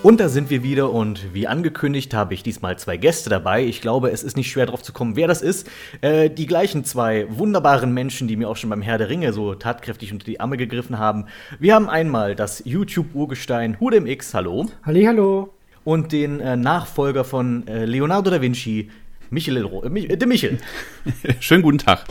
Und da sind wir wieder und wie angekündigt habe ich diesmal zwei Gäste dabei. Ich glaube, es ist nicht schwer drauf zu kommen, wer das ist. Äh, die gleichen zwei wunderbaren Menschen, die mir auch schon beim Herr der Ringe so tatkräftig unter die Arme gegriffen haben. Wir haben einmal das YouTube-Urgestein Hudem X, hallo. Hallo. Und den äh, Nachfolger von äh, Leonardo da Vinci, Michel, äh, äh, de Michel. Schönen guten Tag.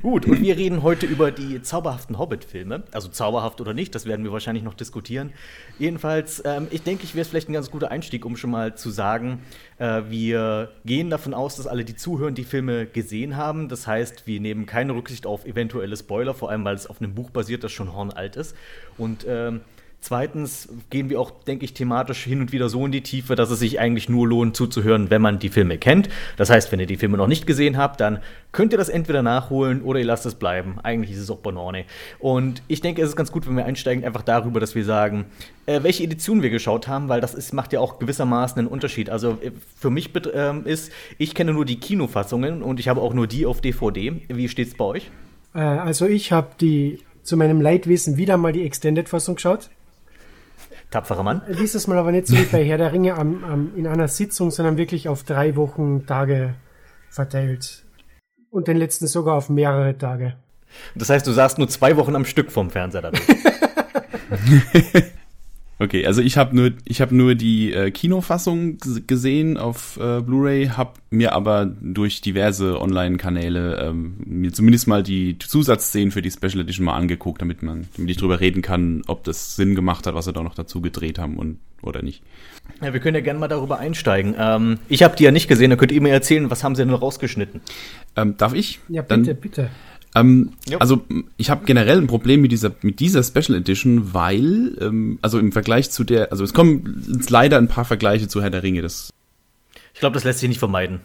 Gut, und wir reden heute über die zauberhaften Hobbit-Filme. Also zauberhaft oder nicht, das werden wir wahrscheinlich noch diskutieren. Jedenfalls, ähm, ich denke, ich wäre es vielleicht ein ganz guter Einstieg, um schon mal zu sagen, äh, wir gehen davon aus, dass alle, die zuhören, die Filme gesehen haben. Das heißt, wir nehmen keine Rücksicht auf eventuelle Spoiler, vor allem weil es auf einem Buch basiert, das schon hornalt ist. Und ähm, Zweitens gehen wir auch, denke ich, thematisch hin und wieder so in die Tiefe, dass es sich eigentlich nur lohnt zuzuhören, wenn man die Filme kennt. Das heißt, wenn ihr die Filme noch nicht gesehen habt, dann könnt ihr das entweder nachholen oder ihr lasst es bleiben. Eigentlich ist es auch Banane. Und ich denke, es ist ganz gut, wenn wir einsteigen, einfach darüber, dass wir sagen, äh, welche Edition wir geschaut haben, weil das ist, macht ja auch gewissermaßen einen Unterschied. Also äh, für mich äh, ist, ich kenne nur die Kinofassungen und ich habe auch nur die auf DVD. Wie steht es bei euch? Äh, also ich habe die zu meinem Leidwesen wieder mal die Extended-Fassung geschaut. Tapferer Mann. Dieses Mal aber nicht so wie bei Herr der Ringe am, am, in einer Sitzung, sondern wirklich auf drei Wochen Tage verteilt. Und den letzten sogar auf mehrere Tage. Das heißt, du saßt nur zwei Wochen am Stück vom Fernseher dadurch. Okay, also ich habe nur ich habe nur die äh, Kinofassung gesehen auf äh, Blu-ray, habe mir aber durch diverse Online-Kanäle ähm, mir zumindest mal die Zusatzszenen für die Special Edition mal angeguckt, damit man damit ich drüber reden kann, ob das Sinn gemacht hat, was sie da noch dazu gedreht haben und oder nicht. Ja, wir können ja gerne mal darüber einsteigen. Ähm, ich habe die ja nicht gesehen, da könnt ihr mir erzählen, was haben sie denn rausgeschnitten? Ähm, darf ich? Ja, bitte, Dann, bitte. Ähm, also ich habe generell ein Problem mit dieser mit dieser Special Edition, weil ähm, also im Vergleich zu der, also es kommen leider ein paar Vergleiche zu Herr der Ringe. Das ich glaube, das lässt sich nicht vermeiden.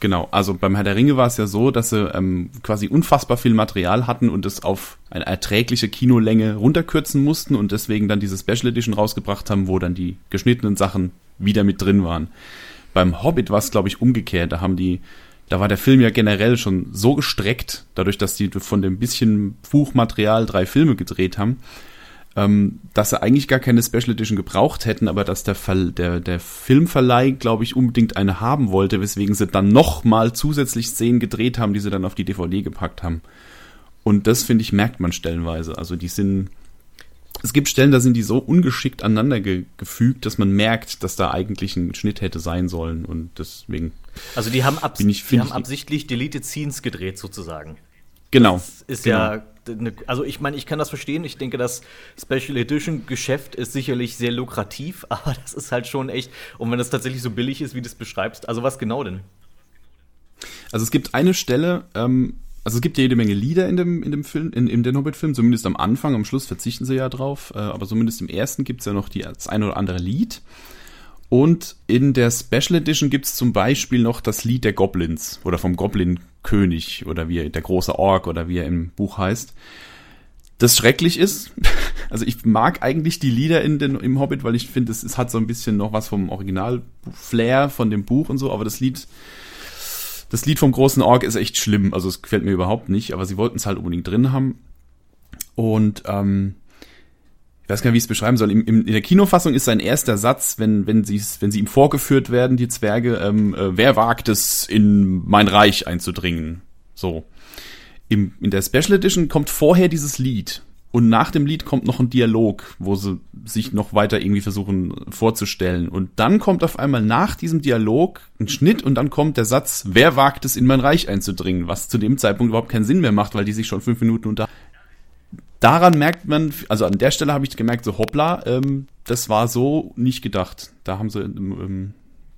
Genau, also beim Herr der Ringe war es ja so, dass sie ähm, quasi unfassbar viel Material hatten und es auf eine erträgliche Kinolänge runterkürzen mussten und deswegen dann diese Special Edition rausgebracht haben, wo dann die geschnittenen Sachen wieder mit drin waren. Beim Hobbit war es, glaube ich, umgekehrt. Da haben die da war der Film ja generell schon so gestreckt, dadurch, dass die von dem bisschen Buchmaterial drei Filme gedreht haben, ähm, dass sie eigentlich gar keine Special Edition gebraucht hätten, aber dass der, Ver der, der Filmverleih, glaube ich, unbedingt eine haben wollte, weswegen sie dann nochmal zusätzlich Szenen gedreht haben, die sie dann auf die DVD gepackt haben. Und das, finde ich, merkt man stellenweise. Also die sind es gibt Stellen, da sind die so ungeschickt aneinander ge gefügt, dass man merkt, dass da eigentlich ein Schnitt hätte sein sollen und deswegen. Also die haben, abs ich, die haben absichtlich Deleted Scenes gedreht sozusagen. Genau. Das ist genau. ja, eine, also ich meine, ich kann das verstehen. Ich denke, das Special Edition Geschäft ist sicherlich sehr lukrativ, aber das ist halt schon echt. Und wenn das tatsächlich so billig ist, wie du es beschreibst, also was genau denn? Also es gibt eine Stelle, ähm, also es gibt ja jede Menge Lieder in dem, in dem Film, in, in den Hobbit-Film, zumindest am Anfang, am Schluss verzichten sie ja drauf, äh, aber zumindest im ersten gibt's ja noch die, das ein oder andere Lied. Und in der Special Edition gibt's zum Beispiel noch das Lied der Goblins oder vom Goblin-König oder wie er, der große Ork oder wie er im Buch heißt. Das schrecklich ist. Also ich mag eigentlich die Lieder in den, im Hobbit, weil ich finde, es, es hat so ein bisschen noch was vom Original-Flair von dem Buch und so, aber das Lied das Lied vom großen Ork ist echt schlimm. Also es gefällt mir überhaupt nicht, aber sie wollten es halt unbedingt drin haben. Und ähm, ich weiß gar nicht, wie ich es beschreiben soll. Im, im, in der Kinofassung ist sein erster Satz, wenn, wenn, sie wenn sie ihm vorgeführt werden, die Zwerge, ähm, äh, wer wagt es, in mein Reich einzudringen? So. Im, in der Special Edition kommt vorher dieses Lied. Und nach dem Lied kommt noch ein Dialog, wo sie sich noch weiter irgendwie versuchen vorzustellen. Und dann kommt auf einmal nach diesem Dialog ein Schnitt und dann kommt der Satz, wer wagt es in mein Reich einzudringen? Was zu dem Zeitpunkt überhaupt keinen Sinn mehr macht, weil die sich schon fünf Minuten unter. Daran merkt man, also an der Stelle habe ich gemerkt, so hoppla, ähm, das war so nicht gedacht. Da haben sie ähm,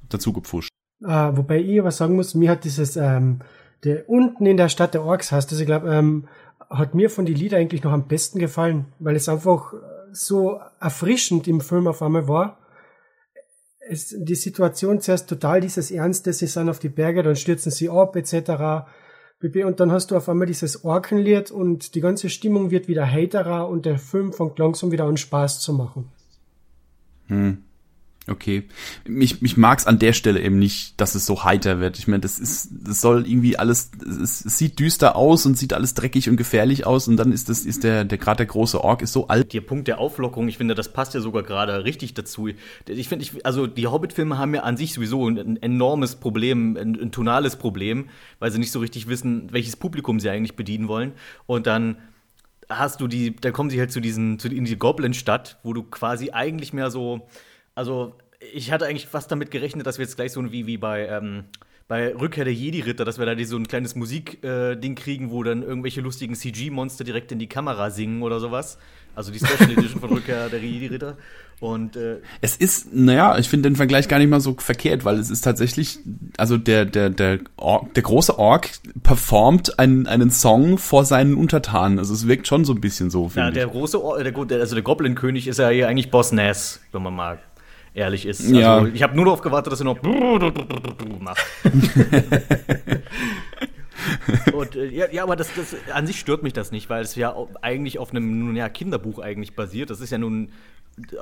dazu gepfuscht. Ah, wobei ich aber sagen muss, mir hat dieses, ähm, der unten in der Stadt der Orks heißt das, ich glaube, ähm, hat mir von die Lieder eigentlich noch am besten gefallen, weil es einfach so erfrischend im Film auf einmal war. Es, die Situation zuerst total dieses Ernstes, sie sind auf die Berge, dann stürzen sie ab, etc. Und dann hast du auf einmal dieses Orkenlied und die ganze Stimmung wird wieder heiterer und der Film fängt langsam wieder an Spaß zu machen. Hm. Okay. Mich, mich mag's an der Stelle eben nicht, dass es so heiter wird. Ich meine, das ist, das soll irgendwie alles, es, es sieht düster aus und sieht alles dreckig und gefährlich aus und dann ist das, ist der, der gerade der große Ork ist so alt. Der Punkt der Auflockerung, ich finde, das passt ja sogar gerade richtig dazu. Ich finde, ich, also die Hobbit-Filme haben ja an sich sowieso ein, ein enormes Problem, ein, ein tonales Problem, weil sie nicht so richtig wissen, welches Publikum sie eigentlich bedienen wollen. Und dann hast du die, da kommen sie halt zu diesen, zu, in die Goblin-Stadt, wo du quasi eigentlich mehr so also, ich hatte eigentlich fast damit gerechnet, dass wir jetzt gleich so wie, wie bei, ähm, bei Rückkehr der Jedi-Ritter, dass wir da so ein kleines Musikding äh, kriegen, wo dann irgendwelche lustigen CG-Monster direkt in die Kamera singen oder sowas. Also die Special Edition von Rückkehr der Jedi-Ritter. Und äh, es ist, naja, ich finde den Vergleich gar nicht mal so verkehrt, weil es ist tatsächlich, also der der der Ork, der große Ork performt einen einen Song vor seinen Untertanen. Also es wirkt schon so ein bisschen so. Ja, der ich. große, Ork, der, also der Goblin König ist ja hier eigentlich Boss Nass, wenn man mag ehrlich ist. Also, ja. ich habe nur darauf gewartet, dass er noch macht. Und, äh, ja, ja, aber das, das, an sich stört mich das nicht, weil es ja eigentlich auf einem nun ja, Kinderbuch eigentlich basiert. Das ist ja nun,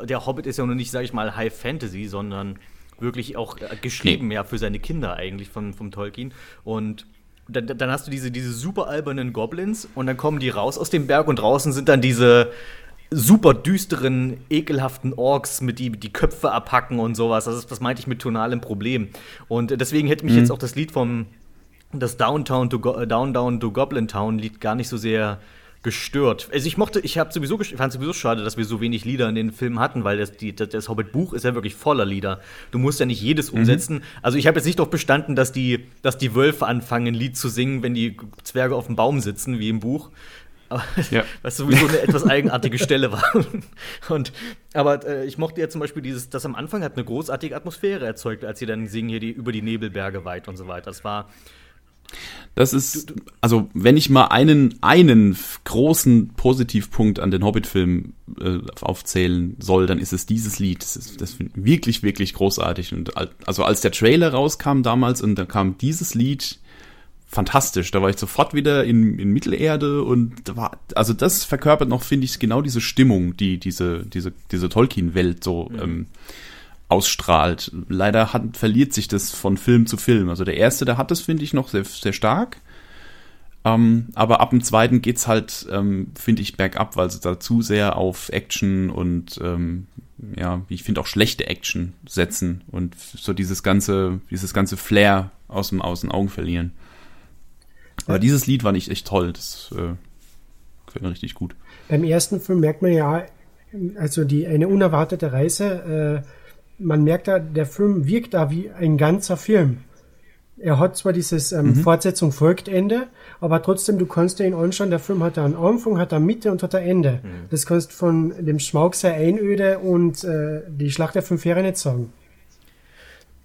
der Hobbit ist ja nun nicht, sage ich mal, High Fantasy, sondern wirklich auch äh, geschrieben nee. ja für seine Kinder eigentlich von, vom Tolkien. Und dann, dann, hast du diese, diese super albernen Goblins und dann kommen die raus aus dem Berg und draußen sind dann diese super düsteren, ekelhaften Orks, mit die die Köpfe abhacken und sowas. Das, ist, das meinte ich mit tonalem Problem. Und deswegen hätte mich mhm. jetzt auch das Lied vom das Downtown to Go Down Down to Goblin Town Lied gar nicht so sehr gestört. Also ich mochte, ich habe sowieso fand sowieso schade, dass wir so wenig Lieder in den Filmen hatten, weil das, die, das Hobbit Buch ist ja wirklich voller Lieder. Du musst ja nicht jedes mhm. umsetzen. Mhm. Also ich habe jetzt nicht darauf bestanden, dass die, dass die Wölfe anfangen, ein Lied zu singen, wenn die Zwerge auf dem Baum sitzen, wie im Buch, aber, ja. was sowieso eine etwas eigenartige Stelle war. Und, aber äh, ich mochte ja zum Beispiel dieses, das am Anfang hat eine großartige Atmosphäre erzeugt, als sie dann singen hier die, über die Nebelberge weit und so weiter. Das war. Das ist, also wenn ich mal einen, einen großen Positivpunkt an den Hobbit-Film äh, aufzählen soll, dann ist es dieses Lied. Das ist, das wirklich, wirklich großartig. Und also als der Trailer rauskam damals und da kam dieses Lied, fantastisch. Da war ich sofort wieder in, in Mittelerde und da war, also das verkörpert noch, finde ich, genau diese Stimmung, die diese, diese, diese Tolkien-Welt so mhm. ähm, ausstrahlt. Leider hat, verliert sich das von Film zu Film. Also der erste, der hat das, finde ich, noch sehr, sehr stark. Ähm, aber ab dem zweiten geht's halt, ähm, finde ich, bergab, weil sie da zu sehr auf Action und ähm, ja, wie ich finde auch schlechte Action setzen und so dieses ganze, dieses ganze Flair aus dem, aus den Augen verlieren. Aber dieses Lied war nicht echt toll. Das äh, gefällt mir richtig gut. Beim ersten Film merkt man ja, also die eine unerwartete Reise. Äh, man merkt da, der Film wirkt da wie ein ganzer Film. Er hat zwar dieses ähm, mhm. Fortsetzung folgt Ende, aber trotzdem, du kannst dir ihn anschauen, der Film hat einen Anfang, hat eine Mitte und hat ein Ende. Mhm. Das kannst von dem Schmauk sehr Einöde und äh, die Schlacht der fünf Jahre nicht sagen.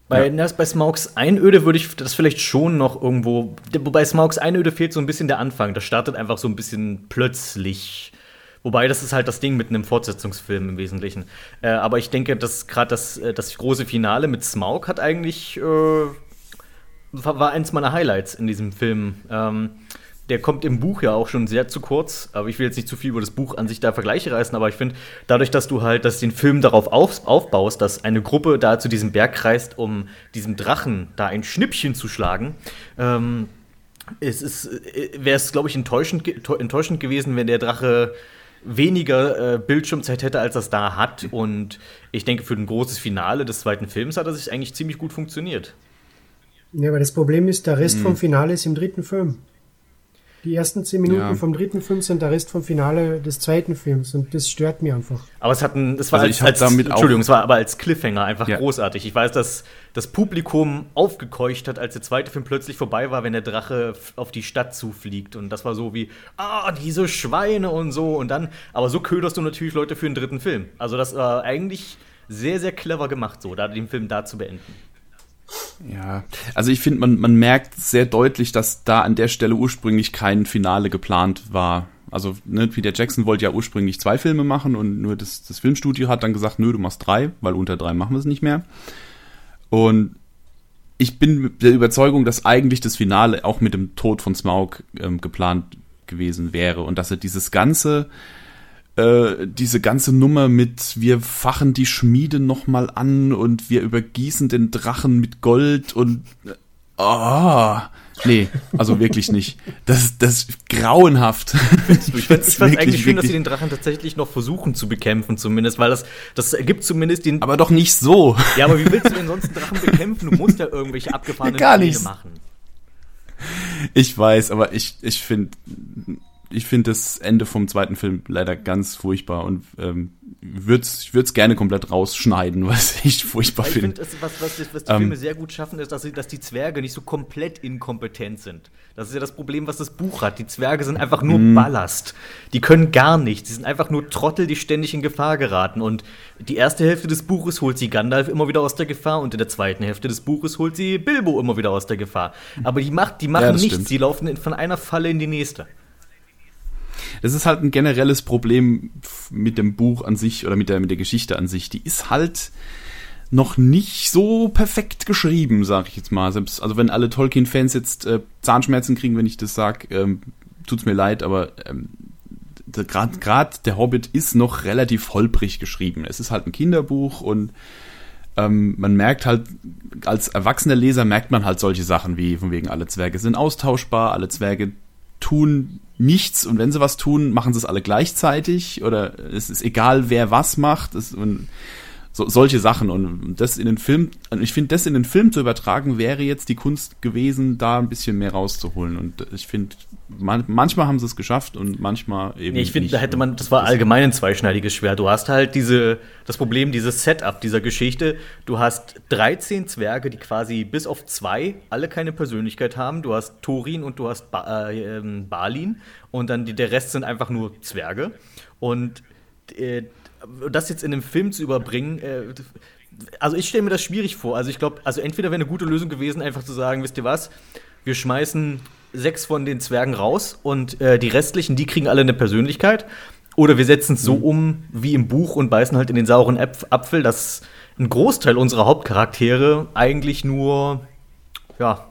Bei, ja. bei Smaugs Einöde würde ich das vielleicht schon noch irgendwo. Wobei Smaugs Einöde fehlt so ein bisschen der Anfang. Das startet einfach so ein bisschen plötzlich. Wobei, das ist halt das Ding mit einem Fortsetzungsfilm im Wesentlichen. Äh, aber ich denke, dass gerade das, äh, das große Finale mit Smaug hat eigentlich. Äh, war, war eins meiner Highlights in diesem Film. Ähm, der kommt im Buch ja auch schon sehr zu kurz, aber ich will jetzt nicht zu viel über das Buch an sich da Vergleiche reißen, aber ich finde, dadurch, dass du halt, dass den Film darauf auf, aufbaust, dass eine Gruppe da zu diesem Berg reist, um diesem Drachen da ein Schnippchen zu schlagen, ähm, es ist, äh, wäre es, glaube ich, enttäuschend, enttäuschend gewesen, wenn der Drache weniger äh, Bildschirmzeit hätte, als das da hat. Und ich denke, für ein großes Finale des zweiten Films hat er sich eigentlich ziemlich gut funktioniert. Ja, aber das Problem ist, der Rest mhm. vom Finale ist im dritten Film. Die ersten zehn Minuten ja. vom dritten Film sind der Rest vom Finale des zweiten Films und das stört mir einfach. Aber es hat ein, es war also als, als Entschuldigung, es war aber als Cliffhanger einfach ja. großartig. Ich weiß, dass das Publikum aufgekeucht hat, als der zweite Film plötzlich vorbei war, wenn der Drache auf die Stadt zufliegt und das war so wie, ah, diese Schweine und so und dann, aber so köderst du natürlich Leute für den dritten Film. Also das war eigentlich sehr, sehr clever gemacht, so, da den Film da zu beenden. Ja, also ich finde, man, man merkt sehr deutlich, dass da an der Stelle ursprünglich kein Finale geplant war. Also ne, Peter Jackson wollte ja ursprünglich zwei Filme machen und nur das, das Filmstudio hat dann gesagt, nö, du machst drei, weil unter drei machen wir es nicht mehr. Und ich bin der Überzeugung, dass eigentlich das Finale auch mit dem Tod von Smaug ähm, geplant gewesen wäre und dass er dieses ganze äh, diese ganze Nummer mit wir fachen die Schmiede nochmal an und wir übergießen den Drachen mit Gold und oh, nee, also wirklich nicht. Das, das ist grauenhaft. Ich finde es eigentlich schön, dass sie den Drachen tatsächlich noch versuchen zu bekämpfen, zumindest, weil das, das ergibt zumindest den. Aber doch nicht so. Ja, aber wie willst du denn sonst einen Drachen bekämpfen? Du musst ja irgendwelche abgefahrenen Gar nicht. machen. Ich weiß, aber ich, ich finde ich finde das Ende vom zweiten Film leider ganz furchtbar und ähm, würd's, ich würde es gerne komplett rausschneiden, was ich furchtbar finde. Ich finde, was, was, was die ähm, Filme sehr gut schaffen, ist, dass, sie, dass die Zwerge nicht so komplett inkompetent sind. Das ist ja das Problem, was das Buch hat. Die Zwerge sind einfach nur mm. Ballast. Die können gar nichts. Die sind einfach nur Trottel, die ständig in Gefahr geraten. Und die erste Hälfte des Buches holt sie Gandalf immer wieder aus der Gefahr und in der zweiten Hälfte des Buches holt sie Bilbo immer wieder aus der Gefahr. Aber die, macht, die machen ja, nichts. Stimmt. Sie laufen von einer Falle in die nächste. Das ist halt ein generelles Problem mit dem Buch an sich oder mit der, mit der Geschichte an sich. Die ist halt noch nicht so perfekt geschrieben, sag ich jetzt mal. Selbst, also wenn alle Tolkien-Fans jetzt äh, Zahnschmerzen kriegen, wenn ich das sag, ähm, tut's mir leid, aber ähm, gerade der Hobbit ist noch relativ holprig geschrieben. Es ist halt ein Kinderbuch und ähm, man merkt halt, als erwachsener Leser merkt man halt solche Sachen wie, von wegen alle Zwerge sind austauschbar, alle Zwerge tun nichts und wenn sie was tun, machen sie es alle gleichzeitig oder es ist egal, wer was macht. Es, und so, solche Sachen und das in den Film, ich finde, das in den Film zu übertragen, wäre jetzt die Kunst gewesen, da ein bisschen mehr rauszuholen. Und ich finde, man, manchmal haben sie es geschafft und manchmal eben. Nee, ich finde, da hätte man, das war allgemein ein zweischneidiges Schwert. Du hast halt diese, das Problem, dieses Setup dieser Geschichte. Du hast 13 Zwerge, die quasi bis auf zwei alle keine Persönlichkeit haben. Du hast Thorin und du hast ba äh, ähm, Balin und dann die, der Rest sind einfach nur Zwerge. Und äh, das jetzt in einem Film zu überbringen, äh, also ich stelle mir das schwierig vor. Also ich glaube, also entweder wäre eine gute Lösung gewesen, einfach zu sagen, wisst ihr was, wir schmeißen sechs von den Zwergen raus und äh, die restlichen, die kriegen alle eine Persönlichkeit. Oder wir setzen es so mhm. um wie im Buch und beißen halt in den sauren Apfel, dass ein Großteil unserer Hauptcharaktere eigentlich nur, ja,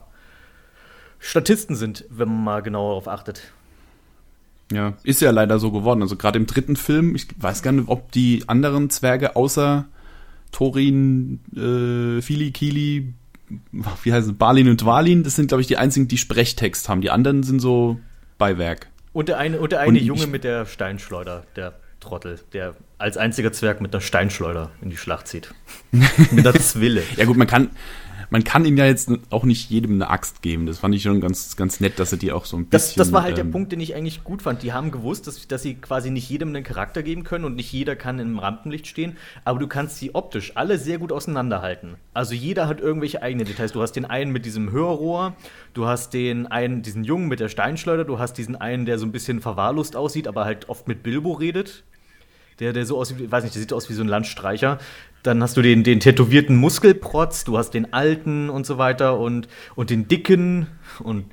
Statisten sind, wenn man mal genauer darauf achtet. Ja, ist ja leider so geworden. Also gerade im dritten Film, ich weiß gar nicht, ob die anderen Zwerge außer Thorin, äh, Fili, Kili, wie heißt es, Balin und Dwalin, das sind, glaube ich, die einzigen, die Sprechtext haben. Die anderen sind so Beiwerk. Und der eine, und der eine und Junge mit der Steinschleuder, der Trottel, der als einziger Zwerg mit einer Steinschleuder in die Schlacht zieht. mit der Zwille. Ja gut, man kann, man kann ihm ja jetzt auch nicht jedem eine Axt geben. Das fand ich schon ganz, ganz nett, dass er die auch so ein bisschen. Das, das war halt ähm, der Punkt, den ich eigentlich gut fand. Die haben gewusst, dass, dass sie quasi nicht jedem einen Charakter geben können und nicht jeder kann im Rampenlicht stehen, aber du kannst sie optisch alle sehr gut auseinanderhalten. Also jeder hat irgendwelche eigenen Details. Du hast den einen mit diesem Hörrohr, du hast den einen, diesen Jungen mit der Steinschleuder, du hast diesen einen, der so ein bisschen verwahrlost aussieht, aber halt oft mit Bilbo redet. Der, der so aussieht, weiß nicht, der sieht aus wie so ein Landstreicher. Dann hast du den, den tätowierten Muskelprotz, du hast den alten und so weiter und, und den dicken und.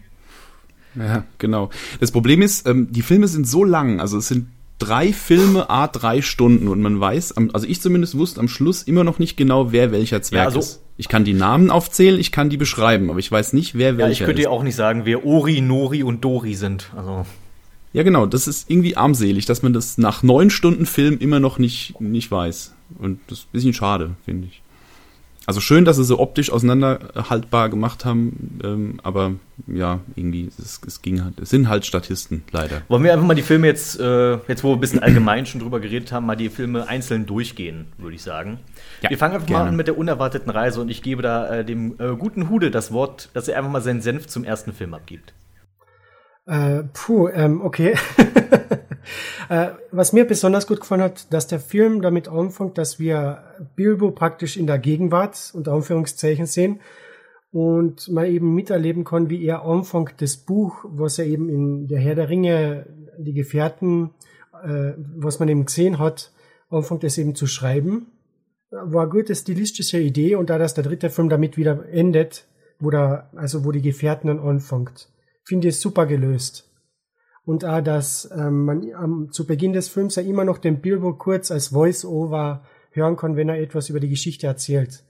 Ja, genau. Das Problem ist, ähm, die Filme sind so lang, also es sind drei Filme, a drei Stunden und man weiß, also ich zumindest wusste am Schluss immer noch nicht genau, wer welcher Zwerg ja, also, ist. Ich kann die Namen aufzählen, ich kann die beschreiben, aber ich weiß nicht, wer welcher ist. Ja, ich könnte dir auch nicht sagen, wer Ori, Nori und Dori sind. Also. Ja, genau, das ist irgendwie armselig, dass man das nach neun Stunden Film immer noch nicht, nicht weiß. Und das ist ein bisschen schade, finde ich. Also schön, dass sie so optisch auseinanderhaltbar gemacht haben, ähm, aber ja, irgendwie, es, es ging halt, es sind halt Statisten, leider. Wollen wir einfach mal die Filme jetzt, äh, jetzt wo wir ein bisschen allgemein schon drüber geredet haben, mal die Filme einzeln durchgehen, würde ich sagen. Ja, wir fangen einfach gerne. mal an mit der unerwarteten Reise und ich gebe da äh, dem äh, guten Hude das Wort, dass er einfach mal seinen Senf zum ersten Film abgibt. Äh, puh, ähm, okay. äh, was mir besonders gut gefallen hat, dass der Film damit anfängt, dass wir Bilbo praktisch in der Gegenwart unter Anführungszeichen sehen und man eben miterleben kann, wie er anfängt das Buch, was er eben in der Herr der Ringe, die Gefährten, äh, was man eben gesehen hat, anfängt es eben zu schreiben. War eine gute stilistische Idee und da dass der dritte Film damit wieder endet, wo da, also wo die Gefährten dann anfängt finde ich super gelöst. Und auch, dass ähm, man ähm, zu Beginn des Films ja immer noch den Bilbo kurz als Voice-Over hören kann, wenn er etwas über die Geschichte erzählt.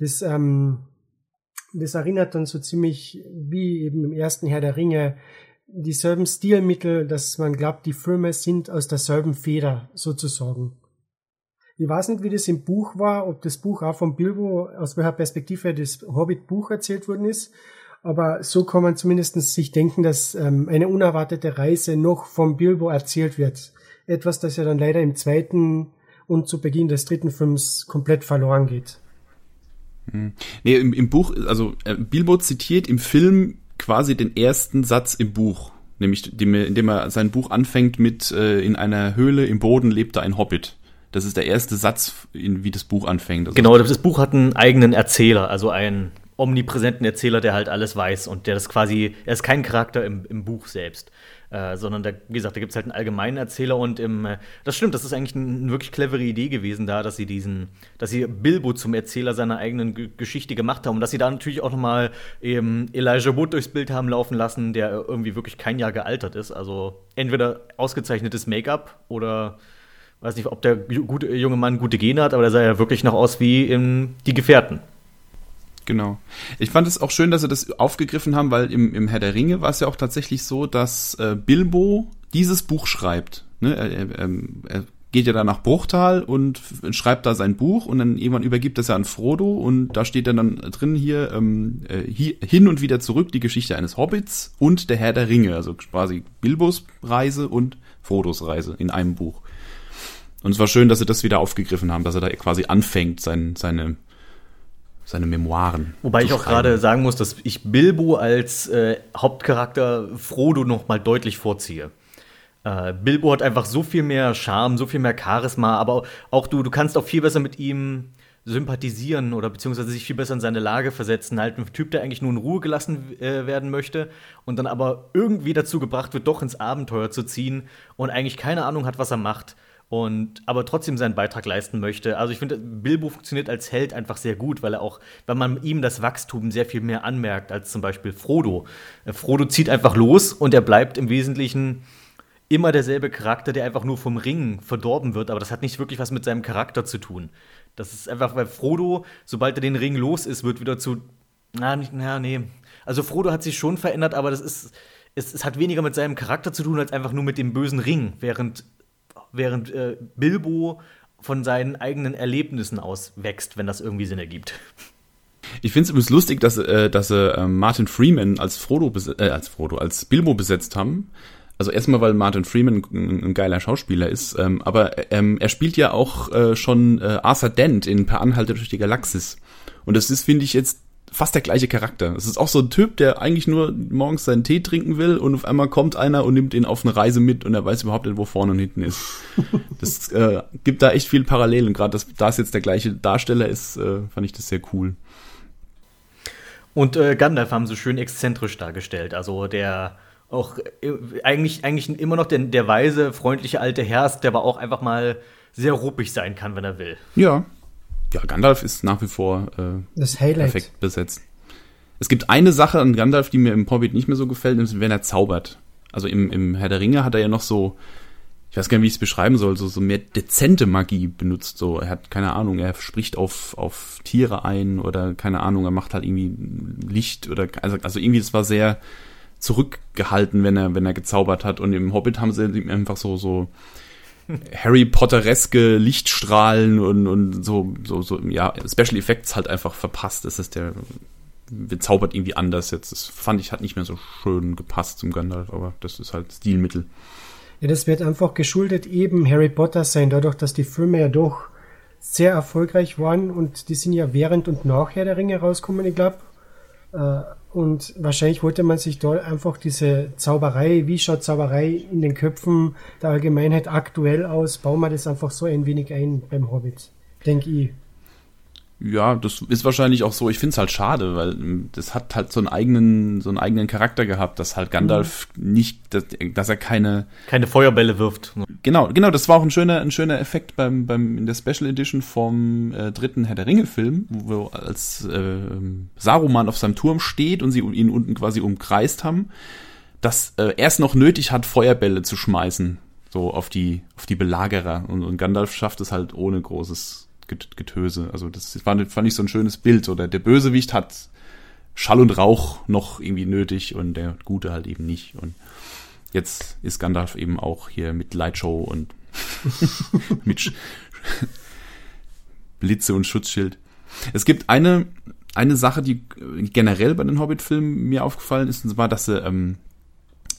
Das, ähm, das erinnert dann so ziemlich wie eben im ersten Herr der Ringe, dieselben Stilmittel, dass man glaubt, die Filme sind aus derselben Feder sozusagen. Ich weiß nicht, wie das im Buch war, ob das Buch auch von Bilbo, aus welcher Perspektive das Hobbit-Buch erzählt worden ist. Aber so kann man zumindest sich denken, dass ähm, eine unerwartete Reise noch vom Bilbo erzählt wird. Etwas, das ja dann leider im zweiten und zu Beginn des dritten Films komplett verloren geht. Hm. Nee, im, im Buch, also äh, Bilbo zitiert im Film quasi den ersten Satz im Buch, nämlich indem er sein Buch anfängt mit äh, in einer Höhle im Boden lebte ein Hobbit. Das ist der erste Satz, in, wie das Buch anfängt. Also genau, das Buch hat einen eigenen Erzähler, also einen omnipräsenten Erzähler, der halt alles weiß und der das quasi, er ist kein Charakter im, im Buch selbst. Äh, sondern da, wie gesagt, da gibt es halt einen allgemeinen Erzähler und im, äh, das stimmt, das ist eigentlich eine wirklich clevere Idee gewesen da, dass sie diesen, dass sie Bilbo zum Erzähler seiner eigenen G Geschichte gemacht haben und dass sie da natürlich auch nochmal eben Elijah Wood durchs Bild haben laufen lassen, der irgendwie wirklich kein Jahr gealtert ist. Also entweder ausgezeichnetes Make-up oder weiß nicht, ob der gute, junge Mann gute Gene hat, aber der sah ja wirklich noch aus wie in Die Gefährten. Genau. Ich fand es auch schön, dass sie das aufgegriffen haben, weil im, im Herr der Ringe war es ja auch tatsächlich so, dass äh, Bilbo dieses Buch schreibt. Ne? Er, er, er geht ja dann nach Bruchtal und schreibt da sein Buch und dann irgendwann übergibt es ja an Frodo und da steht dann, dann drin hier, ähm, äh, hier hin und wieder zurück die Geschichte eines Hobbits und der Herr der Ringe, also quasi Bilbos Reise und Frodos Reise in einem Buch. Und es war schön, dass sie das wieder aufgegriffen haben, dass er da quasi anfängt, sein, seine seine Memoiren. Wobei ich auch gerade sagen muss, dass ich Bilbo als äh, Hauptcharakter Frodo noch mal deutlich vorziehe. Äh, Bilbo hat einfach so viel mehr Charme, so viel mehr Charisma, aber auch du, du kannst auch viel besser mit ihm sympathisieren oder beziehungsweise sich viel besser in seine Lage versetzen. Halt ein Typ, der eigentlich nur in Ruhe gelassen äh, werden möchte und dann aber irgendwie dazu gebracht wird, doch ins Abenteuer zu ziehen und eigentlich keine Ahnung hat, was er macht und aber trotzdem seinen Beitrag leisten möchte. Also ich finde, Bilbo funktioniert als Held einfach sehr gut, weil er auch, weil man ihm das Wachstum sehr viel mehr anmerkt als zum Beispiel Frodo. Äh, Frodo zieht einfach los und er bleibt im Wesentlichen immer derselbe Charakter, der einfach nur vom Ring verdorben wird, aber das hat nicht wirklich was mit seinem Charakter zu tun. Das ist einfach, weil Frodo, sobald er den Ring los ist, wird wieder zu. Na, nicht, na, nee. Also Frodo hat sich schon verändert, aber das ist. Es, es hat weniger mit seinem Charakter zu tun, als einfach nur mit dem bösen Ring, während während äh, Bilbo von seinen eigenen Erlebnissen aus wächst, wenn das irgendwie Sinn ergibt. Ich finde es übrigens lustig, dass, äh, dass äh, Martin Freeman als Frodo, äh, als Frodo, als Bilbo besetzt haben. Also erstmal, weil Martin Freeman ein, ein geiler Schauspieler ist, ähm, aber ähm, er spielt ja auch äh, schon äh, Arthur Dent in Per Anhalte durch die Galaxis. Und das ist, finde ich, jetzt fast der gleiche Charakter. Es ist auch so ein Typ, der eigentlich nur morgens seinen Tee trinken will und auf einmal kommt einer und nimmt ihn auf eine Reise mit und er weiß überhaupt nicht, wo vorne und hinten ist. Das äh, gibt da echt viel Parallelen. Gerade da es jetzt der gleiche Darsteller ist, äh, fand ich das sehr cool. Und äh, Gandalf haben sie schön exzentrisch dargestellt. Also der auch äh, eigentlich, eigentlich immer noch der, der weise, freundliche alte Herr der aber auch einfach mal sehr ruppig sein kann, wenn er will. Ja, ja, Gandalf ist nach wie vor äh, perfekt besetzt. Es gibt eine Sache an Gandalf, die mir im Hobbit nicht mehr so gefällt, nämlich wenn er zaubert. Also im, im Herr der Ringe hat er ja noch so, ich weiß gar nicht, wie ich es beschreiben soll, so, so mehr dezente Magie benutzt. So, er hat keine Ahnung, er spricht auf, auf Tiere ein oder keine Ahnung, er macht halt irgendwie Licht oder also, also irgendwie, das war sehr zurückgehalten, wenn er, wenn er gezaubert hat. Und im Hobbit haben sie ihm einfach so, so Harry Pottereske Lichtstrahlen und, und so, so, so, ja, Special Effects halt einfach verpasst. Das ist der, bezaubert irgendwie anders jetzt. Das fand ich, hat nicht mehr so schön gepasst zum Gandalf, aber das ist halt Stilmittel. Ja, das wird einfach geschuldet eben Harry Potter sein, dadurch, dass die Filme ja doch sehr erfolgreich waren und die sind ja während und nachher der Ringe rauskommen, ich glaube. Äh, und wahrscheinlich wollte man sich da einfach diese Zauberei, wie schaut Zauberei in den Köpfen der Allgemeinheit aktuell aus, bauen wir das einfach so ein wenig ein beim Hobbit, denke ich. Ja, das ist wahrscheinlich auch so. Ich finde es halt schade, weil ähm, das hat halt so einen eigenen, so einen eigenen Charakter gehabt, dass halt Gandalf mhm. nicht, dass, dass, er keine keine Feuerbälle wirft. Genau, genau. Das war auch ein schöner, ein schöner Effekt beim beim in der Special Edition vom äh, dritten Herr der Ringe Film, wo als äh, Saruman auf seinem Turm steht und sie ihn unten quasi umkreist haben, dass äh, er es noch nötig hat, Feuerbälle zu schmeißen, so auf die auf die Belagerer und, und Gandalf schafft es halt ohne großes Getöse. Also das fand, fand ich so ein schönes Bild. Oder der Bösewicht hat Schall und Rauch noch irgendwie nötig und der Gute halt eben nicht. Und jetzt ist Gandalf eben auch hier mit Lightshow und mit Sch Blitze und Schutzschild. Es gibt eine, eine Sache, die generell bei den Hobbit-Filmen mir aufgefallen ist, und zwar, dass sie ähm,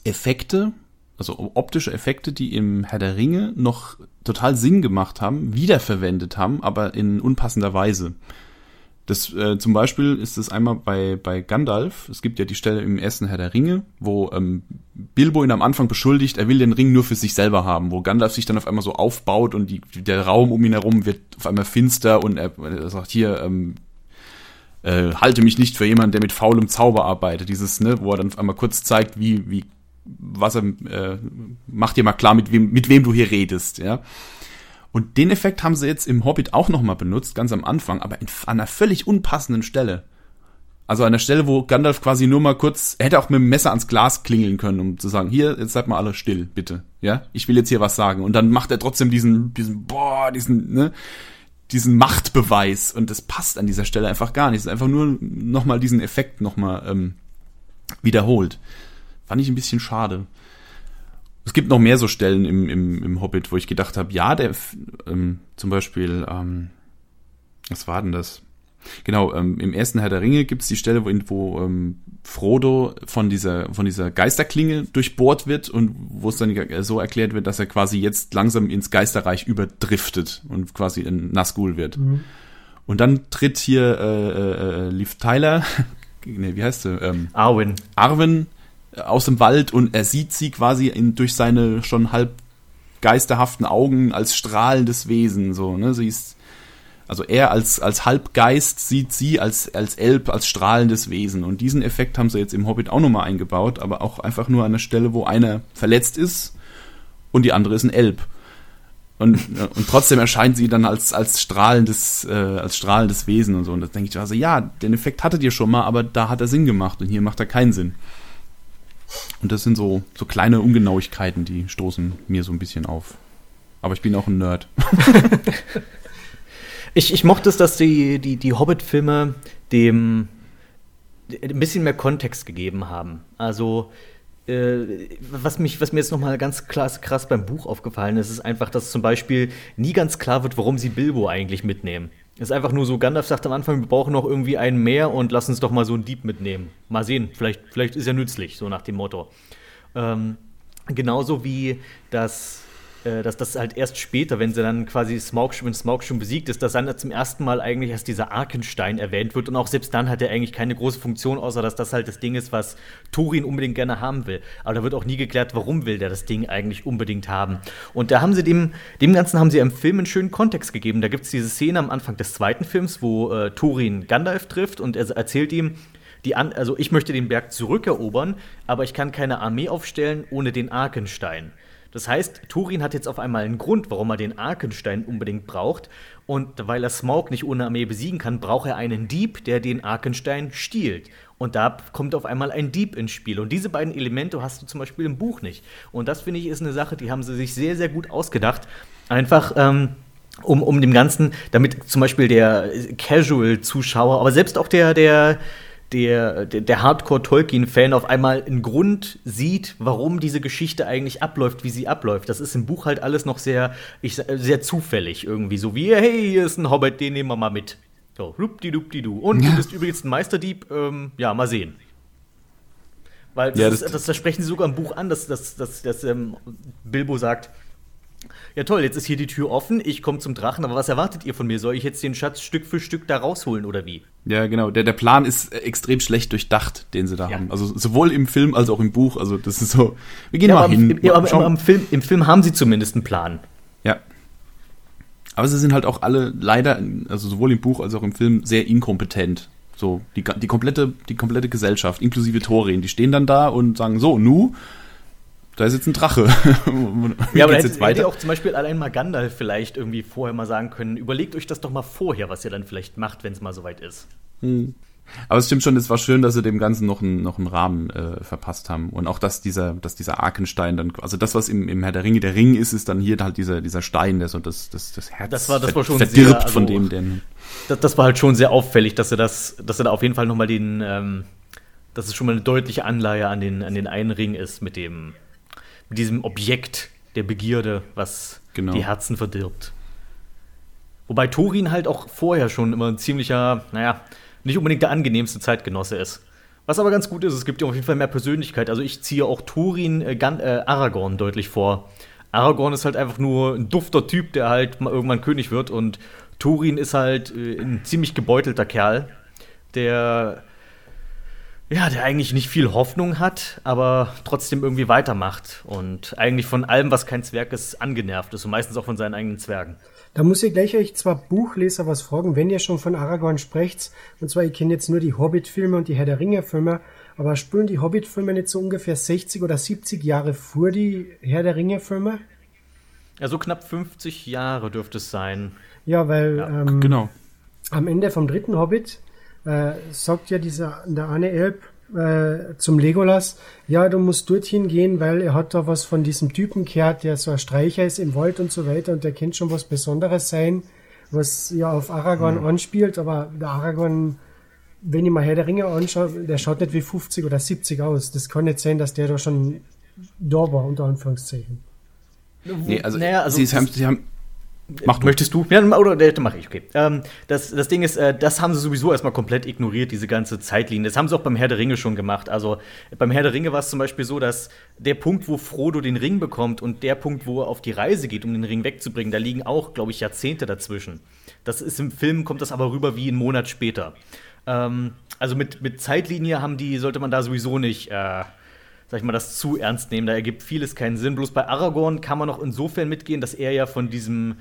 Effekte, also optische Effekte, die im Herr der Ringe noch total Sinn gemacht haben, wiederverwendet haben, aber in unpassender Weise. Das, äh, zum Beispiel ist es einmal bei, bei Gandalf. Es gibt ja die Stelle im ersten Herr der Ringe, wo ähm, Bilbo ihn am Anfang beschuldigt, er will den Ring nur für sich selber haben, wo Gandalf sich dann auf einmal so aufbaut und die, der Raum um ihn herum wird auf einmal finster und er, er sagt hier, ähm, äh, halte mich nicht für jemanden, der mit faulem Zauber arbeitet. Dieses, ne, wo er dann auf einmal kurz zeigt, wie, wie, was er, äh, mach dir mal klar, mit wem, mit wem du hier redest, ja. Und den Effekt haben sie jetzt im Hobbit auch nochmal benutzt, ganz am Anfang, aber in, an einer völlig unpassenden Stelle. Also an der Stelle, wo Gandalf quasi nur mal kurz, er hätte auch mit dem Messer ans Glas klingeln können, um zu sagen, hier, jetzt seid mal alle still, bitte. Ja, ich will jetzt hier was sagen. Und dann macht er trotzdem diesen, diesen, boah, diesen, ne, diesen Machtbeweis. Und das passt an dieser Stelle einfach gar nicht. Es ist einfach nur nochmal diesen Effekt nochmal ähm, wiederholt. Fand ich ein bisschen schade. Es gibt noch mehr so Stellen im, im, im Hobbit, wo ich gedacht habe, ja, der ähm, zum Beispiel, ähm, was war denn das? Genau, ähm, im ersten Herr der Ringe gibt es die Stelle, wo, wo ähm, Frodo von dieser, von dieser Geisterklinge durchbohrt wird und wo es dann so erklärt wird, dass er quasi jetzt langsam ins Geisterreich überdriftet und quasi ein Nazgul wird. Mhm. Und dann tritt hier äh, äh, äh Liv Tyler, nee, wie heißt sie? Ähm, Arwen. Arwen aus dem Wald und er sieht sie quasi in, durch seine schon halb geisterhaften Augen als strahlendes Wesen, so, ne, sie ist, also er als, als Halbgeist sieht sie als, als Elb, als strahlendes Wesen. Und diesen Effekt haben sie jetzt im Hobbit auch nochmal eingebaut, aber auch einfach nur an der Stelle, wo einer verletzt ist und die andere ist ein Elb. Und, und trotzdem erscheint sie dann als, als strahlendes, äh, als strahlendes Wesen und so. Und da denke ich also, ja, den Effekt hattet ihr schon mal, aber da hat er Sinn gemacht und hier macht er keinen Sinn. Und das sind so, so kleine Ungenauigkeiten, die stoßen mir so ein bisschen auf. Aber ich bin auch ein Nerd. ich, ich mochte es, dass die, die, die Hobbit-Filme dem ein bisschen mehr Kontext gegeben haben. Also, äh, was, mich, was mir jetzt nochmal ganz krass, krass beim Buch aufgefallen ist, ist einfach, dass zum Beispiel nie ganz klar wird, warum sie Bilbo eigentlich mitnehmen. Ist einfach nur so, Gandalf sagt am Anfang, wir brauchen noch irgendwie einen mehr und lass uns doch mal so einen Dieb mitnehmen. Mal sehen, vielleicht, vielleicht ist er nützlich, so nach dem Motto. Ähm, genauso wie das dass das halt erst später, wenn sie dann quasi Smaug, wenn Smaug schon besiegt ist, dass dann zum ersten Mal eigentlich erst dieser Arkenstein erwähnt wird und auch selbst dann hat er eigentlich keine große Funktion, außer dass das halt das Ding ist, was Turin unbedingt gerne haben will. Aber da wird auch nie geklärt, warum will der das Ding eigentlich unbedingt haben. Und da haben sie dem, dem Ganzen haben sie im Film einen schönen Kontext gegeben. Da gibt es diese Szene am Anfang des zweiten Films, wo äh, Turin Gandalf trifft und er erzählt ihm, an, also ich möchte den Berg zurückerobern, aber ich kann keine Armee aufstellen ohne den Arkenstein. Das heißt, Turin hat jetzt auf einmal einen Grund, warum er den Arkenstein unbedingt braucht. Und weil er Smaug nicht ohne Armee besiegen kann, braucht er einen Dieb, der den Arkenstein stiehlt. Und da kommt auf einmal ein Dieb ins Spiel. Und diese beiden Elemente hast du zum Beispiel im Buch nicht. Und das finde ich ist eine Sache, die haben sie sich sehr, sehr gut ausgedacht. Einfach. Ähm, um, um dem Ganzen, damit zum Beispiel der Casual-Zuschauer, aber selbst auch der, der, der, der, der Hardcore-Tolkien-Fan auf einmal einen Grund sieht, warum diese Geschichte eigentlich abläuft, wie sie abläuft. Das ist im Buch halt alles noch sehr, ich, sehr zufällig irgendwie. So wie, hey, hier ist ein Hobbit, den nehmen wir mal mit. So, du. Und ja. du bist übrigens ein Meisterdieb, ähm, ja, mal sehen. Weil das, ja, das, ist, das, das, sprechen sie sogar im Buch an, dass, dass, dass, dass ähm, Bilbo sagt, ja toll, jetzt ist hier die Tür offen, ich komme zum Drachen, aber was erwartet ihr von mir? Soll ich jetzt den Schatz Stück für Stück da rausholen oder wie? Ja, genau. Der, der Plan ist äh, extrem schlecht durchdacht, den sie da ja. haben. Also sowohl im Film als auch im Buch. Also das ist so, wir gehen ja, mal hin. Im, ja, aber im, im, Film, im Film haben sie zumindest einen Plan. Ja. Aber sie sind halt auch alle leider, also sowohl im Buch als auch im Film, sehr inkompetent. So, die, die, komplette, die komplette Gesellschaft, inklusive Thorin, die stehen dann da und sagen, so, nu, da ist jetzt ein Drache. ja, aber hätte, jetzt weiter? hätte auch zum Beispiel allein mal Gandalf vielleicht irgendwie vorher mal sagen können, überlegt euch das doch mal vorher, was ihr dann vielleicht macht, wenn es mal soweit ist. Hm. Aber es stimmt schon, es war schön, dass sie dem Ganzen noch einen, noch einen Rahmen äh, verpasst haben. Und auch, dass dieser, dass dieser Arkenstein dann, also das, was im, im Herr der Ringe der Ring ist, ist dann hier halt dieser, dieser Stein, der so das, das, das Herz das war, das war schon verdirbt sehr, also, von dem, denn. Das, das war halt schon sehr auffällig, dass er das, dass er da auf jeden Fall nochmal den, ähm, dass es schon mal eine deutliche Anleihe an den, an den einen Ring ist mit dem, mit diesem Objekt der Begierde, was Genau. die Herzen verdirbt. Wobei Thorin halt auch vorher schon immer ein ziemlicher, naja, nicht unbedingt der angenehmste Zeitgenosse ist. Was aber ganz gut ist, es gibt ihm auf jeden Fall mehr Persönlichkeit. Also ich ziehe auch Thorin äh, äh, Aragorn deutlich vor. Aragorn ist halt einfach nur ein dufter Typ, der halt mal irgendwann König wird und Thorin ist halt äh, ein ziemlich gebeutelter Kerl, der ja, der eigentlich nicht viel Hoffnung hat, aber trotzdem irgendwie weitermacht und eigentlich von allem, was kein Zwerg ist, angenervt ist und meistens auch von seinen eigenen Zwergen. Da muss ich gleich euch zwar Buchleser was fragen, wenn ihr schon von Aragorn sprecht. Und zwar, ich kenne jetzt nur die Hobbit-Filme und die Herr der Ringe-Filme, aber spielen die Hobbit-Filme nicht so ungefähr 60 oder 70 Jahre vor die Herr der Ringe-Filme? Ja, so knapp 50 Jahre dürfte es sein. Ja, weil Ja, ähm, Genau. am Ende vom dritten Hobbit äh, sagt ja dieser der Arne Elb äh, zum Legolas, ja, du musst dorthin gehen, weil er hat da was von diesem Typen gehört, der so ein Streicher ist im Wald und so weiter und der kennt schon was Besonderes sein, was ja auf Aragorn anspielt, aber der Aragorn, wenn ich mal Herr der Ringe anschaue, der schaut nicht wie 50 oder 70 aus. Das kann nicht sein, dass der da schon da war, unter Anführungszeichen. Nee, also, Naja, also sie, haben, sie haben. Mach du. Möchtest du? Ja, oder dann mache ich, okay. Ähm, das, das Ding ist, äh, das haben sie sowieso erstmal komplett ignoriert, diese ganze Zeitlinie. Das haben sie auch beim Herr der Ringe schon gemacht. Also beim Herr der Ringe war es zum Beispiel so, dass der Punkt, wo Frodo den Ring bekommt und der Punkt, wo er auf die Reise geht, um den Ring wegzubringen, da liegen auch, glaube ich, Jahrzehnte dazwischen. Das ist im Film, kommt das aber rüber wie einen Monat später. Ähm, also mit, mit Zeitlinie haben die, sollte man da sowieso nicht. Äh, sag ich mal, das zu ernst nehmen. Da ergibt vieles keinen Sinn. Bloß bei Aragorn kann man noch insofern mitgehen, dass er ja von diesem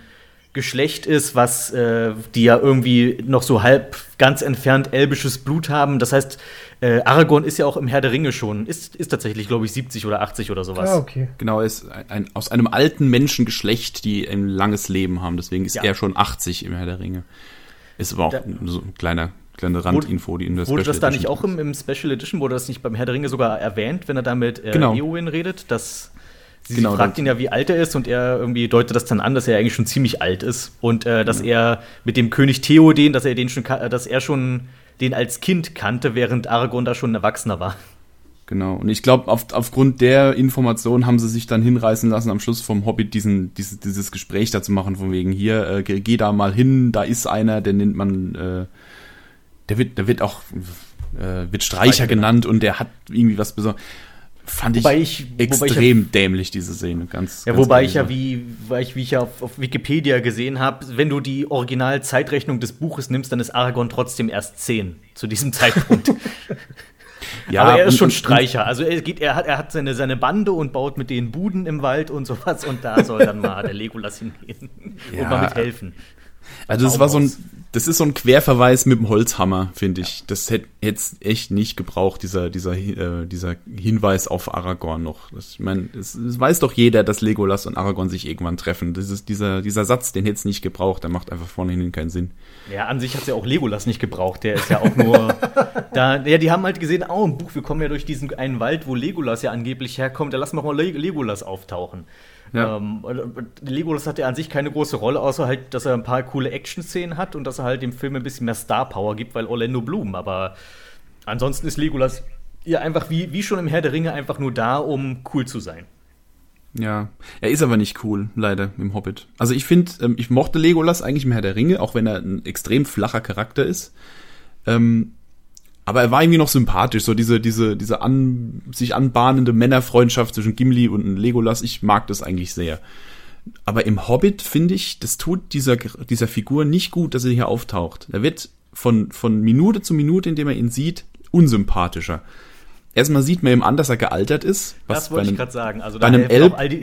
Geschlecht ist, was äh, die ja irgendwie noch so halb ganz entfernt elbisches Blut haben. Das heißt, äh, Aragorn ist ja auch im Herr der Ringe schon, ist, ist tatsächlich, glaube ich, 70 oder 80 oder sowas. Ah, okay. Genau, er ist ein, ein, aus einem alten Menschengeschlecht, die ein langes Leben haben. Deswegen ist Ja. er schon 80 im Herr der Ringe. Ist aber auch Da- so ein kleiner, kleine Randinfo, die in der Wurde Special das da nicht auch im, im Special Edition, wurde das nicht beim Herr der Ringe sogar erwähnt, wenn er da mit äh, Genau. Eowyn redet? Dass sie, Genau, sie fragt ihn ja, wie alt er ist und er irgendwie deutet das dann an, dass er eigentlich schon ziemlich alt ist und äh, dass er mit dem König Theoden, dass er den schon, dass er schon den als Kind kannte, während Aragorn da schon ein Erwachsener war. Genau. Und ich glaube, auf, aufgrund der Information haben sie sich dann hinreißen lassen, am Schluss vom Hobbit diesen, dieses, dieses Gespräch dazu machen, von wegen hier, äh, geh, geh da mal hin, da ist einer, den nennt man, äh, der wird, der wird auch, äh, wird Streicher Streicher genannt und der hat irgendwie was besonders. Fand ich, Wobei ich- wobei ich ja- extrem dämlich, diese Szene. Ganz, Ja, ganz wobei ich ja, wie, weil ich, wie ich ja auf, auf Wikipedia gesehen habe, wenn du die Originalzeitrechnung des Buches nimmst, dann ist Aragorn trotzdem erst 10 zu diesem Zeitpunkt. ja, Aber er ist und- schon und- Streicher. Also er, geht, er, hat, er hat seine, seine Bande und baut mit denen Buden im Wald und sowas. Und da soll dann mal der Legolas hingehen Ja. und mal mithelfen. Also das war so ein, das ist so ein Querverweis mit dem Holzhammer, finde ich. Das hätte jetzt echt nicht gebraucht, dieser, dieser, äh, dieser Hinweis auf Aragorn noch. Das, ich meine, es, es weiß doch jeder, dass Legolas und Aragorn sich irgendwann treffen. Das ist dieser, dieser Satz, den hätte es nicht gebraucht, der macht einfach vorne hin keinen Sinn. Ja, an sich hat ja auch Legolas nicht gebraucht. Der ist ja auch nur. da, ja, die haben halt gesehen, oh, im Buch, wir kommen ja durch diesen einen Wald, wo Legolas ja angeblich herkommt. Da lassen wir mal Le Legolas auftauchen. Ja. Ähm, Legolas hat ja an sich keine große Rolle, außer halt, dass er ein paar coole Action-Szenen hat und dass er halt dem Film ein bisschen mehr Star-Power gibt, weil Orlando Bloom. Aber ansonsten ist Legolas ja einfach wie, wie schon im Herr der Ringe einfach nur da, um cool zu sein. Ja, er ist aber nicht cool, leider, im Hobbit. Also ich finde, ähm, ich mochte Legolas eigentlich im Herr der Ringe, auch wenn er ein extrem flacher Charakter ist. Ähm, aber er war irgendwie noch sympathisch, so diese, diese, diese an, sich anbahnende Männerfreundschaft zwischen Gimli und Legolas, ich mag das eigentlich sehr. Aber im Hobbit finde ich, das tut dieser, dieser Figur nicht gut, dass er hier auftaucht. Er wird von, von Minute zu Minute, indem er ihn sieht, unsympathischer. Erstmal sieht man ihm an, dass er gealtert ist. das bei wollte ich gerade sagen. Also bei einem Elb all die,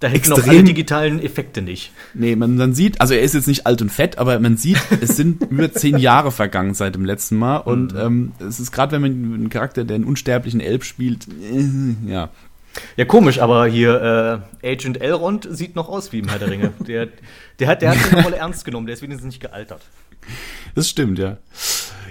da auch extrem- alle digitalen Effekte nicht. Nee, man, man sieht, also er ist jetzt nicht alt und fett, aber man sieht, es sind über zehn Jahre vergangen seit dem letzten Mal. Und ähm, es ist gerade, wenn man einen Charakter, der einen unsterblichen Elb spielt, äh, ja. Ja, komisch, aber hier äh, Agent Elrond sieht noch aus wie im Herr der Ringe. Der, der hat, der hat seine Rolle ernst genommen, der ist wenigstens nicht gealtert. Das stimmt, ja.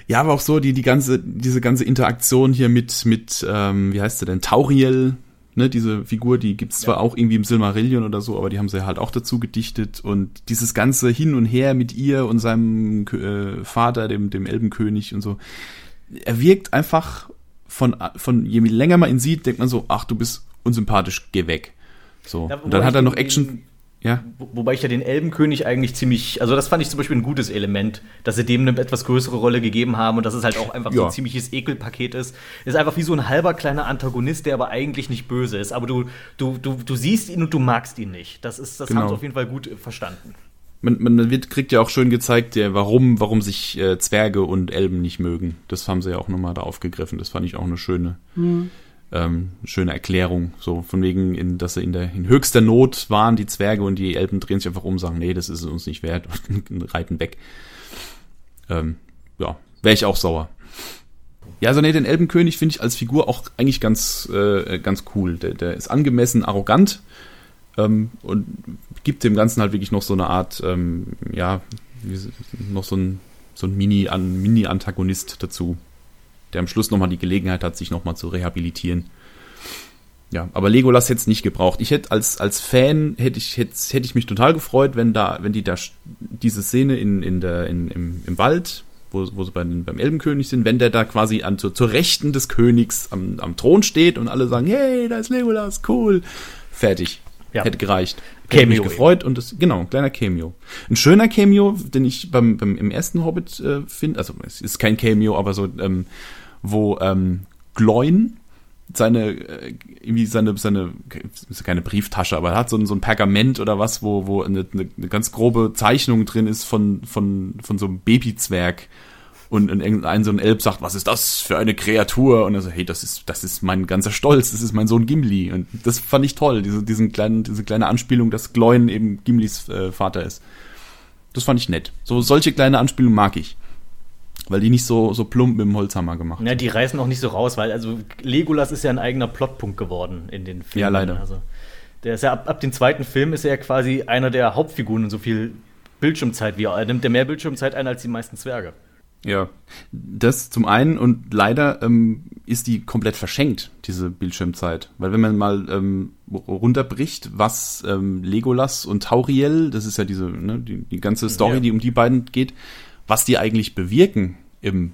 Ja, aber auch so die die ganze diese ganze Interaktion hier mit mit ähm, wie heißt sie denn Tauriel, ne, diese Figur, die gibt's zwar ja. auch irgendwie im Silmarillion oder so, aber die haben sie halt auch dazu gedichtet und dieses ganze hin und her mit ihr und seinem äh, Vater, dem dem Elbenkönig und so. Er wirkt einfach von von je länger man ihn sieht, denkt man so, ach, du bist unsympathisch, geh weg. So. Ja, und dann hat er noch Action ja. Wobei ich ja den Elbenkönig eigentlich ziemlich, also das fand ich zum Beispiel ein gutes Element, dass sie dem eine etwas größere Rolle gegeben haben und dass es halt auch einfach ja. so ein ziemliches Ekelpaket ist. Ist einfach wie so ein halber kleiner Antagonist, der aber eigentlich nicht böse ist. Aber du, du, du, du siehst ihn und du magst ihn nicht. Das ist, das genau. haben sie auf jeden Fall gut verstanden. Man, man wird, kriegt ja auch schön gezeigt, der, warum, warum sich äh, Zwerge und Elben nicht mögen. Das haben sie ja auch nochmal da aufgegriffen. Das fand ich auch eine schöne. Mhm ähm, schöne Erklärung. So von wegen, in, dass sie in der in höchster Not waren, die Zwerge und die Elben drehen sich einfach um, sagen, nee, das ist uns nicht wert und reiten weg. Ähm, ja, wäre ich auch sauer. Ja, also nee, den Elbenkönig finde ich als Figur auch eigentlich ganz, äh, ganz cool. Der, der ist angemessen arrogant ähm, und gibt dem Ganzen halt wirklich noch so eine Art, ähm, ja, noch so ein, so ein Mini-Antagonist Mini dazu der am Schluss nochmal die Gelegenheit hat, sich nochmal zu rehabilitieren. Ja, aber Legolas hätte es nicht gebraucht. Ich hätte als, als Fan hätte ich, hätte, hätte ich mich total gefreut, wenn da, wenn die da diese Szene in, in der, in, im, im Wald, wo, wo sie bei, beim Elbenkönig sind, wenn der da quasi an, zur, zur Rechten des Königs am, am Thron steht und alle sagen, hey, da ist Legolas, cool. Fertig. Ja. Hätte gereicht. Cameo. Hätte mich gefreut und das, genau, ein kleiner Cameo. Ein schöner Cameo, den ich beim, beim im ersten Hobbit äh, finde, also es ist kein Cameo, aber so, ähm, wo ähm, Gloin seine äh, irgendwie seine seine keine Brieftasche, aber er hat so ein, so ein Pergament oder was, wo wo eine, eine, eine ganz grobe Zeichnung drin ist von von von so einem Babyzwerg und, und irgendein so ein Elb sagt, was ist das für eine Kreatur? Und er so, hey, das ist, das ist mein ganzer Stolz, das ist mein Sohn Gimli. Und das fand ich toll, diese, diesen kleinen, diese kleine Anspielung, dass Gloin eben Gimlis äh, Vater ist. Das fand ich nett. So, solche kleine Anspielungen mag ich. Weil die nicht so, so plump mit dem Holzhammer gemacht Ja, die reißen auch nicht so raus, weil also Legolas ist ja ein eigener Plotpunkt geworden in den Filmen. Ja, leider. Also, der ist ja ab, ab dem zweiten Film ist er ja quasi einer der Hauptfiguren in so viel Bildschirmzeit wie er. Er nimmt ja mehr Bildschirmzeit ein als die meisten Zwerge. Ja, das zum einen und leider ähm, ist die komplett verschenkt, diese Bildschirmzeit. Weil wenn man mal ähm, runterbricht, was ähm, Legolas und Tauriel, das ist ja diese, ne, die, die ganze Story, ja. die um die beiden geht, was die eigentlich bewirken im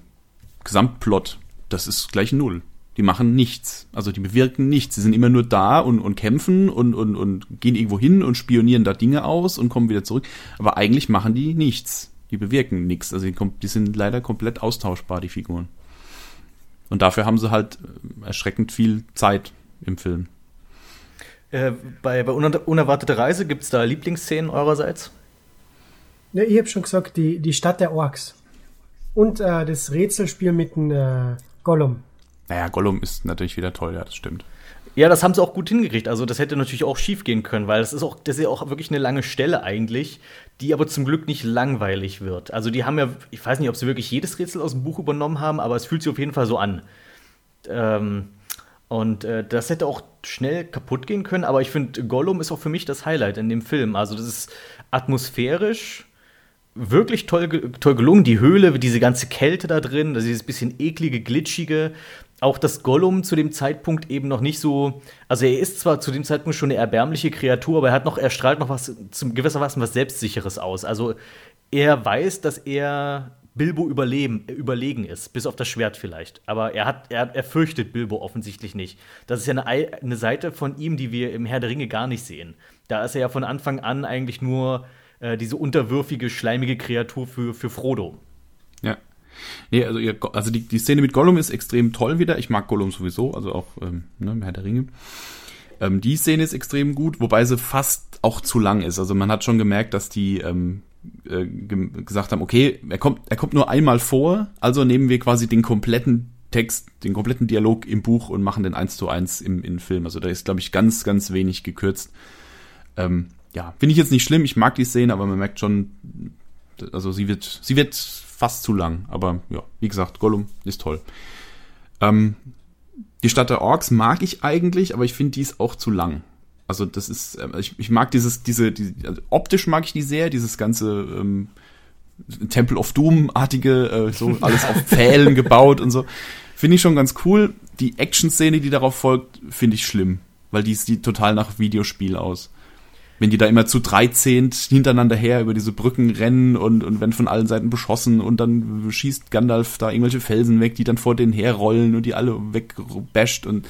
Gesamtplot, das ist gleich null. Die machen nichts. Also die bewirken nichts. Sie sind immer nur da und, und kämpfen und, und, und gehen irgendwo hin und spionieren da Dinge aus und kommen wieder zurück. Aber eigentlich machen die nichts. Die bewirken nichts. Also die, die sind leider komplett austauschbar, die Figuren. Und dafür haben sie halt äh, erschreckend viel Zeit im Film. Äh, bei, bei Unerwartete Reise gibt es da Lieblingsszenen eurerseits? Ja, ich habe schon gesagt, die, die Stadt der Orks. Und äh, das Rätselspiel mit dem äh, Gollum. Naja, Gollum ist natürlich wieder toll, ja, das stimmt. Ja, das haben sie auch gut hingekriegt. Also, das hätte natürlich auch schief gehen können, weil das ist auch, das ist ja auch wirklich eine lange Stelle eigentlich, die aber zum Glück nicht langweilig wird. Also, die haben ja, ich weiß nicht, ob sie wirklich jedes Rätsel aus dem Buch übernommen haben, aber es fühlt sich auf jeden Fall so an. Ähm, und äh, das hätte auch schnell kaputt gehen können, aber ich finde, Gollum ist auch für mich das Highlight in dem Film. Also, das ist atmosphärisch wirklich toll, toll gelungen. Die Höhle, diese ganze Kälte da drin, das ist bisschen eklige, glitschige. Auch das Gollum zu dem Zeitpunkt eben noch nicht so. Also, er ist zwar zu dem Zeitpunkt schon eine erbärmliche Kreatur, aber er hat noch, er strahlt noch was zum gewissermaßen was Selbstsicheres aus. Also, er weiß, dass er Bilbo überleben, überlegen ist, bis auf das Schwert vielleicht. Aber er, hat, er, er fürchtet Bilbo offensichtlich nicht. Das ist ja eine, eine Seite von ihm, die wir im Herr der Ringe gar nicht sehen. Da ist er ja von Anfang an eigentlich nur äh, diese unterwürfige, schleimige Kreatur für, für Frodo. Ja. Nee, also, also die, die Szene mit Gollum ist extrem toll wieder. Ich mag Gollum sowieso, also auch ähm, ne, Herr der Ringe. Ähm, die Szene ist extrem gut, wobei sie fast auch zu lang ist. Also man hat schon gemerkt, dass die ähm, äh, gesagt haben, okay, er kommt, er kommt nur einmal vor, also nehmen wir quasi den kompletten Text, den kompletten Dialog im Buch und machen den eins zu eins im, im Film. Also da ist, glaube ich, ganz, ganz wenig gekürzt. Ähm, ja, finde ich jetzt nicht schlimm. Ich mag die Szene, aber man merkt schon, also sie wird, sie wird fast zu lang. Aber ja, wie gesagt, Gollum ist toll. Ähm, die Stadt der Orks mag ich eigentlich, aber ich finde die ist auch zu lang. Also das ist, äh, ich, ich mag dieses, diese, die, also optisch mag ich die sehr, dieses ganze, ähm, Temple of Doom-artige, äh, so alles auf Pfählen gebaut und so. Finde ich schon ganz cool. Die Action-Szene, die darauf folgt, finde ich schlimm, weil die sieht total nach Videospiel aus. Wenn die da immer zu dreizehnt hintereinander her über diese Brücken rennen und, und werden von allen Seiten beschossen und dann schießt Gandalf da irgendwelche Felsen weg, die dann vor denen herrollen und die alle wegbasht und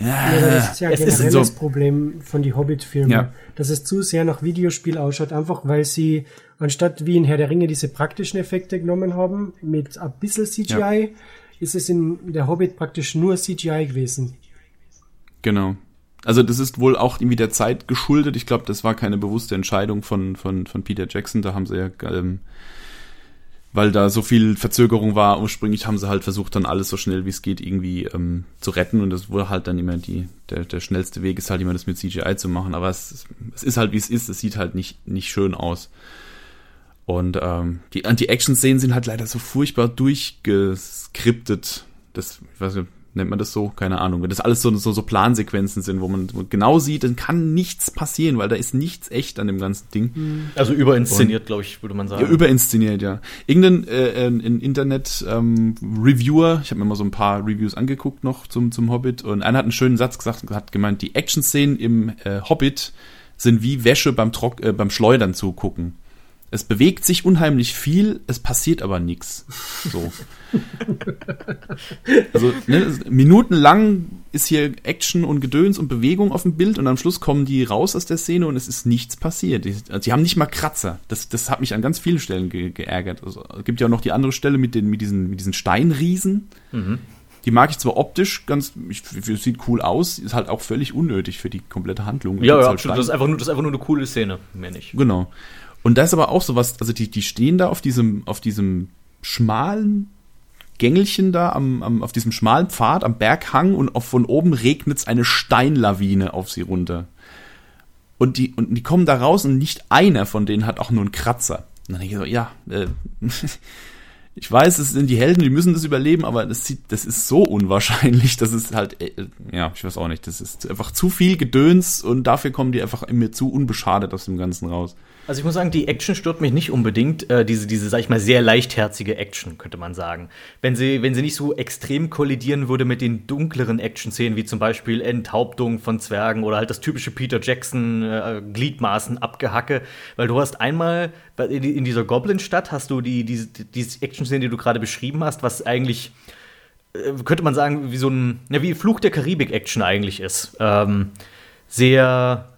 ja, ja, das ist ja es generell so, das Problem von die Hobbit-Filmen, ja. dass es zu sehr nach Videospiel ausschaut, einfach weil sie anstatt wie in Herr der Ringe diese praktischen Effekte genommen haben, mit ein bisschen CGI, ja. ist es in der Hobbit praktisch nur CGI gewesen. Genau. Also das ist wohl auch irgendwie der Zeit geschuldet. Ich glaube, das war keine bewusste Entscheidung von, von, von Peter Jackson. Da haben sie ja ähm, weil da so viel Verzögerung war. Ursprünglich haben sie halt versucht, dann alles so schnell wie es geht irgendwie ähm, zu retten und das wurde halt dann immer die, der, der schnellste Weg ist halt immer das mit CGI zu machen, aber es, es ist halt wie es ist, es sieht halt nicht, nicht schön aus. Und ähm, die, die Action-Szenen sind halt leider so furchtbar durchgeskriptet. Das, ich weiß nicht, nennt man das so? Keine Ahnung. Wenn das alles so, so, so Plansequenzen sind, wo man genau sieht, dann kann nichts passieren, weil da ist nichts echt an dem ganzen Ding. Mhm. Also überinszeniert, glaube ich, würde man sagen. Ja, überinszeniert, ja. Irgendein äh, ein Internet-Reviewer, ähm, ich habe mir mal so ein paar Reviews angeguckt noch zum, zum Hobbit, und einer hat einen schönen Satz gesagt, hat gemeint, die Action-Szenen im äh, Hobbit sind wie Wäsche beim, Trock, äh, beim Schleudern zugucken. Es bewegt sich unheimlich viel, es passiert aber nichts. So. also ne, minutenlang ist hier Action und Gedöns und Bewegung auf dem Bild und am Schluss kommen die raus aus der Szene und es ist nichts passiert. Die, also die haben nicht mal Kratzer. Das, das hat mich an ganz vielen Stellen ge geärgert. Also, es gibt ja auch noch die andere Stelle mit, den, mit, diesen, mit diesen Steinriesen. Mhm. Die mag ich zwar optisch ganz, ich, sieht cool aus, ist halt auch völlig unnötig für die komplette Handlung. Ja, ja, halt absolut. Das ist, einfach nur, das ist einfach nur eine coole Szene, mehr nicht. Genau. Und da ist aber auch sowas, also die, die stehen da auf diesem, auf diesem schmalen Gängelchen da, am, am, auf diesem schmalen Pfad am Berghang und auf, von oben regnet es eine Steinlawine auf sie runter. Und die, und die kommen da raus und nicht einer von denen hat auch nur einen Kratzer. Und dann denke ich so, ja, äh, ich weiß, es sind die Helden, die müssen das überleben, aber das, sieht, das ist so unwahrscheinlich, das ist halt, äh, ja, ich weiß auch nicht, das ist einfach zu viel Gedöns und dafür kommen die einfach mir zu unbeschadet aus dem Ganzen raus. Also ich muss sagen, die Action stört mich nicht unbedingt. Äh, diese, diese, sag ich mal, sehr leichtherzige Action, könnte man sagen. Wenn sie, wenn sie nicht so extrem kollidieren würde mit den dunkleren Action-Szenen, wie zum Beispiel Enthauptung von Zwergen oder halt das typische Peter Jackson äh, Gliedmaßen abgehacke. Weil du hast einmal in dieser Goblin-Stadt hast du die, die, diese Action-Szene, die du gerade beschrieben hast, was eigentlich äh, könnte man sagen, wie so ein, ja, wie Fluch der Karibik-Action eigentlich ist. Ähm, sehr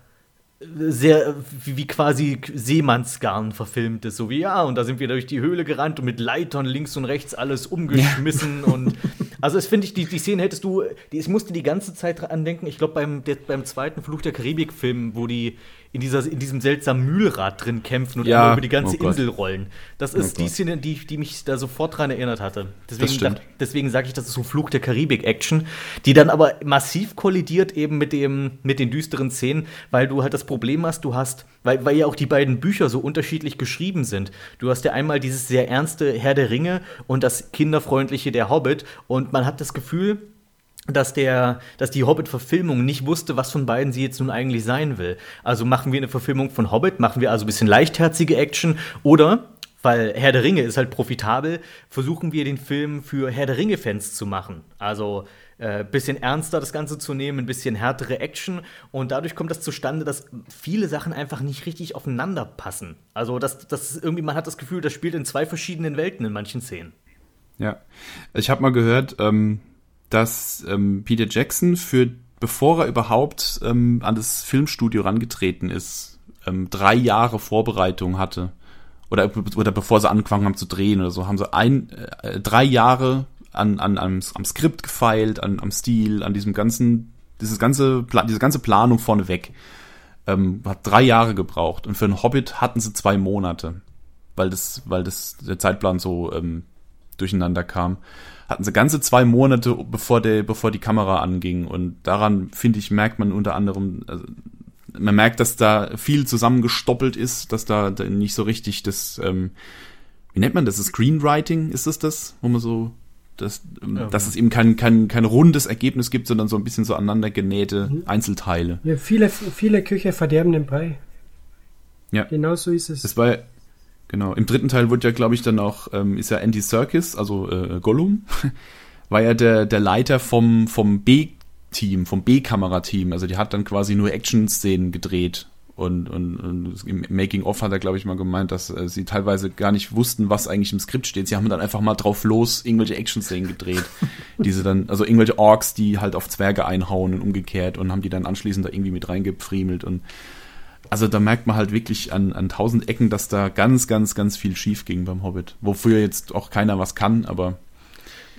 sehr wie quasi Seemannsgarn verfilmt ist, so wie ja, und da sind wir durch die Höhle gerannt und mit Leitern links und rechts alles umgeschmissen ja. und also es finde ich, die, die Szene hättest du, die, ich musste die ganze Zeit dran denken, ich glaube beim, beim zweiten Fluch der Karibik-Film, wo die in, dieser, in diesem seltsamen Mühlrad drin kämpfen und ja. über die ganze oh Insel rollen. Das ist oh die Szene, die, die mich da sofort dran erinnert hatte. Deswegen, deswegen sage ich, das ist so Fluch der Karibik-Action, die dann aber massiv kollidiert eben mit, dem, mit den düsteren Szenen, weil du halt das Problem hast, du hast, weil, weil ja auch die beiden Bücher so unterschiedlich geschrieben sind. Du hast ja einmal dieses sehr ernste Herr der Ringe und das kinderfreundliche Der Hobbit und man hat das Gefühl, dass der, dass die Hobbit-Verfilmung nicht wusste, was von beiden sie jetzt nun eigentlich sein will. Also machen wir eine Verfilmung von Hobbit, machen wir also ein bisschen leichtherzige Action oder weil Herr der Ringe ist halt profitabel, versuchen wir den Film für Herr der Ringe-Fans zu machen. Also äh, bisschen ernster das Ganze zu nehmen, ein bisschen härtere Action und dadurch kommt das zustande, dass viele Sachen einfach nicht richtig aufeinander passen. Also das, das irgendwie, man hat das Gefühl, das spielt in zwei verschiedenen Welten in manchen Szenen. Ja, ich habe mal gehört, ähm, dass ähm, Peter Jackson für bevor er überhaupt ähm, an das Filmstudio rangetreten ist, ähm, drei Jahre Vorbereitung hatte. Oder, oder bevor sie angefangen haben zu drehen oder so, haben sie ein, äh, drei Jahre an, an, am, am Skript gefeilt, an, am Stil, an diesem ganzen, dieses ganze, diese ganze Planung vorneweg. Ähm, hat drei Jahre gebraucht. Und für einen Hobbit hatten sie zwei Monate. Weil das, weil das, der Zeitplan so ähm, durcheinander kam hatten sie ganze zwei Monate, bevor, der, bevor die Kamera anging. Und daran, finde ich, merkt man unter anderem, also, man merkt, dass da viel zusammengestoppelt ist, dass da, da nicht so richtig das, ähm, wie nennt man das, das Screenwriting, ist das das, wo man so, das, ähm, ja. dass es eben kein, kein, kein rundes Ergebnis gibt, sondern so ein bisschen so aneinander genähte mhm. Einzelteile. Ja, viele, viele Küche verderben den Brei. Ja. Genau so ist es. Es war, Genau. Im dritten Teil wurde ja, glaube ich, dann auch, ähm, ist ja Andy Serkis, also äh, Gollum, war ja der, der Leiter vom, vom B-Team, vom B-Kamerateam. Also die hat dann quasi nur Action-Szenen gedreht. Und, und, und im Making-of hat er, glaube ich, mal gemeint, dass äh, sie teilweise gar nicht wussten, was eigentlich im Skript steht. Sie haben dann einfach mal drauf los irgendwelche Action-Szenen gedreht. diese dann, also irgendwelche Orks, die halt auf Zwerge einhauen und umgekehrt und haben die dann anschließend da irgendwie mit reingepfriemelt und also da merkt man halt wirklich an, an tausend Ecken, dass da ganz, ganz, ganz viel schief ging beim Hobbit. Wofür jetzt auch keiner was kann, aber.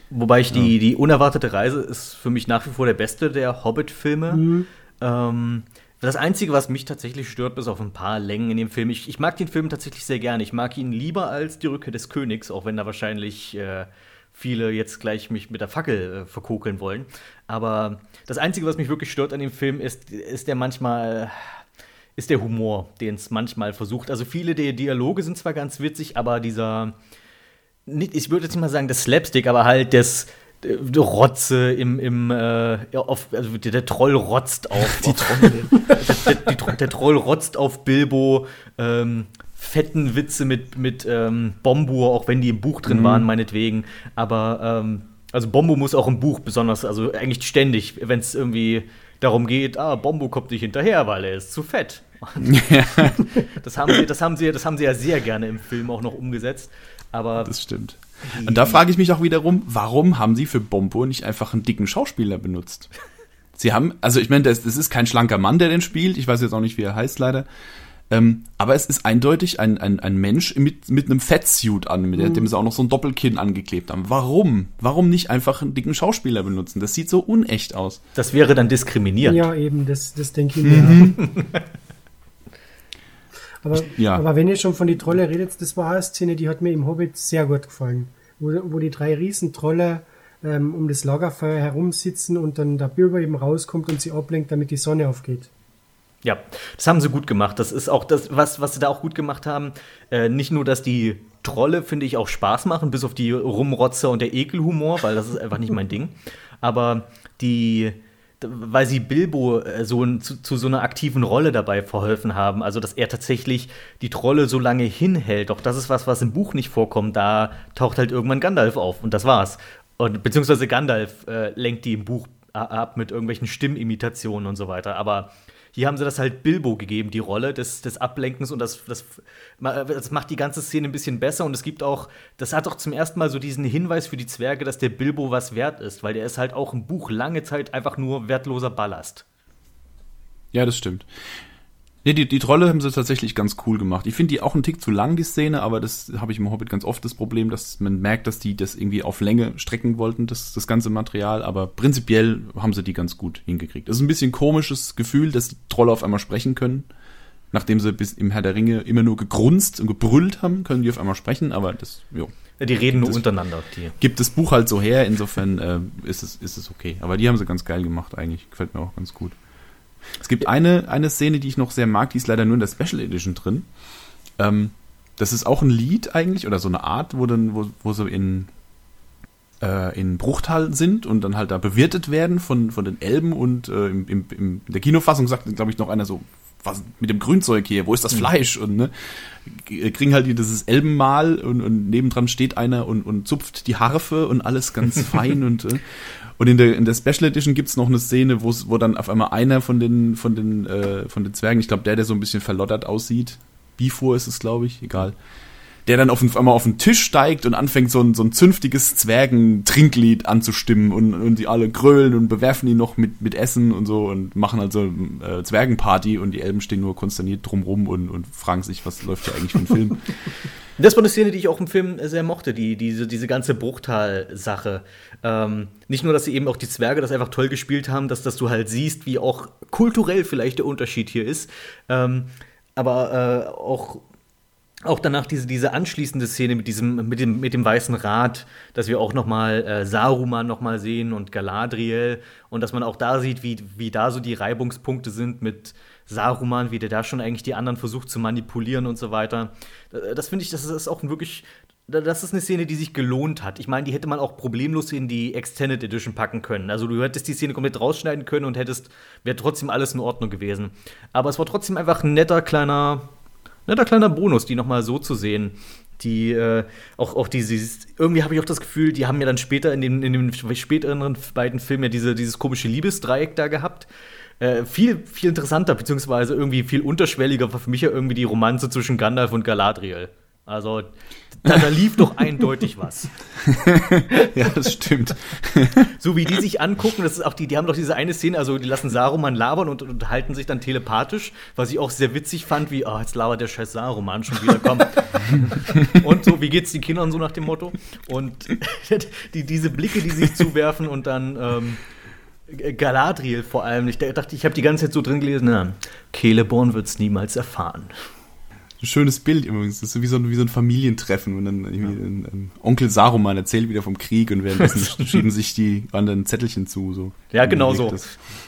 Wobei ich ja. die, die unerwartete Reise ist für mich nach wie vor der beste der Hobbit-Filme. Mhm. Ähm, das Einzige, was mich tatsächlich stört, bis auf ein paar Längen in dem Film, ich, ich mag den Film tatsächlich sehr gerne. Ich mag ihn lieber als Die Rückkehr des Königs, auch wenn da wahrscheinlich äh, viele jetzt gleich mich mit der Fackel äh, verkokeln wollen. Aber das Einzige, was mich wirklich stört an dem Film, ist, ist der manchmal ist der Humor, den es manchmal versucht. Also viele der Dialoge sind zwar ganz witzig, aber dieser, ich würde jetzt nicht mal sagen das Slapstick, aber halt das äh, Rotze im, im äh, auf, also der, der, Troll rotzt auf. Die Trolle. der, der, der, Troll rotzt auf Bilbo. Ähm, fetten Witze mit, mit ähm, Bombo, auch wenn die im Buch drin mhm. waren, meinetwegen. Aber ähm, also Bombo muss auch im Buch besonders, also eigentlich ständig, wenn es irgendwie darum geht, ah, Bombo kommt nicht hinterher, weil er ist zu fett. das, haben sie, das, haben sie, das haben sie ja sehr gerne im Film auch noch umgesetzt. Aber das stimmt. Und da frage ich mich auch wiederum, warum haben sie für Bombo nicht einfach einen dicken Schauspieler benutzt? Sie haben, also ich meine, das, das ist kein schlanker Mann, der den spielt. Ich weiß jetzt auch nicht, wie er heißt, leider. Ähm, aber es ist eindeutig ein, ein, ein Mensch mit, mit einem Fettsuit an, mit mhm. dem sie auch noch so ein Doppelkinn angeklebt haben. Warum? Warum nicht einfach einen dicken Schauspieler benutzen? Das sieht so unecht aus. Das wäre dann diskriminierend. Ja, eben, das, das denke ich mir. Mhm. Aber, ja. aber wenn ihr schon von die Trolle redet, das war eine Szene, die hat mir im Hobbit sehr gut gefallen. Wo, wo die drei Riesentrolle ähm, um das Lagerfeuer herumsitzen und dann der Bilbo eben rauskommt und sie ablenkt, damit die Sonne aufgeht. Ja, das haben sie gut gemacht. Das ist auch das, was, was sie da auch gut gemacht haben. Äh, nicht nur, dass die Trolle, finde ich, auch Spaß machen, bis auf die Rumrotzer und der Ekelhumor, weil das ist einfach nicht mein Ding. Aber die, weil sie Bilbo äh, so zu, zu, so einer aktiven Rolle dabei verholfen haben. Also, dass er tatsächlich die Trolle so lange hinhält. Doch das ist was, was im Buch nicht vorkommt. Da taucht halt irgendwann Gandalf auf und das war's. Und beziehungsweise Gandalf äh, lenkt die im Buch ab mit irgendwelchen Stimmimitationen und so weiter. Aber hier haben sie das halt Bilbo gegeben, die Rolle des, des Ablenkens und das, das, das macht die ganze Szene ein bisschen besser und es gibt auch, das hat auch zum ersten Mal so diesen Hinweis für die Zwerge, dass der Bilbo was wert ist, weil der ist halt auch im Buch lange Zeit einfach nur wertloser Ballast. Ja, das stimmt. Nee, die, die Trolle haben sie tatsächlich ganz cool gemacht. Ich finde die auch einen Tick zu lang, die Szene, aber das habe ich im Hobbit ganz oft das Problem, dass man merkt, dass die das irgendwie auf Länge strecken wollten, das, das ganze Material, aber prinzipiell haben sie die ganz gut hingekriegt. Das ist ein bisschen komisches Gefühl, dass die Trolle auf einmal sprechen können. Nachdem sie bis im Herr der Ringe immer nur gegrunzt und gebrüllt haben, können die auf einmal sprechen, aber das, jo. Ja, die reden nur das, untereinander. Die. Gibt das Buch halt so her, insofern äh, ist, es, ist es okay. Aber die haben sie ganz geil gemacht eigentlich. Gefällt mir auch ganz gut. Es gibt eine, eine Szene, die ich noch sehr mag, die ist leider nur in der Special Edition drin. Ähm, das ist auch ein Lied eigentlich oder so eine Art, wo dann, wo, wo so in, äh, in Bruchtal sind und dann halt da bewirtet werden von, von den Elben und äh, im, im, in der Kinofassung sagt, glaube ich, noch einer so, was mit dem Grünzeug hier, wo ist das hm. Fleisch? Und ne, kriegen halt dieses Elbenmal und, und nebendran steht einer und, und zupft die Harfe und alles ganz fein und äh, und in der, in der Special Edition gibt's noch eine Szene, wo, dann auf einmal einer von den, von den, äh, von den Zwergen, ich glaube der, der so ein bisschen verlottert aussieht, Bifur ist es, glaube ich, egal, der dann auf einmal auf den Tisch steigt und anfängt, so ein, so ein zünftiges Zwergen-Trinklied anzustimmen und, und die alle grölen und bewerfen ihn noch mit, mit Essen und so und machen also äh, Zwergenparty und die Elben stehen nur konsterniert drumrum und, und fragen sich, was läuft hier eigentlich für ein Film. Das war eine Szene, die ich auch im Film sehr mochte, die, diese, diese ganze Bruchtal-Sache. Ähm, nicht nur, dass sie eben auch die Zwerge das einfach toll gespielt haben, dass, dass du halt siehst, wie auch kulturell vielleicht der Unterschied hier ist. Ähm, aber äh, auch auch danach diese, diese anschließende Szene mit diesem, mit dem, mit dem weißen Rad, dass wir auch noch mal äh, Saruman noch mal sehen und Galadriel und dass man auch da sieht, wie, wie da so die Reibungspunkte sind mit Saruman, wie der da schon eigentlich die anderen versucht zu manipulieren und so weiter. Äh, das finde ich, das ist auch wirklich, das ist eine Szene, die sich gelohnt hat. Ich meine, die hätte man auch problemlos in die Extended Edition packen können. Also du hättest die Szene komplett rausschneiden können und hättest, wäre trotzdem alles in Ordnung gewesen. Aber es war trotzdem einfach ein netter kleiner netter kleiner Bonus, die nochmal so zu sehen. Die, äh, auch, auch dieses, irgendwie habe ich auch das Gefühl, die haben ja dann später in den, in den späteren beiden Filmen ja diese, dieses komische Liebesdreieck da gehabt. Äh, viel, viel interessanter, beziehungsweise irgendwie viel unterschwelliger war für mich ja irgendwie die Romanze zwischen Gandalf und Galadriel. Also, da, da lief doch eindeutig was. ja, das stimmt. so wie die sich angucken, das ist auch die, die haben doch diese eine Szene, also die lassen Saruman labern und unterhalten sich dann telepathisch, was ich auch sehr witzig fand, wie, oh, jetzt labert der scheiß Saruman schon wieder, komm. und so, wie geht's den Kindern so nach dem Motto? Und die, diese Blicke, die sich zuwerfen und dann, ähm, Galadriel vor allem. Ich dachte, ich habe die ganze Zeit so drin gelesen, na, Celeborn wird es niemals erfahren ein schönes Bild übrigens. Das ist wie so ein, wie so ein Familientreffen und dann ein, ein Onkel Saruman erzählt wieder vom Krieg und währenddessen schieben sich die anderen Zettelchen zu. So. Ja, genau so.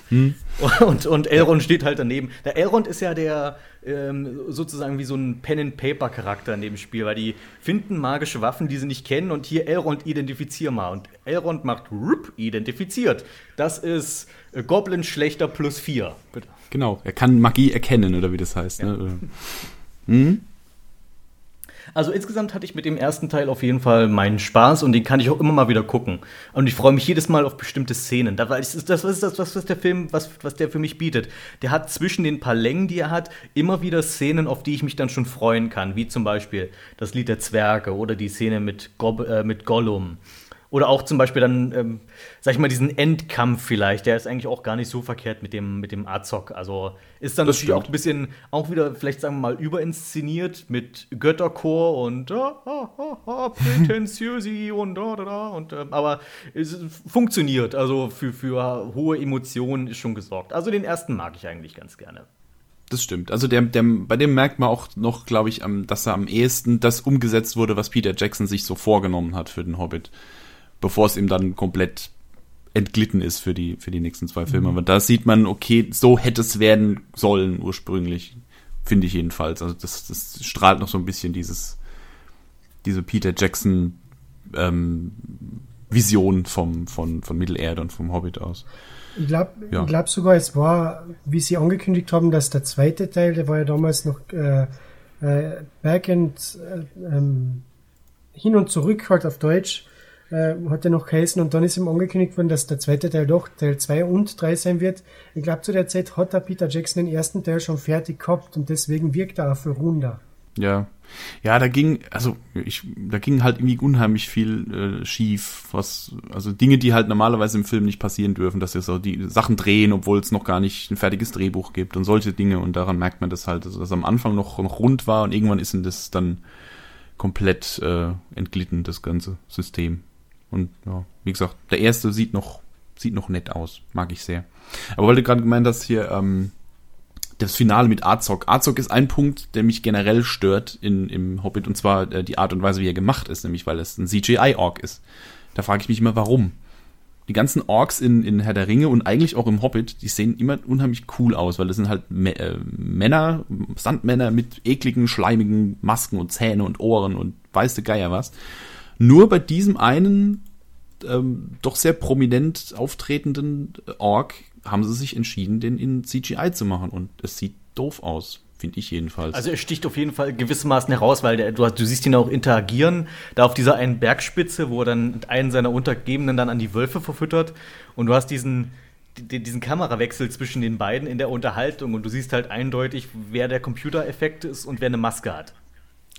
Hm? Und, und Elrond steht halt daneben. Der Elrond ist ja der ähm, sozusagen wie so ein Pen-and-Paper-Charakter in dem Spiel, weil die finden magische Waffen, die sie nicht kennen und hier Elrond identifizier mal. Und Elrond macht rup, identifiziert. Das ist äh, Goblin schlechter plus vier. Bitte. Genau, er kann Magie erkennen, oder wie das heißt. Ja. Ne? Mhm. Also insgesamt hatte ich mit dem ersten Teil auf jeden Fall meinen Spaß und den kann ich auch immer mal wieder gucken. Und ich freue mich jedes Mal auf bestimmte Szenen. Das ist das, was, der Film, was, was der für mich bietet. Der hat zwischen den paar Längen, die er hat, immer wieder Szenen, auf die ich mich dann schon freuen kann. Wie zum Beispiel das Lied der Zwerge oder die Szene mit, Gob äh, mit Gollum oder auch zum Beispiel dann, ähm, sag ich mal, diesen Endkampf vielleicht, der ist eigentlich auch gar nicht so verkehrt mit dem, mit dem Azog. Also ist dann das natürlich auch ein bisschen, auch wieder, vielleicht sagen wir mal, überinszeniert mit Götterchor und ah, ah, ah, ah, Prätentiösi und da, da, da. Und, äh, aber es funktioniert. Also für, für hohe Emotionen ist schon gesorgt. Also den ersten mag ich eigentlich ganz gerne. Das stimmt. Also der, der, bei dem merkt man auch noch, glaube ich, dass er am ehesten das umgesetzt wurde, was Peter Jackson sich so vorgenommen hat für den Hobbit bevor es ihm dann komplett entglitten ist für die, für die nächsten zwei Filme. Mhm. Aber da sieht man, okay, so hätte es werden sollen ursprünglich. Finde ich jedenfalls. Also das, das strahlt noch so ein bisschen dieses, diese Peter Jackson ähm, Vision vom, von, von Mittelerde und vom Hobbit aus. Ich glaube ja. glaub sogar, es war, wie sie angekündigt haben, dass der zweite Teil, der war ja damals noch äh, äh, Back and äh, ähm, hin und zurück halt auf Deutsch, äh, hat er noch geheißen und dann ist ihm angekündigt worden, dass der zweite Teil doch Teil 2 und 3 sein wird. Ich glaube, zu der Zeit hat der Peter Jackson den ersten Teil schon fertig gehabt und deswegen wirkt er auch für runder. Ja. Ja, da ging, also ich, da ging halt irgendwie unheimlich viel äh, schief, was, also Dinge, die halt normalerweise im Film nicht passieren dürfen, dass wir so die Sachen drehen, obwohl es noch gar nicht ein fertiges Drehbuch gibt und solche Dinge und daran merkt man das halt, also, dass am Anfang noch, noch rund war und irgendwann ist das dann komplett äh, entglitten, das ganze System. Und ja, wie gesagt, der erste sieht noch, sieht noch nett aus. Mag ich sehr. Aber weil du gerade gemeint hast hier, ähm, das Finale mit Azog. Azog ist ein Punkt, der mich generell stört in, im Hobbit, und zwar äh, die Art und Weise, wie er gemacht ist, nämlich weil es ein CGI-Ork ist. Da frage ich mich immer, warum. Die ganzen Orks in, in Herr der Ringe und eigentlich auch im Hobbit, die sehen immer unheimlich cool aus, weil das sind halt M äh, Männer, Sandmänner mit ekligen, schleimigen Masken und Zähne und Ohren und weiße Geier was. Nur bei diesem einen ähm, doch sehr prominent auftretenden Ork haben sie sich entschieden, den in CGI zu machen. Und es sieht doof aus. Finde ich jedenfalls. Also er sticht auf jeden Fall gewissermaßen heraus, weil der, du, du, siehst ihn auch interagieren, da auf dieser einen Bergspitze, wo er dann einen seiner Untergebenen dann an die Wölfe verfüttert. Und du hast diesen, diesen Kamerawechsel zwischen den beiden in der Unterhaltung und du siehst halt eindeutig, wer der Computereffekt ist und wer eine Maske hat.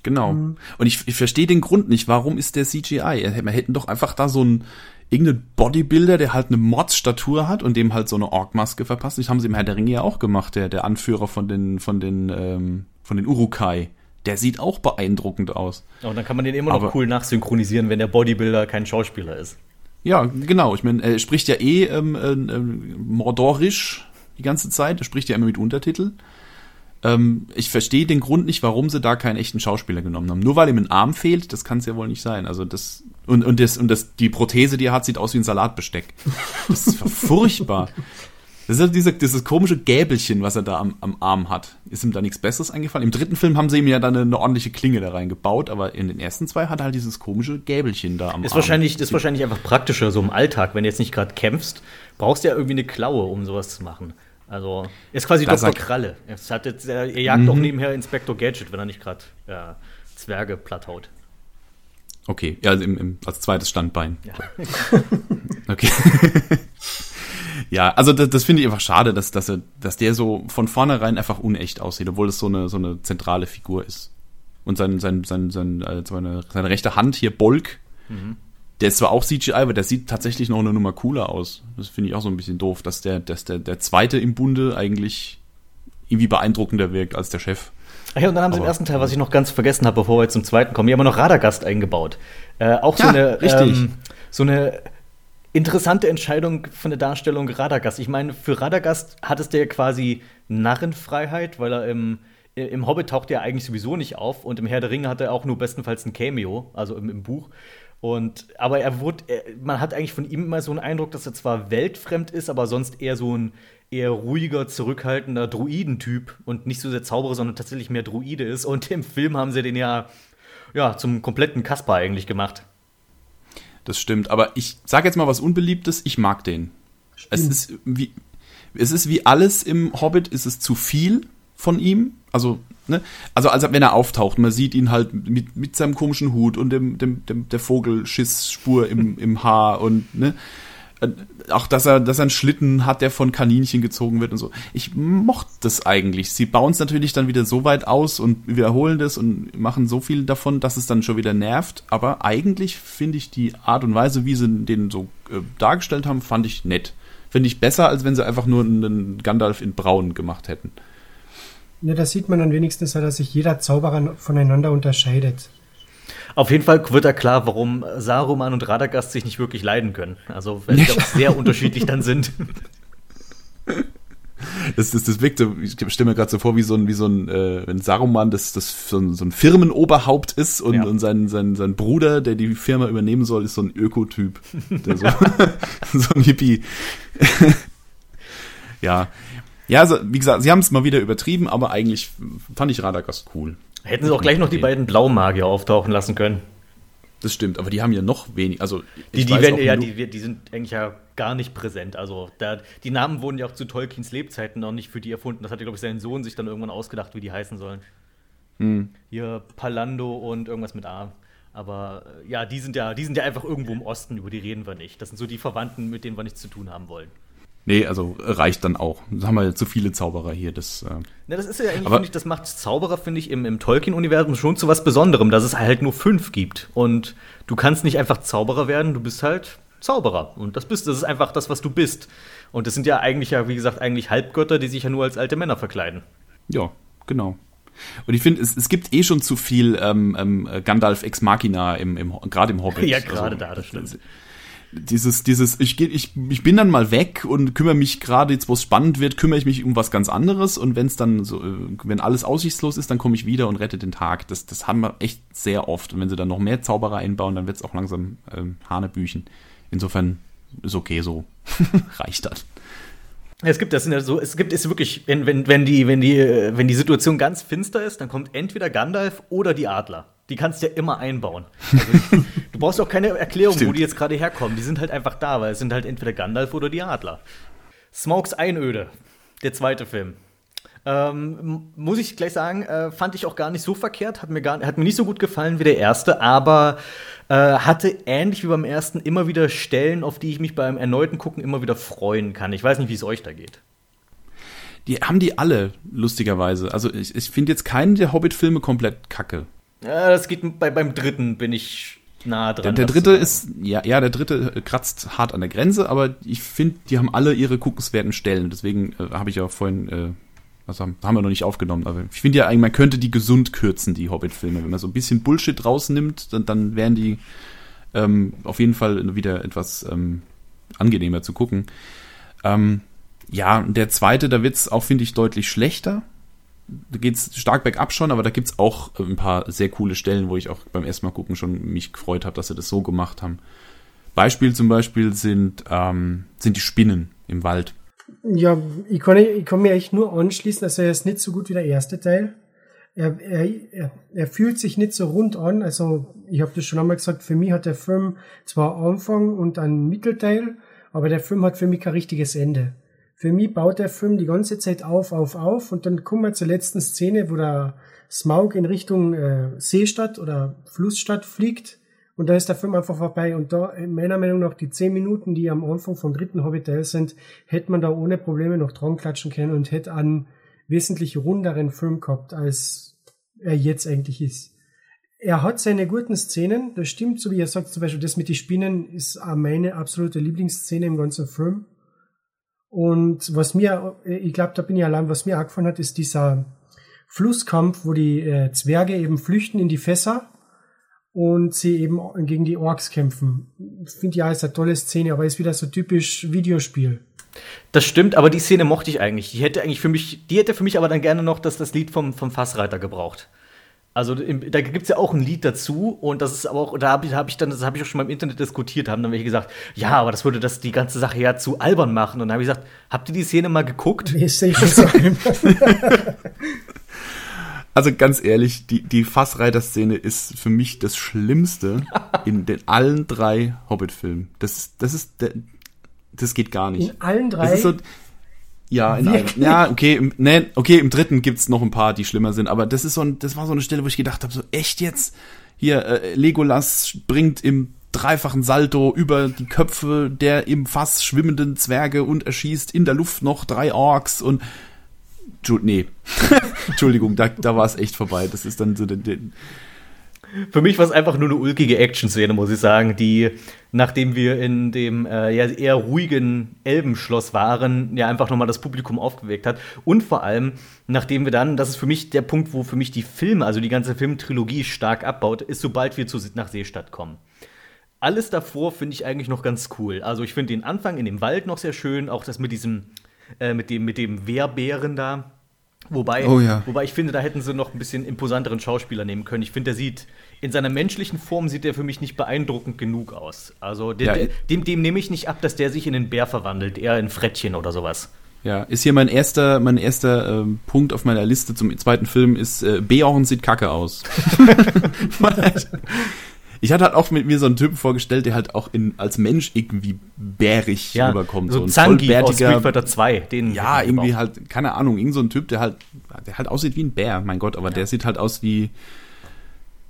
Genau. Mhm. Und ich, ich verstehe den Grund nicht. Warum ist der CGI? Wir hätten doch einfach da so ein irgendeinen Bodybuilder, der halt eine Mordsstatur hat und dem halt so eine Orkmaske verpasst. Das haben sie im Herr der Ringe ja auch gemacht, der, der Anführer von den, von den, ähm, von den Urukai. Der sieht auch beeindruckend aus. Und dann kann man den immer noch Aber, cool nachsynchronisieren, wenn der Bodybuilder kein Schauspieler ist. Ja, genau. Ich meine, er spricht ja eh ähm, äh, äh, mordorisch die ganze Zeit. Er spricht ja immer mit Untertitel. Ähm, ich verstehe den Grund nicht, warum sie da keinen echten Schauspieler genommen haben. Nur weil ihm ein Arm fehlt, das kann es ja wohl nicht sein. Also das und und das und das die Prothese, die er hat, sieht aus wie ein Salatbesteck. Das ist furchtbar. Das ist ja diese, dieses komische Gäbelchen, was er da am, am Arm hat. Ist ihm da nichts Besseres eingefallen? Im dritten Film haben sie ihm ja dann eine, eine ordentliche Klinge da reingebaut, aber in den ersten zwei hat er halt dieses komische Gäbelchen da am ist Arm. Wahrscheinlich, ist wahrscheinlich einfach praktischer, so im Alltag, wenn du jetzt nicht gerade kämpfst, brauchst du ja irgendwie eine Klaue, um sowas zu machen. Also ist quasi Da Dr. Kralle. Hat jetzt, er er jagt auch nebenher Inspektor Gadget, wenn er nicht gerade äh, Zwerge platthaut. Okay, ja, also im, im, als zweites Standbein. Ja. Okay. ja, also das, das finde ich einfach schade, dass, dass, er, dass der so von vornherein einfach unecht aussieht, obwohl es so eine, so eine zentrale Figur ist. Und sein, sein, sein, sein, äh, seine, seine rechte Hand hier, Bolk, der ist zwar auch CGI, aber der sieht tatsächlich noch eine Nummer cooler aus. Das finde ich auch so ein bisschen doof, dass der, dass der, der zweite im Bunde eigentlich irgendwie beeindruckender wirkt als der Chef. Ach ja, und dann haben sie im Aber- ersten Teil, was ich noch ganz vergessen habe, bevor wir jetzt zum zweiten kommen, hier haben wir noch Radagast eingebaut. Äh, auch so Ja, eine richtig. Ähm, so eine interessante Entscheidung von der Darstellung Radagast. Ich meine, für Radagast hattest du ja quasi Narrenfreiheit, weil er im, im Hobbit taucht er eigentlich sowieso nicht auf und im Herr der Ringe hat er auch nur bestenfalls ein Cameo, also im, im Buch. Und, aber er wurde, er, man hat eigentlich von ihm immer so einen Eindruck, dass er zwar weltfremd ist, aber sonst eher so ein eher ruhiger, zurückhaltender Druidentyp und nicht so sehr Zauberer, sondern tatsächlich mehr Druide ist. Und im Film haben sie den ja, ja zum kompletten Kasper eigentlich gemacht. Das stimmt, aber ich sage jetzt mal was Unbeliebtes, ich mag den. Es ist wie es ist wie alles im Hobbit, ist es zu viel von ihm. Also, ne? Also, also wenn er auftaucht, man sieht ihn halt mit, mit seinem komischen Hut und dem, dem, dem der Vogelschissspur im, im Haar und ne? Äh, Auch dass er, dass er einen Schlitten hat, der von Kaninchen gezogen wird und so. Ich mochte das eigentlich. Sie bauen es natürlich dann wieder so weit aus und wiederholen das und machen so viel davon, dass es dann schon wieder nervt. Aber eigentlich finde ich die Art und Weise, wie sie den so äh, dargestellt haben, fand ich nett. Finde ich besser, als wenn sie einfach nur einen Gandalf in Braun gemacht hätten. Ja, da sieht man dann wenigstens, dass sich jeder Zauberer voneinander unterscheidet. Auf jeden Fall wird da klar, warum Saruman und Radagast sich nicht wirklich leiden können. Also, weil sie doch sehr unterschiedlich dann sind. Das, das, das wirkt so, ich stelle mir gerade so vor, wie so ein, wie so ein, äh, wenn Saruman das, das so ein, so ein Firmenoberhaupt ist und, Ja. und sein, sein, sein Bruder, der die Firma übernehmen soll, ist so ein Ökotyp. Der so, so ein Hippie. ja. Ja, also, wie gesagt, sie haben es mal wieder übertrieben, aber eigentlich fand ich Radagast cool. Hätten sie auch gleich noch die beiden Blaumagier auftauchen lassen können. Das stimmt, aber die haben ja noch wenig, also Die, die, werden, ja, die, die sind eigentlich ja gar nicht präsent. Also da, die Namen wurden ja auch zu Tolkiens Lebzeiten noch nicht für die erfunden. Das hatte, glaube ich, sein Sohn sich dann irgendwann ausgedacht, wie die heißen sollen. Hm. Hier Palando und irgendwas mit A. Aber ja, die sind ja, die sind ja einfach irgendwo im Osten, über die reden wir nicht. Das sind so die Verwandten, mit denen wir nichts zu tun haben wollen. Nee, also reicht dann auch. Da haben wir ja zu viele Zauberer hier, das äh, Na, das ist ja eigentlich, finde ich, das macht Zauberer, finde ich, im, im Tolkien-Universum schon zu was Besonderem, dass es halt nur fünf gibt. Und du kannst nicht einfach Zauberer werden, du bist halt Zauberer. Und das bist, das ist einfach das, was du bist. Und das sind ja eigentlich ja, wie gesagt, eigentlich Halbgötter, die sich ja nur als alte Männer verkleiden. Ja, genau. Und ich finde, es, es gibt eh schon zu viel ähm, ähm, Gandalf ex Machina im, im gerade im Hobbit. Ja, gerade da, das stimmt. Dieses, dieses, ich, geh- ich, ich bin dann mal weg und kümmere mich gerade jetzt, wo es spannend wird, kümmere ich mich um was ganz anderes und wenn es dann so, äh, wenn alles aussichtslos ist, dann komme ich wieder und rette den Tag. Das, das haben wir echt sehr oft. Und wenn sie dann noch mehr Zauberer einbauen, dann wird es auch langsam ähm, Hanebüchen. Insofern ist okay so. Reicht das. Es gibt das ja so, es gibt es wirklich, wenn, wenn, wenn, die, wenn, die, äh, wenn die Situation ganz finster ist, dann kommt entweder Gandalf oder die Adler. Die kannst du ja immer einbauen. Also, brauchst auch keine Erklärung, wo Stimmt. die jetzt gerade herkommen. Die sind halt einfach da, weil es sind halt entweder Gandalf oder die Adler. Smokes Einöde, der zweite Film. Ähm, muss ich gleich sagen, äh, fand ich auch gar nicht so verkehrt, hat mir, gar, hat mir nicht so gut gefallen wie der erste, aber äh, hatte ähnlich wie beim ersten immer wieder Stellen, auf die ich mich beim erneuten Gucken immer wieder freuen kann. Ich weiß nicht, wie es euch da geht. Die haben die alle, lustigerweise. Also ich, ich finde jetzt keinen der Hobbit-Filme komplett kacke. Ja, das geht bei, beim dritten bin ich nah Der, dran. der das dritte ist, ja, ja, der dritte äh, kratzt hart an der Grenze, aber ich finde, die haben alle ihre guckenswerten Stellen. Deswegen äh, habe ich ja vorhin, äh, was haben, haben wir noch nicht aufgenommen, aber ich finde ja eigentlich, man könnte die gesund kürzen, die Hobbit-Filme. Wenn man so ein bisschen Bullshit rausnimmt, dann, dann wären die ähm, auf jeden Fall wieder etwas ähm, angenehmer zu gucken. Ähm, ja, der zweite, da wird's auch, finde ich, deutlich schlechter. Da geht's stark bergab schon, aber da gibt's auch ein paar sehr coole Stellen, wo ich auch beim ersten Mal gucken schon mich gefreut habe, dass sie das so gemacht haben. Beispiel zum Beispiel sind, ähm, sind die Spinnen im Wald. Ja, ich kann, ich kann mir echt nur anschließen, also er ist nicht so gut wie der erste Teil. Er, er, er, er fühlt sich nicht so rund an. Also ich habe das schon einmal gesagt, für mich hat der Film zwar Anfang und einen Mittelteil, aber der Film hat für mich kein richtiges Ende. Für mich baut der Film die ganze Zeit auf, auf, auf. Und dann kommen wir zur letzten Szene, wo der Smaug in Richtung äh, Seestadt oder Flussstadt fliegt. Und da ist der Film einfach vorbei. Und da, meiner Meinung nach, die zehn Minuten, die am Anfang vom dritten Hobbit sind, hätte man da ohne Probleme noch dran klatschen können und hätte einen wesentlich runderen Film gehabt, als er jetzt eigentlich ist. Er hat seine guten Szenen, das stimmt, so wie er sagt, zum Beispiel das mit den Spinnen ist meine absolute Lieblingsszene im ganzen Film. Und was mir, ich glaube, da bin ich allein, was mir auch gefallen hat, ist dieser Flusskampf, wo die äh, Zwerge eben flüchten in die Fässer und sie eben gegen die Orks kämpfen. Finde ja, ist eine tolle Szene, aber ist wieder so typisch Videospiel. Das stimmt, aber die Szene mochte ich eigentlich. Die hätte eigentlich für mich, die hätte für mich aber dann gerne noch das, das Lied vom, vom Fassreiter gebraucht. Also da gibt es ja auch ein Lied dazu und das ist aber auch, da habe ich, hab ich dann, das habe ich auch schon mal im Internet diskutiert, haben dann welche gesagt, ja, aber das würde das die ganze Sache ja zu albern machen. Und dann habe ich gesagt, habt ihr die Szene mal geguckt? Nee, so. also ganz ehrlich, die, die Fassreiter-Szene ist für mich das Schlimmste in den allen drei Hobbit-Filmen. Das, das ist, das geht gar nicht. In allen drei? Das ist so, ja, in einem, ja, okay, im, nee, okay, im dritten gibt's noch ein paar, die schlimmer sind, aber das ist so ein, das war so eine Stelle, wo ich gedacht habe, so echt jetzt hier äh, Legolas springt im dreifachen Salto über die Köpfe der im Fass schwimmenden Zwerge und erschießt in der Luft noch drei Orks und nee. Entschuldigung, da, da war es echt vorbei. Das ist dann so der, der für mich war es einfach nur eine ulkige Action-Szene, muss ich sagen, die, nachdem wir in dem äh, ja, eher ruhigen Elbenschloss waren, ja einfach nochmal das Publikum aufgeweckt hat. Und vor allem, nachdem wir dann, das ist für mich der Punkt, wo für mich die Filme, also die ganze Filmtrilogie stark abbaut, ist, sobald wir zu, nach Seestadt kommen. Alles davor finde ich eigentlich noch ganz cool. Also ich finde den Anfang in dem Wald noch sehr schön, auch das mit diesem, äh, mit dem, mit dem Wehrbären da Wobei, oh ja. wobei ich finde, da hätten sie noch ein bisschen imposanteren Schauspieler nehmen können. Ich finde, der sieht in seiner menschlichen Form sieht er für mich nicht beeindruckend genug aus. Also der, ja, dem, dem nehme ich nicht ab, dass der sich in einen Bär verwandelt, eher in Frettchen oder sowas. Ja, ist hier mein erster, mein erster ähm, Punkt auf meiner Liste zum zweiten Film ist äh, Beorn sieht kacke aus. ich hatte halt auch mit mir so einen Typen vorgestellt, der halt auch in, als Mensch irgendwie bärig ja, rüberkommt. So, so ein Zangi aus Street Fighter 2. Den ja, irgendwie halt, keine Ahnung, irgend so ein Typ, der halt, der halt aussieht wie ein Bär, mein Gott, aber ja. der sieht halt aus wie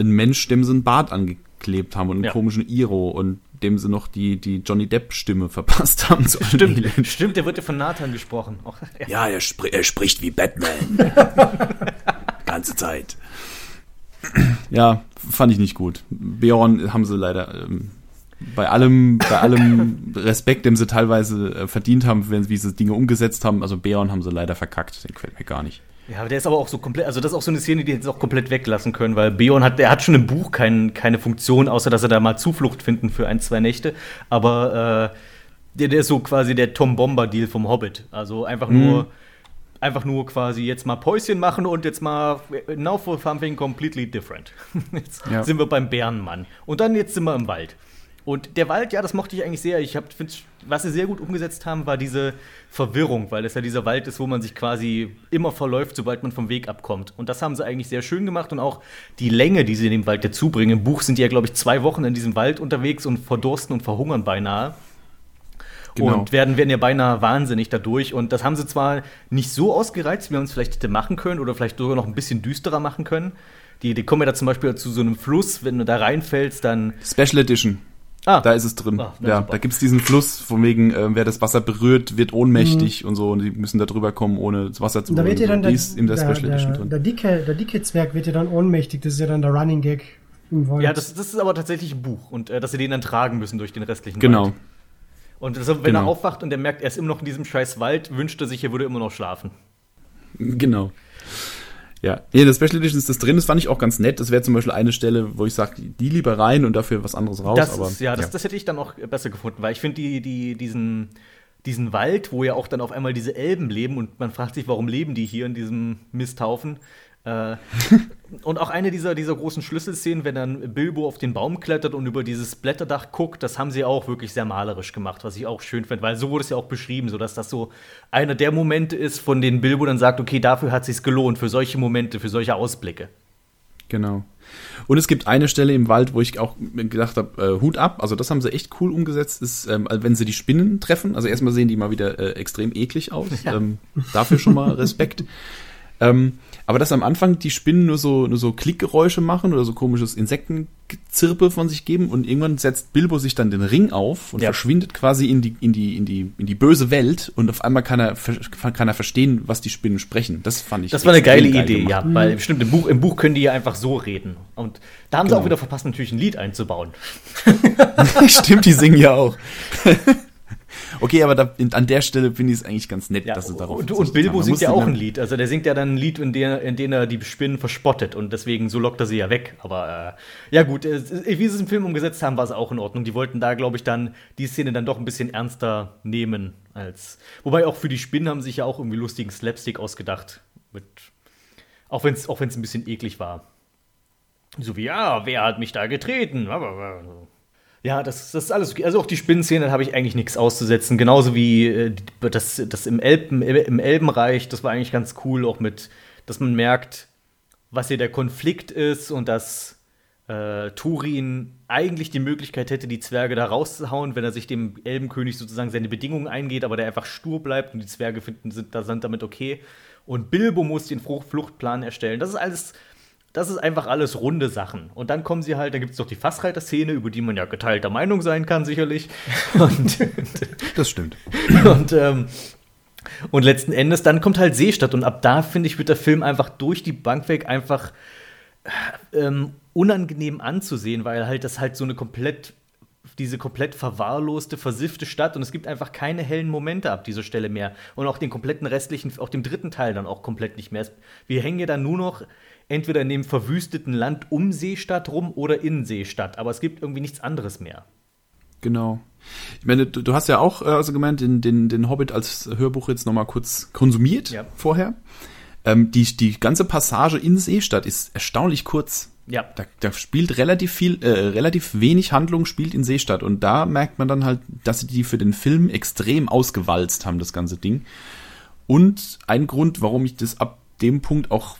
ein Mensch, dem sie einen Bart angeklebt haben und einen ja. komischen Iro und dem sie noch die, die Johnny Depp-Stimme verpasst haben. Zu stimmt, stimmt, der wird ja von Nathan gesprochen. ja, ja er, spr er spricht wie Batman. Ganze Zeit. Ja, fand ich nicht gut. Beorn haben sie leider ähm, bei allem, bei allem Respekt, dem sie teilweise äh, verdient haben, wenn sie diese Dinge umgesetzt haben, also Beorn haben sie leider verkackt. Den gefällt mir gar nicht. Ja, aber der ist aber auch so komplett, also das ist auch so eine Szene, die hätte auch komplett weglassen können, weil Beorn hat, der hat schon im Buch kein, keine Funktion, außer dass er da mal Zuflucht finden für ein, zwei Nächte. Aber äh, der, der ist so quasi der Tom Bomber-Deal vom Hobbit. Also einfach mhm. Einfach nur quasi jetzt mal Päuschen machen und jetzt mal now for something completely different. Jetzt ja. sind wir beim Bärenmann. Und dann jetzt sind wir im Wald. Und der Wald, ja, das mochte ich eigentlich sehr. Ich finde, was sie sehr gut umgesetzt haben, war diese Verwirrung, weil das ja dieser Wald ist, wo man sich quasi immer verläuft, sobald man vom Weg abkommt. Und das haben sie eigentlich sehr schön gemacht und auch die Länge, die sie in dem Wald dazu bringen. Im Buch sind die ja, glaube ich, zwei Wochen in diesem Wald unterwegs und verdursten und verhungern beinahe. Genau. Und werden, werden ja beinahe wahnsinnig dadurch. Und das haben sie zwar nicht so ausgereizt, wie man es vielleicht hätte machen können oder vielleicht sogar noch ein bisschen düsterer machen können. Die, die kommen ja da zum Beispiel zu so einem Fluss, wenn du da reinfällst, dann. Special Edition. Ah. Da ist es drin. Ah, ja, super. da gibt's diesen Fluss, von wegen, äh, wer das Wasser berührt, wird ohnmächtig mhm. und so, und die müssen da drüber kommen, ohne das Wasser zu berühren. Da wird ja dann der, in der, der, Special Edition drin. Der dicke, der dicke Zwerg wird ja dann ohnmächtig, das ist ja dann der Running Gag im. Ja, das, das ist aber tatsächlich ein Buch und äh, dass sie den dann tragen müssen durch den restlichen genau. Wald. Und das, wenn genau. er aufwacht und er merkt, er ist immer noch in diesem scheiß Wald, wünscht er sich, er würde immer noch schlafen. Genau. Ja, nee, das Special Edition ist das drin, das fand ich auch ganz nett. Das wäre zum Beispiel eine Stelle, wo ich sage, die lieber rein und dafür was anderes raus. Das aber, ist, ja, das, ja. das hätte ich dann auch besser gefunden, weil ich finde die, die, diesen, diesen Wald, wo ja auch dann auf einmal diese Elben leben und man fragt sich, warum leben die hier in diesem Misthaufen, äh, und auch eine dieser, dieser großen Schlüsselszenen, wenn dann Bilbo auf den Baum klettert und über dieses Blätterdach guckt, das haben sie auch wirklich sehr malerisch gemacht, was ich auch schön finde, weil so wurde es ja auch beschrieben, so dass das so einer der Momente ist, von denen Bilbo dann sagt, okay, dafür hat es sich gelohnt, für solche Momente, für solche Ausblicke. Genau. Und es gibt eine Stelle im Wald, wo ich auch gedacht habe, äh, Hut ab, also das haben sie echt cool umgesetzt, ist, ähm, wenn sie die Spinnen treffen, also erstmal sehen die mal wieder äh, extrem eklig aus, ja. ähm, dafür schon mal Respekt. Ähm, aber dass am Anfang die Spinnen nur so, nur so Klickgeräusche machen oder so komisches Insektenzirpe von sich geben und irgendwann setzt Bilbo sich dann den Ring auf und ja. verschwindet quasi in die, in die, in die, in die böse Welt und auf einmal kann er, kann er verstehen, was die Spinnen sprechen. Das fand ich. Das war eine geile geil Idee, gemacht. ja, weil stimmt, im Buch, im Buch können die ja einfach so reden. Und da haben genau. sie auch wieder verpasst, natürlich ein Lied einzubauen. stimmt, die singen ja auch. Okay, aber da, an der Stelle finde ich es eigentlich ganz nett, ja, dass sie darauf Und, und Bilbo singt ja auch ein Lied. Also der singt ja dann ein Lied, in dem, in dem er die Spinnen verspottet und deswegen so lockt er sie ja weg. Aber äh, ja gut, äh, wie sie es im Film umgesetzt haben, war es auch in Ordnung. Die wollten da, glaube ich, dann die Szene dann doch ein bisschen ernster nehmen als. Wobei auch für die Spinnen haben sich ja auch irgendwie lustigen Slapstick ausgedacht. Mit, auch wenn es auch ein bisschen eklig war. So wie, ja, wer hat mich da getreten? Ja, das, das ist alles okay. Also auch die Spinnenszene habe ich eigentlich nichts auszusetzen. Genauso wie äh, das, das im, Elben, im Elbenreich, das war eigentlich ganz cool, auch mit, dass man merkt, was hier der Konflikt ist und dass äh, Turin eigentlich die Möglichkeit hätte, die Zwerge da rauszuhauen, wenn er sich dem Elbenkönig sozusagen seine Bedingungen eingeht, aber der einfach stur bleibt und die Zwerge finden, sind, sind damit okay. Und Bilbo muss den Fluchtplan erstellen. Das ist alles das ist einfach alles runde Sachen. Und dann kommen sie halt, da gibt es doch die Fassreiter-Szene, über die man ja geteilter Meinung sein kann, sicherlich. Und, das stimmt. Und, ähm, und letzten Endes, dann kommt halt Seestadt. Und ab da, finde ich, wird der Film einfach durch die Bank weg einfach ähm, unangenehm anzusehen, weil halt das halt so eine komplett diese komplett verwahrloste, versiffte Stadt und es gibt einfach keine hellen Momente ab dieser Stelle mehr. Und auch den kompletten restlichen, auch dem dritten Teil dann auch komplett nicht mehr. Wir hängen ja dann nur noch entweder in dem verwüsteten Land um Seestadt rum oder in Seestadt. Aber es gibt irgendwie nichts anderes mehr. Genau. Ich meine, du, du hast ja auch äh, also gemeint, den, den, den Hobbit als Hörbuch jetzt nochmal kurz konsumiert ja. vorher. Ähm, die, die ganze Passage in Seestadt ist erstaunlich kurz. Ja. Da, da spielt relativ viel, äh, relativ wenig Handlung spielt in Seestadt. Und da merkt man dann halt, dass sie die für den Film extrem ausgewalzt haben, das ganze Ding. Und ein Grund, warum ich das ab dem Punkt auch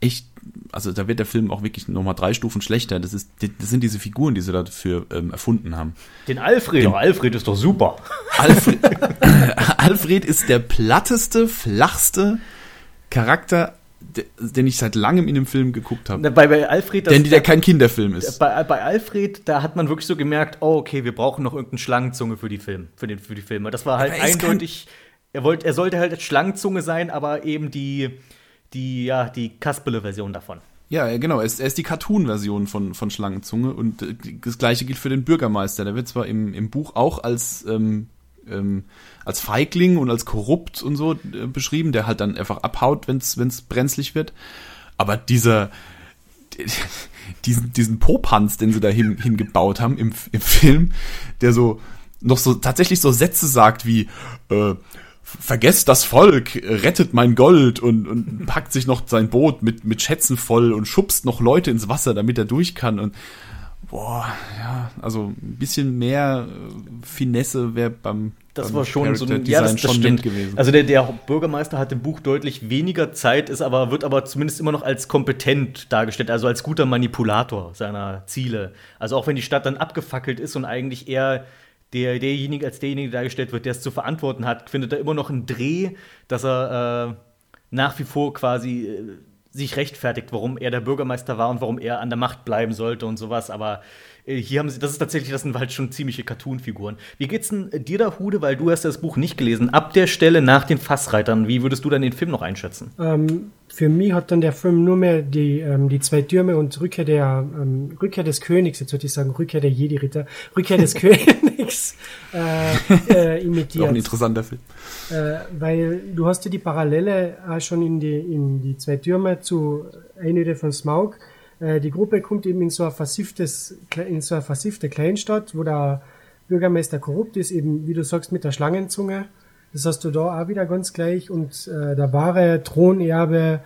echt also da wird der Film auch wirklich nochmal drei Stufen schlechter. Das, ist, das sind diese Figuren, die sie dafür ähm, erfunden haben. Den Alfred, Den, Alfred ist doch super. Alfred, Alfred ist der platteste, flachste Charakter, den ich seit langem in dem Film geguckt habe. Bei, bei Alfred, Denn der kein Kinderfilm ist. Bei, bei Alfred, da hat man wirklich so gemerkt, oh, okay, wir brauchen noch irgendeine Schlangenzunge für die Film, für, den, für die Filme. Das war halt eindeutig. Er, wollte, er sollte halt Schlangenzunge sein, aber eben die, die, ja, die Kasperle-Version davon. Ja, genau. Er ist, er ist die Cartoon-Version von, von Schlangenzunge und äh, das gleiche gilt für den Bürgermeister. Der wird zwar im, im Buch auch als, ähm, ähm, als Feigling und als korrupt und so äh, beschrieben, der halt dann einfach abhaut, wenn es brenzlig wird. Aber dieser, diesen, diesen Popanz, den sie da hin, hingebaut haben im, im Film, der so noch so tatsächlich so Sätze sagt wie, äh, vergesst das Volk, rettet mein Gold und, und packt sich noch sein Boot mit, mit Schätzen voll und schubst noch Leute ins Wasser, damit er durch kann und boah, ja, also ein bisschen mehr äh, Finesse wäre beim das war schon so ein ja, das, das stimmt. gewesen. Also der, der Bürgermeister hat im Buch deutlich weniger Zeit, ist aber, wird aber zumindest immer noch als kompetent dargestellt, also als guter Manipulator seiner Ziele. Also auch wenn die Stadt dann abgefackelt ist und eigentlich eher der, derjenige als derjenige dargestellt wird, der es zu verantworten hat, findet er immer noch einen Dreh, dass er äh, nach wie vor quasi äh, sich rechtfertigt, warum er der Bürgermeister war und warum er an der Macht bleiben sollte und sowas. Aber äh, hier haben sie, das ist tatsächlich, das sind halt schon ziemliche Cartoon-Figuren. Wie geht's denn dir da, Hude, weil du hast das Buch nicht gelesen, ab der Stelle nach den Fassreitern, wie würdest du dann den Film noch einschätzen? Ähm, für mich hat dann der Film nur mehr die, ähm, die zwei Türme und Rückkehr der ähm, Rückkehr des Königs, jetzt würde ich sagen, Rückkehr der Jedi-Ritter, Rückkehr des Königs äh, äh, imitiert. Auch ein interessanter Film. Äh, weil du hast ja die Parallele auch schon in die, in die zwei Türme zu Einöde von Smaug. Äh, die Gruppe kommt eben in so ein versifftes, in so eine versiffte Kleinstadt, wo der Bürgermeister korrupt ist, eben wie du sagst, mit der Schlangenzunge das hast du da auch wieder ganz gleich. Und äh, der wahre Thronerbe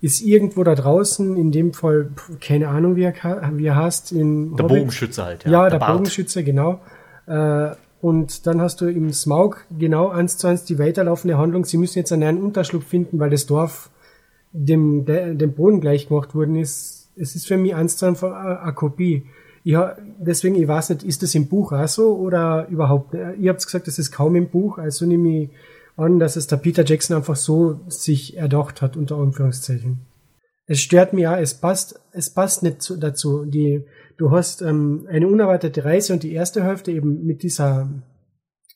ist irgendwo da draußen, in dem Fall, keine Ahnung, wie er, wie er heißt. In der Hobbit. Bogenschütze halt, ja. Ja, der, der Bogenschütze, genau. Äh, und dann hast du im Smaug genau eins zu eins die weiterlaufende Handlung. Sie müssen jetzt einen neuen Unterschlupf finden, weil das Dorf dem, dem Boden gleich gemacht worden ist. es ist für mich eins zu eins eine Kopie. Ja, deswegen, ich weiß nicht, ist das im Buch auch so oder überhaupt? Ihr habt gesagt, das ist kaum im Buch, also nehme ich an, dass es der Peter Jackson einfach so sich erdacht hat, unter Anführungszeichen. Es stört mich auch, es passt, es passt nicht zu, dazu. Die, du hast ähm, eine unerwartete Reise und die erste Hälfte eben mit dieser,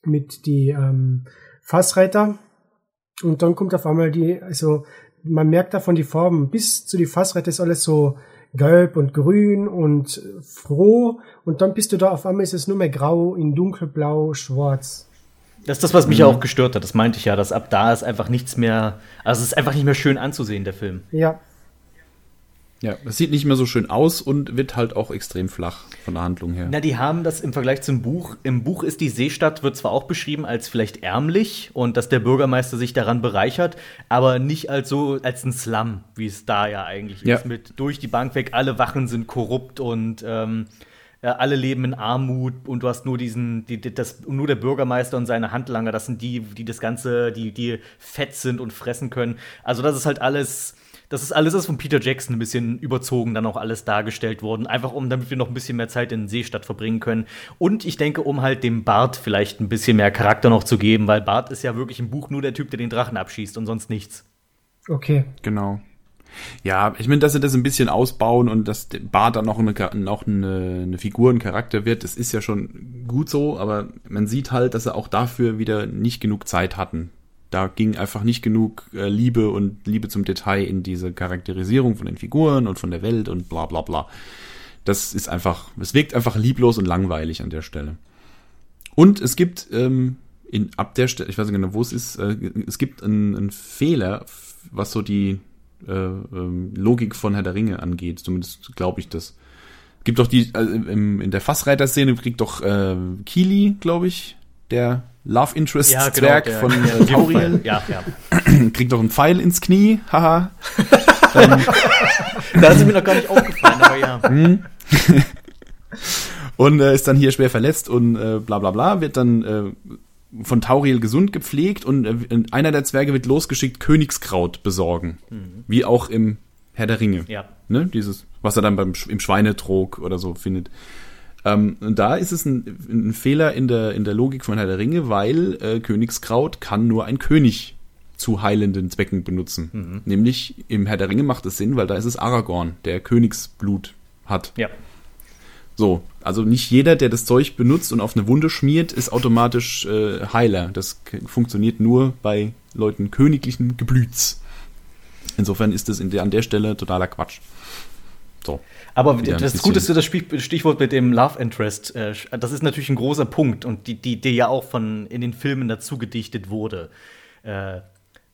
mit die ähm, Fassreiter und dann kommt auf einmal die, also man merkt davon die Farben bis zu die Fassreiter ist alles so gelb und grün und froh und dann bist du da, auf einmal ist es nur mehr grau in dunkelblau, schwarz. Das ist das, was mich ja mhm. auch gestört hat. Das meinte ich ja, dass ab da ist einfach nichts mehr, also es ist einfach nicht mehr schön anzusehen, der Film. Ja. Ja, es sieht nicht mehr so schön aus und wird halt auch extrem flach von der Handlung her. Na, die haben das im Vergleich zum Buch. Im Buch ist die Seestadt, wird zwar auch beschrieben als vielleicht ärmlich und dass der Bürgermeister sich daran bereichert, aber nicht als so, als ein Slum, wie es da ja eigentlich ja. ist. Mit durch die Bank weg, alle Wachen sind korrupt und ähm, äh, alle leben in Armut und du hast nur diesen, die, das, nur der Bürgermeister und seine Handlanger, das sind die, die das Ganze, die, die fett sind und fressen können. Also das ist halt alles das ist alles ist von Peter Jackson ein bisschen überzogen, dann auch alles dargestellt worden. Einfach um, damit wir noch ein bisschen mehr Zeit in Seestadt verbringen können. Und ich denke, um halt dem Bart vielleicht ein bisschen mehr Charakter noch zu geben, weil Bart ist ja wirklich im Buch nur der Typ, der den Drachen abschießt und sonst nichts. Okay. Genau. Ja, ich meine, dass sie das ein bisschen ausbauen und dass Bart dann noch eine, noch eine, eine Figur, ein Charakter wird, das ist ja schon gut so, aber man sieht halt, dass sie auch dafür wieder nicht genug Zeit hatten da ging einfach nicht genug äh, Liebe und Liebe zum Detail in diese Charakterisierung von den Figuren und von der Welt und bla bla bla. Das ist einfach, es wirkt einfach lieblos und langweilig an der Stelle. Und es gibt ähm, in, ab der Stelle, ich weiß nicht genau, wo es ist, äh, es gibt einen, Fehler, was so die äh, ähm, Logik von Herr der Ringe angeht. Zumindest glaube ich das. Gibt doch die, also im, in der Fassreiter-Szene kriegt doch äh, Kili, glaube ich, der Love Interest ja, genau, Zwerg der, von äh, Tauriel. Ja, ja. Kriegt doch einen Pfeil ins Knie, haha. ähm, da ist mir noch gar nicht aufgefallen, aber ja. Hm. und äh, ist dann hier schwer verletzt und äh, bla bla bla, wird dann äh, von Tauriel gesund gepflegt und äh, einer der Zwerge wird losgeschickt, Königskraut besorgen. Mhm. Wie auch im Herr der Ringe. Ja. Ne? Dieses, was er dann beim, im Schweinetrog oder so findet. Ähm, und da ist es ein, ein, Fehler in der, in der Logik von Herr der Ringe, weil äh, Königskraut kann nur ein König zu heilenden Zwecken benutzen. Mhm. Nämlich im Herr der Ringe macht es Sinn, weil da ist es Aragorn, der Königsblut hat. Ja. So, also nicht jeder, der das Zeug benutzt und auf eine Wunde schmiert, ist automatisch äh, Heiler. Das funktioniert nur bei Leuten königlichen Geblüts. Insofern ist das der, an der Stelle totaler Quatsch. So. Aber das Gute ist das Stichwort mit dem Love Interest. Äh, das ist natürlich ein großer Punkt und die, die, die ja auch von in den Filmen dazu gedichtet wurde. Äh,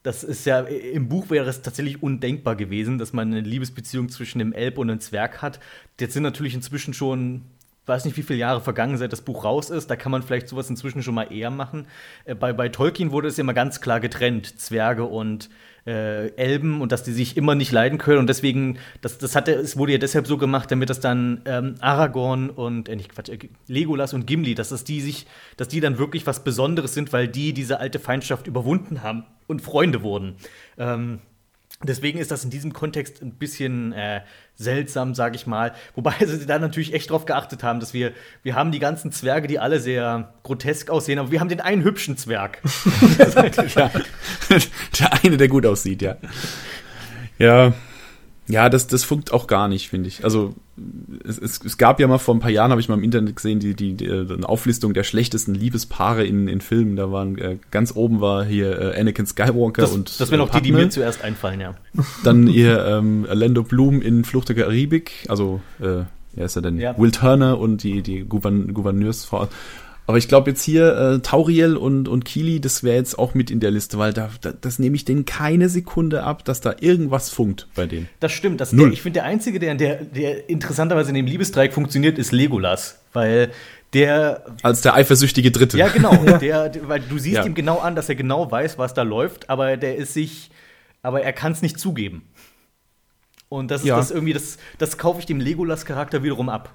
das ist ja, im Buch wäre es tatsächlich undenkbar gewesen, dass man eine Liebesbeziehung zwischen einem Elb und einem Zwerg hat. Jetzt sind natürlich inzwischen schon, weiß nicht, wie viele Jahre vergangen, seit das Buch raus ist. Da kann man vielleicht sowas inzwischen schon mal eher machen. Äh, bei, bei Tolkien wurde es immer ganz klar getrennt, Zwerge und äh, Elben und dass die sich immer nicht leiden können. Und deswegen, das, das hat, es wurde ja deshalb so gemacht, damit das dann ähm, Aragorn und, äh, nicht Quatsch, äh, Legolas und Gimli, dass das die sich, dass die dann wirklich was Besonderes sind, weil die diese alte Feindschaft überwunden haben und Freunde wurden. Ähm, Deswegen ist das in diesem Kontext ein bisschen äh, seltsam, sage ich mal. Wobei sie da natürlich echt drauf geachtet haben, dass wir, wir haben die ganzen Zwerge, die alle sehr grotesk aussehen, aber wir haben den einen hübschen Zwerg. ja. Der eine, der gut aussieht, ja. Ja, ja, das, das funkt auch gar nicht, finde ich. Also es, es, es gab ja mal vor ein paar Jahren, habe ich mal im Internet gesehen, die, die, die eine Auflistung der schlechtesten Liebespaare in, in Filmen. Da waren äh, ganz oben war hier äh, Anakin Skywalker das, und Das wären auch die, die mir zuerst einfallen, ja. Dann ihr ähm, Orlando Bloom in Flucht der Karibik, also äh, wer ist er denn? Ja. Will Turner und die, die Gouvern Gouverneursfrau. Aber ich glaube jetzt hier äh, Tauriel und, und Kili, das wäre jetzt auch mit in der Liste, weil da, da das nehme ich denen keine Sekunde ab, dass da irgendwas funkt bei denen. Das stimmt. Das Null. Der, ich finde, der Einzige, der, der, der interessanterweise in dem Liebesdreieck funktioniert, ist Legolas. Weil der. Als der eifersüchtige Dritte. Ja, genau. der, der, weil du siehst ja. ihm genau an, dass er genau weiß, was da läuft, aber der ist sich. Aber er kann es nicht zugeben. Und das ist ja. das irgendwie, das, das kaufe ich dem Legolas-Charakter wiederum ab.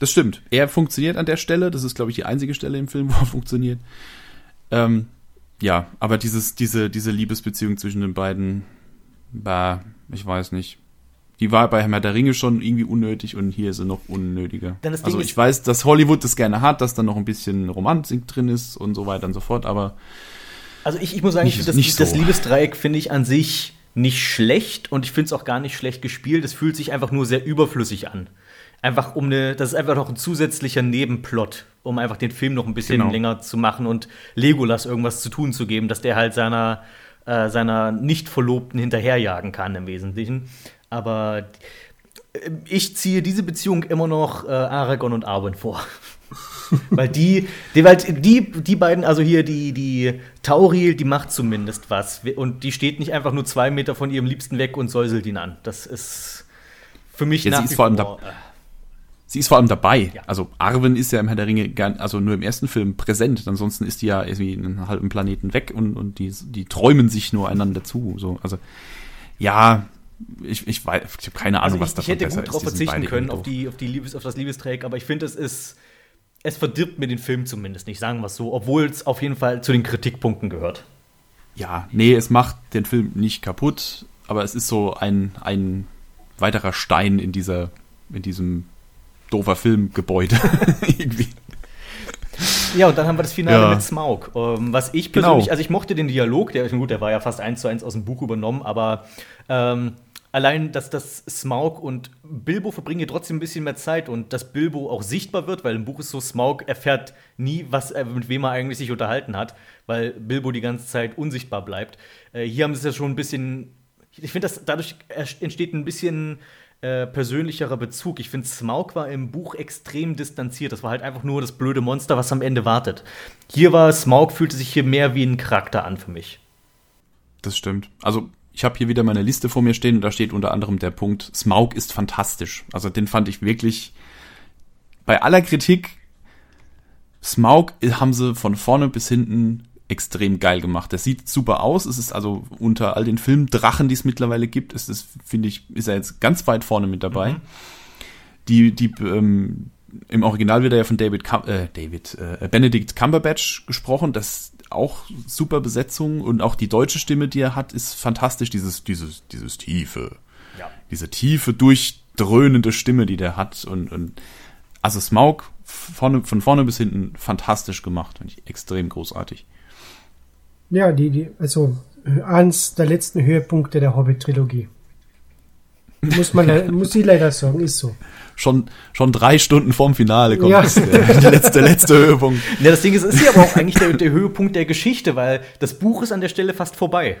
Das stimmt. Er funktioniert an der Stelle. Das ist, glaube ich, die einzige Stelle im Film, wo er funktioniert. Ähm, ja, aber dieses, diese, diese Liebesbeziehung zwischen den beiden, bah, ich weiß nicht. Die war bei Herr der Ringe schon irgendwie unnötig und hier ist sie noch unnötiger. Das also ich weiß, dass Hollywood das gerne hat, dass da noch ein bisschen Romantik drin ist und so weiter und so fort, aber Also ich, ich muss sagen, Nicht- ich, das, nicht das so. Liebesdreieck finde ich an sich nicht schlecht und ich finde es auch gar nicht schlecht gespielt. Es fühlt sich einfach nur sehr überflüssig an. Einfach um eine, das ist einfach noch ein zusätzlicher Nebenplot, um einfach den Film noch ein bisschen Genau. länger zu machen und Legolas irgendwas zu tun zu geben, dass der halt seiner, äh, seiner Nicht-Verlobten hinterherjagen kann im Wesentlichen. Aber äh, ich ziehe diese Beziehung immer noch äh, Aragorn und Arwen vor. Weil die, die, weil die, die beiden, also hier die, die Tauril, die macht zumindest was. Und die steht nicht einfach nur zwei Meter von ihrem Liebsten weg und säuselt ihn an. Das ist für mich Ja, sie nach ist wie vor allem vor, sie ist vor allem dabei. Ja. Also Arwen ist ja im Herr der Ringe also nur im ersten Film präsent. Ansonsten ist die ja irgendwie einen halben Planeten weg und, und die, die träumen sich nur einander zu. So, also ja, ich, ich weiß, ich habe keine Ahnung, Also was ich, davon ich hätte gut ist. darauf verzichten können, auf, die, auf, die Liebes, auf das Liebesträg, aber ich finde, es ist. Es verdirbt mir den Film zumindest nicht, sagen wir es so, obwohl es auf jeden Fall zu den Kritikpunkten gehört. Ja, nee, es macht den Film nicht kaputt, aber es ist so ein, ein weiterer Stein in dieser, in diesem doofer Filmgebäude. Irgendwie. Ja, und dann haben wir das Finale Ja. mit Smaug. Ähm, was ich Genau. persönlich, also ich mochte den Dialog, der, gut, der war ja fast eins zu eins aus dem Buch übernommen, aber ähm, allein, dass das Smaug und Bilbo verbringen hier trotzdem ein bisschen mehr Zeit und dass Bilbo auch sichtbar wird, weil im Buch ist so, Smaug erfährt nie, was er, mit wem er eigentlich sich unterhalten hat, weil Bilbo die ganze Zeit unsichtbar bleibt. Äh, hier haben sie es ja schon ein bisschen, ich finde, dass dadurch entsteht ein bisschen äh, persönlicherer Bezug. Ich finde, Smaug war im Buch extrem distanziert. Das war halt einfach nur das blöde Monster, was am Ende wartet. Hier war Smaug, fühlte sich hier mehr wie ein Charakter an für mich. Das stimmt. Also, ich habe hier wieder meine Liste vor mir stehen und da steht unter anderem der Punkt, Smaug ist fantastisch. Also, den fand ich wirklich bei aller Kritik, Smaug haben sie von vorne bis hinten extrem geil gemacht. Das sieht super aus. Es ist also unter all den Filmdrachen, die es mittlerweile gibt, ist es, finde ich, ist er jetzt ganz weit vorne mit dabei. Die, die, ähm, im Original wird er ja von David, Cum- äh, David, äh, Benedict Cumberbatch gesprochen. Das ist auch super Besetzung und auch die deutsche Stimme, die er hat, ist fantastisch. Dieses, dieses, dieses tiefe, Ja. diese tiefe, durchdröhnende Stimme, die der hat und, und also Smaug vorne, von vorne bis hinten fantastisch gemacht, finde ich extrem großartig. Ja, die, die, also äh, eins der letzten Höhepunkte der Hobbit-Trilogie. Muss man, muss ich leider sagen, ist so. Schon, schon drei Stunden vorm Finale kommt Ja. das, der, der letzte, letzte Höhepunkt. Ja, das Ding ist, es ist ja aber auch eigentlich der, der Höhepunkt der Geschichte, weil das Buch ist an der Stelle fast vorbei.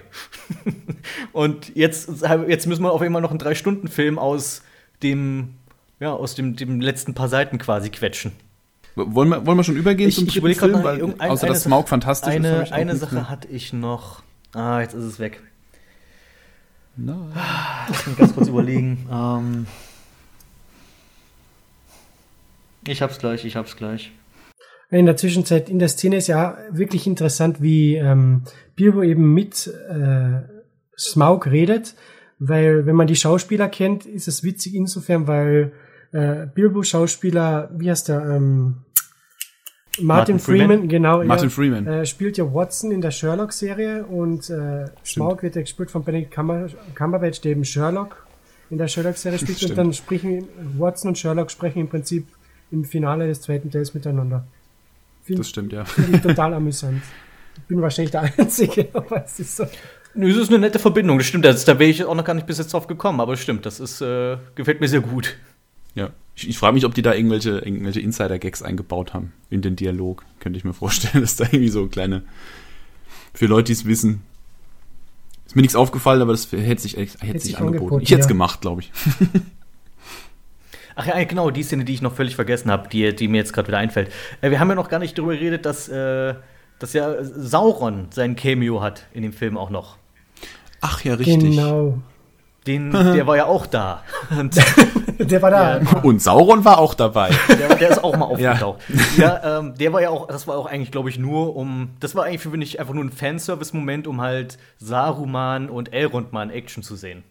Und jetzt, jetzt müssen wir auf einmal noch einen Drei-Stunden-Film aus dem, ja, aus dem, dem letzten paar Seiten quasi quetschen. Wollen wir, wollen wir schon übergehen zum dritten überleg grad Film? Weil, außer eine dass Smaug fantastisch ist. Eine, ich auch eine Sache mehr. hatte ich noch. Ah, jetzt ist es weg. Na, Lass mich ganz kurz überlegen. Ähm, ich hab's gleich, ich hab's gleich. In der Zwischenzeit, in der Szene ist ja wirklich interessant, wie ähm, Bilbo eben mit äh, Smaug redet, weil wenn man die Schauspieler kennt, ist es witzig insofern, weil äh, Bilbo Schauspieler, wie heißt der, ähm, Martin, Martin Freeman, Freeman? genau, Martin ja, Freeman. Äh, spielt ja Watson in der Sherlock-Serie und äh, Smaug wird ja gespielt von Benedict Cumber Cumberbatch, der eben Sherlock in der Sherlock-Serie spielt und Stimmt. dann sprechen Watson und Sherlock sprechen im Prinzip im Finale des zweiten Teils miteinander. Finde Das stimmt, ja. find ich total amüsant. Ich bin wahrscheinlich der Einzige, aber es ist so. Nö, es ist eine nette Verbindung, das stimmt. Das, da wäre ich auch noch gar nicht bis jetzt drauf gekommen, aber es stimmt, das ist, äh, gefällt mir sehr gut. Ja. Ich, ich frage mich, ob die da irgendwelche, irgendwelche Insider-Gags eingebaut haben in den Dialog. Könnte ich mir vorstellen, dass da irgendwie so kleine, für Leute, die es wissen. Ist mir nichts aufgefallen, aber das hätte sich, hätte sich sich angeboten. angeboten, Ich hätte es ja. gemacht, glaube ich. Ach ja, genau, die Szene, die ich noch völlig vergessen habe, die, die mir jetzt gerade wieder einfällt. Äh, wir haben ja noch gar nicht darüber geredet, dass, äh, dass ja Sauron sein Cameo hat in dem Film auch noch. Ach ja, richtig. Genau. Den, der war ja auch da. Und Der war da. Ja. Und Sauron war auch dabei. der, der ist auch mal Ja. aufgetaucht. Ja, ähm, der war ja auch, das war auch eigentlich, glaube ich, nur um, das war eigentlich für mich einfach nur ein Fanservice-Moment, um halt Saruman und Elrond mal in Action zu sehen.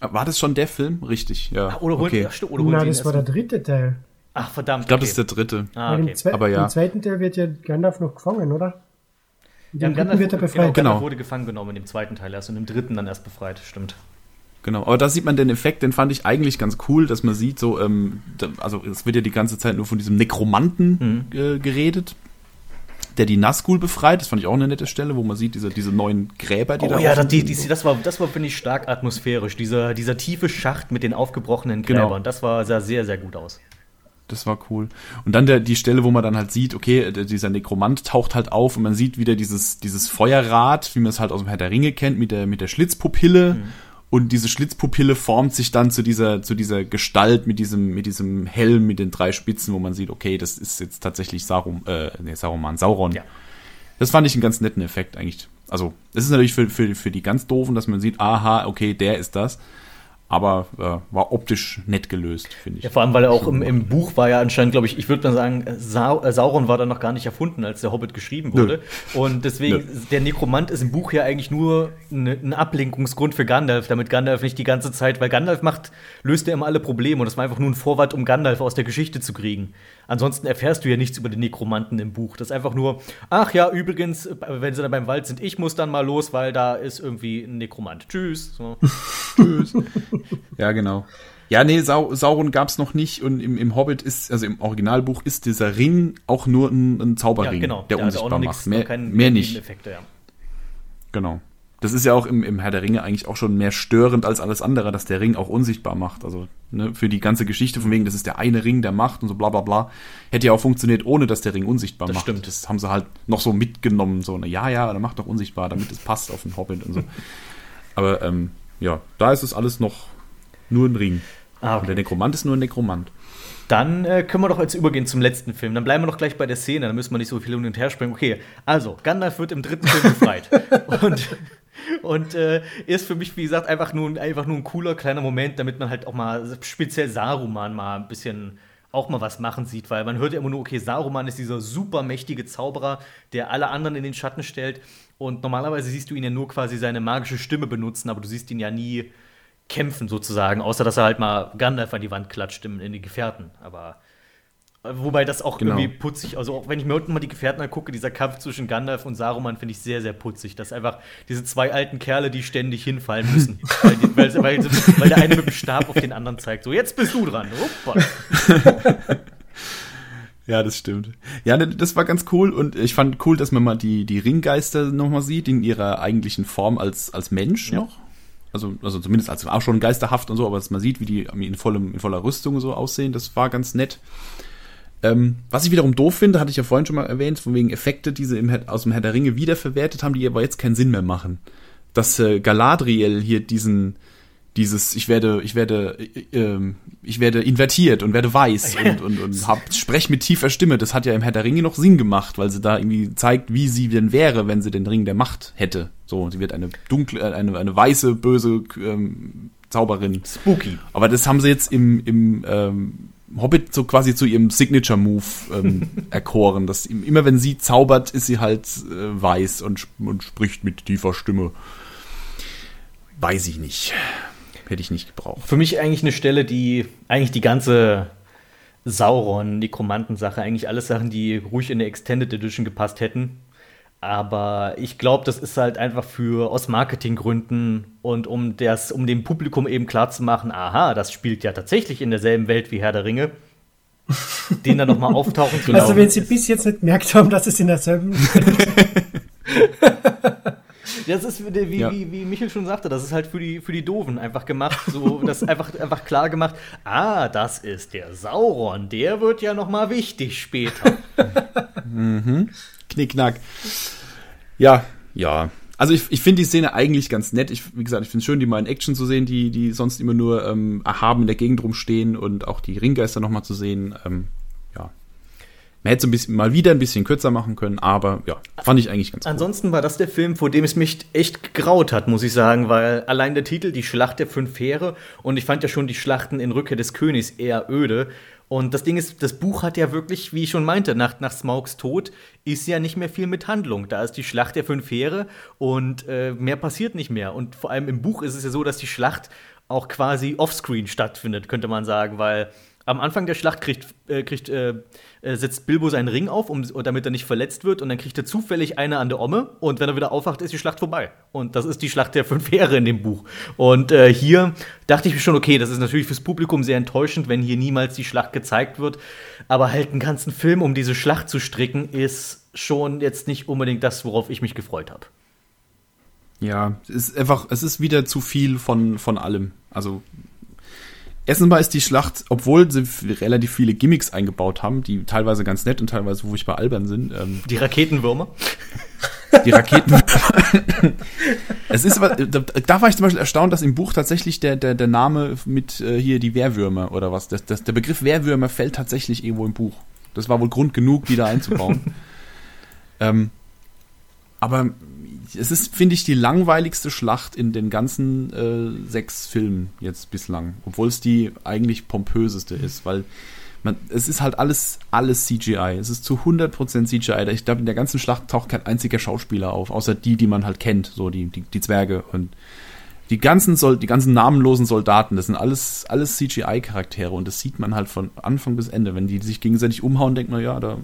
War das schon der Film? Richtig, ja. Oder okay. ja, stimmt, oder holen Na, sie ihn das war der dritte Teil. Ach, verdammt. Ich glaube, okay. das ist der dritte. Ah, okay. im, Aber ja. Im zweiten Teil wird ja Gandalf noch gefangen, oder? In Ja, Gandalf, wird er genau, befreit. Gandalf Genau. wurde gefangen genommen in dem zweiten Teil erst und im dritten dann erst befreit, stimmt. Genau, aber da sieht man den Effekt, den fand ich eigentlich ganz cool, dass man sieht, so, ähm, also es wird ja die ganze Zeit nur von diesem Nekromanten Mhm. äh, geredet, der die Nazgul befreit. Das fand ich auch eine nette Stelle, wo man sieht, diese, diese neuen Gräber, die Oh da ja, das, die, die, das war, das war finde ich, stark atmosphärisch. Dieser, dieser tiefe Schacht mit den aufgebrochenen Genau. Gräbern, das war, sah sehr, sehr gut aus. Das war cool. Und dann der, die Stelle, wo man dann halt sieht, okay, dieser Nekromant taucht halt auf und man sieht wieder dieses, dieses Feuerrad, wie man es halt aus dem Herr der Ringe kennt, mit der, mit der Schlitzpupille. Mhm. Und diese Schlitzpupille formt sich dann zu dieser, zu dieser Gestalt mit diesem, mit diesem Helm, mit den drei Spitzen, wo man sieht, okay, das ist jetzt tatsächlich Sarum, äh, nee, Saruman, Sauron. Ja. Das fand ich einen ganz netten Effekt eigentlich. Also, es ist natürlich für, für, für die ganz Doofen, dass man sieht, aha, okay, der ist das. Aber äh, war optisch nett gelöst, finde ich. Ja, vor allem, weil er auch im, im Buch war ja anscheinend, glaube ich, ich würde mal sagen, Sau äh, Sauron war da noch gar nicht erfunden, als der Hobbit geschrieben wurde. Und deswegen, Nö. der Nekromant ist im Buch ja eigentlich nur ne, ein Ablenkungsgrund für Gandalf, damit Gandalf nicht die ganze Zeit, weil Gandalf macht, löst er immer alle Probleme und das war einfach nur ein Vorwand, um Gandalf aus der Geschichte zu kriegen. Ansonsten erfährst du ja nichts über den Nekromanten im Buch. Das ist einfach nur, ach ja, übrigens, wenn sie dann beim Wald sind, ich muss dann mal los, weil da ist irgendwie ein Nekromant. Tschüss. So. Ja, genau. Ja, nee, Sau Sauron gab's noch nicht und im, im Hobbit ist, also im Originalbuch ist dieser Ring auch nur ein, ein Ja, Zauberring, genau. der auch unsichtbar noch macht. nix, Mehr, mehr keine nicht. Nebeneffekte, ja. Genau. Das ist ja auch im, im Herr der Ringe eigentlich auch schon mehr störend als alles andere, dass der Ring auch unsichtbar macht. Also ne, für die ganze Geschichte von wegen, das ist der eine Ring, der macht und so bla bla bla, hätte ja auch funktioniert, ohne dass der Ring unsichtbar Das macht. stimmt. Das haben sie halt noch so mitgenommen, so, ne, ja, ja, der macht doch unsichtbar, damit es passt auf den Hobbit und so. Aber ähm, ja, da ist es alles noch nur ein Ring. Ah, Und der Nekromant ist nur ein Nekromant. Dann äh, können wir doch jetzt übergehen zum letzten Film. Dann bleiben wir doch gleich bei der Szene, dann müssen wir nicht so viel hin und her springen. Okay, also, Gandalf wird im dritten Film befreit. und und äh, ist für mich, wie gesagt, einfach nur, ein- einfach nur ein cooler kleiner Moment, damit man halt auch mal speziell Saruman mal ein bisschen auch mal was machen sieht, weil man hört ja immer nur, okay, Saruman ist dieser super mächtige Zauberer, der alle anderen in den Schatten stellt. Und normalerweise siehst du ihn ja nur quasi seine magische Stimme benutzen, aber du siehst ihn ja nie kämpfen sozusagen, außer dass er halt mal Gandalf an die Wand klatscht in, in die Gefährten. Aber wobei das auch Genau. irgendwie putzig, also auch wenn ich mir unten mal die Gefährten angucke, dieser Kampf zwischen Gandalf und Saruman finde ich sehr, sehr putzig. Das ist einfach diese zwei alten Kerle, die ständig hinfallen müssen. weil, die, weil, weil, weil der eine mit dem Stab auf den anderen zeigt. So, jetzt bist du dran. Ja, das stimmt. Ja, ne, das war ganz cool und ich fand cool, dass man mal die, die Ringgeister nochmal sieht in ihrer eigentlichen Form als, als Mensch Ja. noch. Also, also zumindest als auch schon geisterhaft und so, aber dass man sieht, wie die in, vollem, in voller Rüstung so aussehen, das war ganz nett. Ähm, was ich wiederum doof finde, hatte ich ja vorhin schon mal erwähnt, von wegen Effekte, die sie im, aus dem Herr der Ringe wiederverwertet haben, die aber jetzt keinen Sinn mehr machen. Dass äh, Galadriel hier diesen, dieses, ich werde, ich werde, äh, ähm, ich werde invertiert und werde weiß und, und, und hab, sprech mit tiefer Stimme. Das hat ja im Herr der Ringe noch Sinn gemacht, weil sie da irgendwie zeigt, wie sie denn wäre, wenn sie den Ring der Macht hätte. So, sie wird eine dunkle, äh, eine, eine weiße, böse ähm, Zauberin. Spooky. Aber das haben sie jetzt im, im ähm, Hobbit so quasi zu ihrem Signature-Move ähm, erkoren. Dass im- immer wenn sie zaubert, ist sie halt äh, weiß und, und spricht mit tiefer Stimme. Weiß ich nicht. Hätte ich nicht gebraucht. Für mich eigentlich eine Stelle, die eigentlich die ganze Sauron-Nekromanten-Sache, eigentlich alles Sachen, die ruhig in der Extended Edition gepasst hätten. Aber ich glaube, das ist halt einfach für aus Marketinggründen und um das, um dem Publikum eben klarzumachen, aha, das spielt ja tatsächlich in derselben Welt wie Herr der Ringe. Den dann nochmal auftauchen zu Also lassen. wenn Sie bis jetzt nicht gemerkt haben, dass es in derselben Das ist wie, wie, Ja. wie, wie Michel schon sagte, das ist halt für die, für die Doofen einfach gemacht. So, das ist einfach, einfach klar gemacht. Ah, das ist der Sauron. Der wird ja noch mal wichtig später. Knickknack. Ja, ja. Also ich, ich finde die Szene eigentlich ganz nett. Ich, wie gesagt, ich finde es schön, die mal in Action zu sehen, die, die sonst immer nur ähm, erhaben in der Gegend rumstehen und auch die Ringgeister nochmal zu sehen. Ähm, ja. Man hätte es ein bisschen, mal wieder ein bisschen kürzer machen können, aber ja, fand ich eigentlich ganz cool. Ansonsten war das der Film, vor dem es mich echt gegraut hat, muss ich sagen, weil allein der Titel, die Schlacht der fünf Heere, und ich fand ja schon die Schlachten in Rückkehr des Königs eher öde. Und das Ding ist, das Buch hat ja wirklich, wie ich schon meinte, nach, nach Smaugs Tod ist ja nicht mehr viel mit Handlung. Da ist die Schlacht der fünf Heere und äh, mehr passiert nicht mehr. Und vor allem im Buch ist es ja so, dass die Schlacht auch quasi offscreen stattfindet, könnte man sagen, weil Am Anfang der Schlacht kriegt, äh, kriegt, äh, äh, setzt Bilbo seinen Ring auf, um, damit er nicht verletzt wird. Und dann kriegt er zufällig eine an der Omme. Und wenn er wieder aufwacht, ist die Schlacht vorbei. Und das ist die Schlacht der fünf Heere in dem Buch. Und äh, hier dachte ich mir schon, okay, das ist natürlich fürs Publikum sehr enttäuschend, wenn hier niemals die Schlacht gezeigt wird. Aber halt einen ganzen Film um diese Schlacht zu stricken, ist schon jetzt nicht unbedingt das, worauf ich mich gefreut habe. Ja, es ist einfach, es ist wieder zu viel von, von allem. Also Erstens ist die Schlacht, obwohl sie relativ viele Gimmicks eingebaut haben, die teilweise ganz nett und teilweise furchtbar albern sind. Ähm, die Raketenwürmer? Die Raketenwürmer. es ist aber, da, da, war ich zum Beispiel erstaunt, dass im Buch tatsächlich der, der, der Name mit äh, hier die Wehrwürmer oder was, das, das, der Begriff Wehrwürmer fällt tatsächlich irgendwo im Buch. Das war wohl Grund genug, die da einzubauen. ähm, aber es ist, finde ich, die langweiligste Schlacht in den ganzen äh, sechs Filmen jetzt bislang, obwohl es die eigentlich pompöseste ist, weil man, es ist halt alles, alles CGI. Es ist zu 100% CGI. Ich glaube, in der ganzen Schlacht taucht kein einziger Schauspieler auf, außer die, die man halt kennt, so die, die, die Zwerge und die ganzen, Sol die ganzen namenlosen Soldaten, das sind alles, alles CGI-Charaktere und das sieht man halt von Anfang bis Ende. Wenn die sich gegenseitig umhauen, denkt man, ja, da,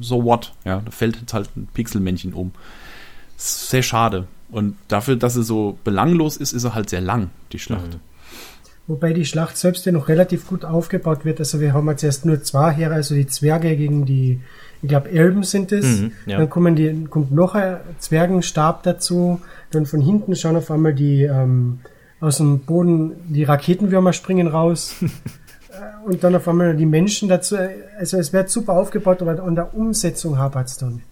so what? Ja, da fällt jetzt halt ein Pixelmännchen um sehr schade. Und dafür, dass sie so belanglos ist, ist er halt sehr lang, die Schlacht. Mhm. Wobei die Schlacht selbst ja noch relativ gut aufgebaut wird. Also wir haben jetzt erst nur zwei Heere, also die Zwerge gegen die, ich glaube, Elben sind es. Mhm, ja. Dann kommen die, kommt noch ein Zwergenstab dazu. Dann von hinten schauen auf einmal die ähm, aus dem Boden die Raketenwürmer springen raus. Äh, und dann auf einmal die Menschen dazu. Also es wird super aufgebaut, aber an der Umsetzung hapert es dann.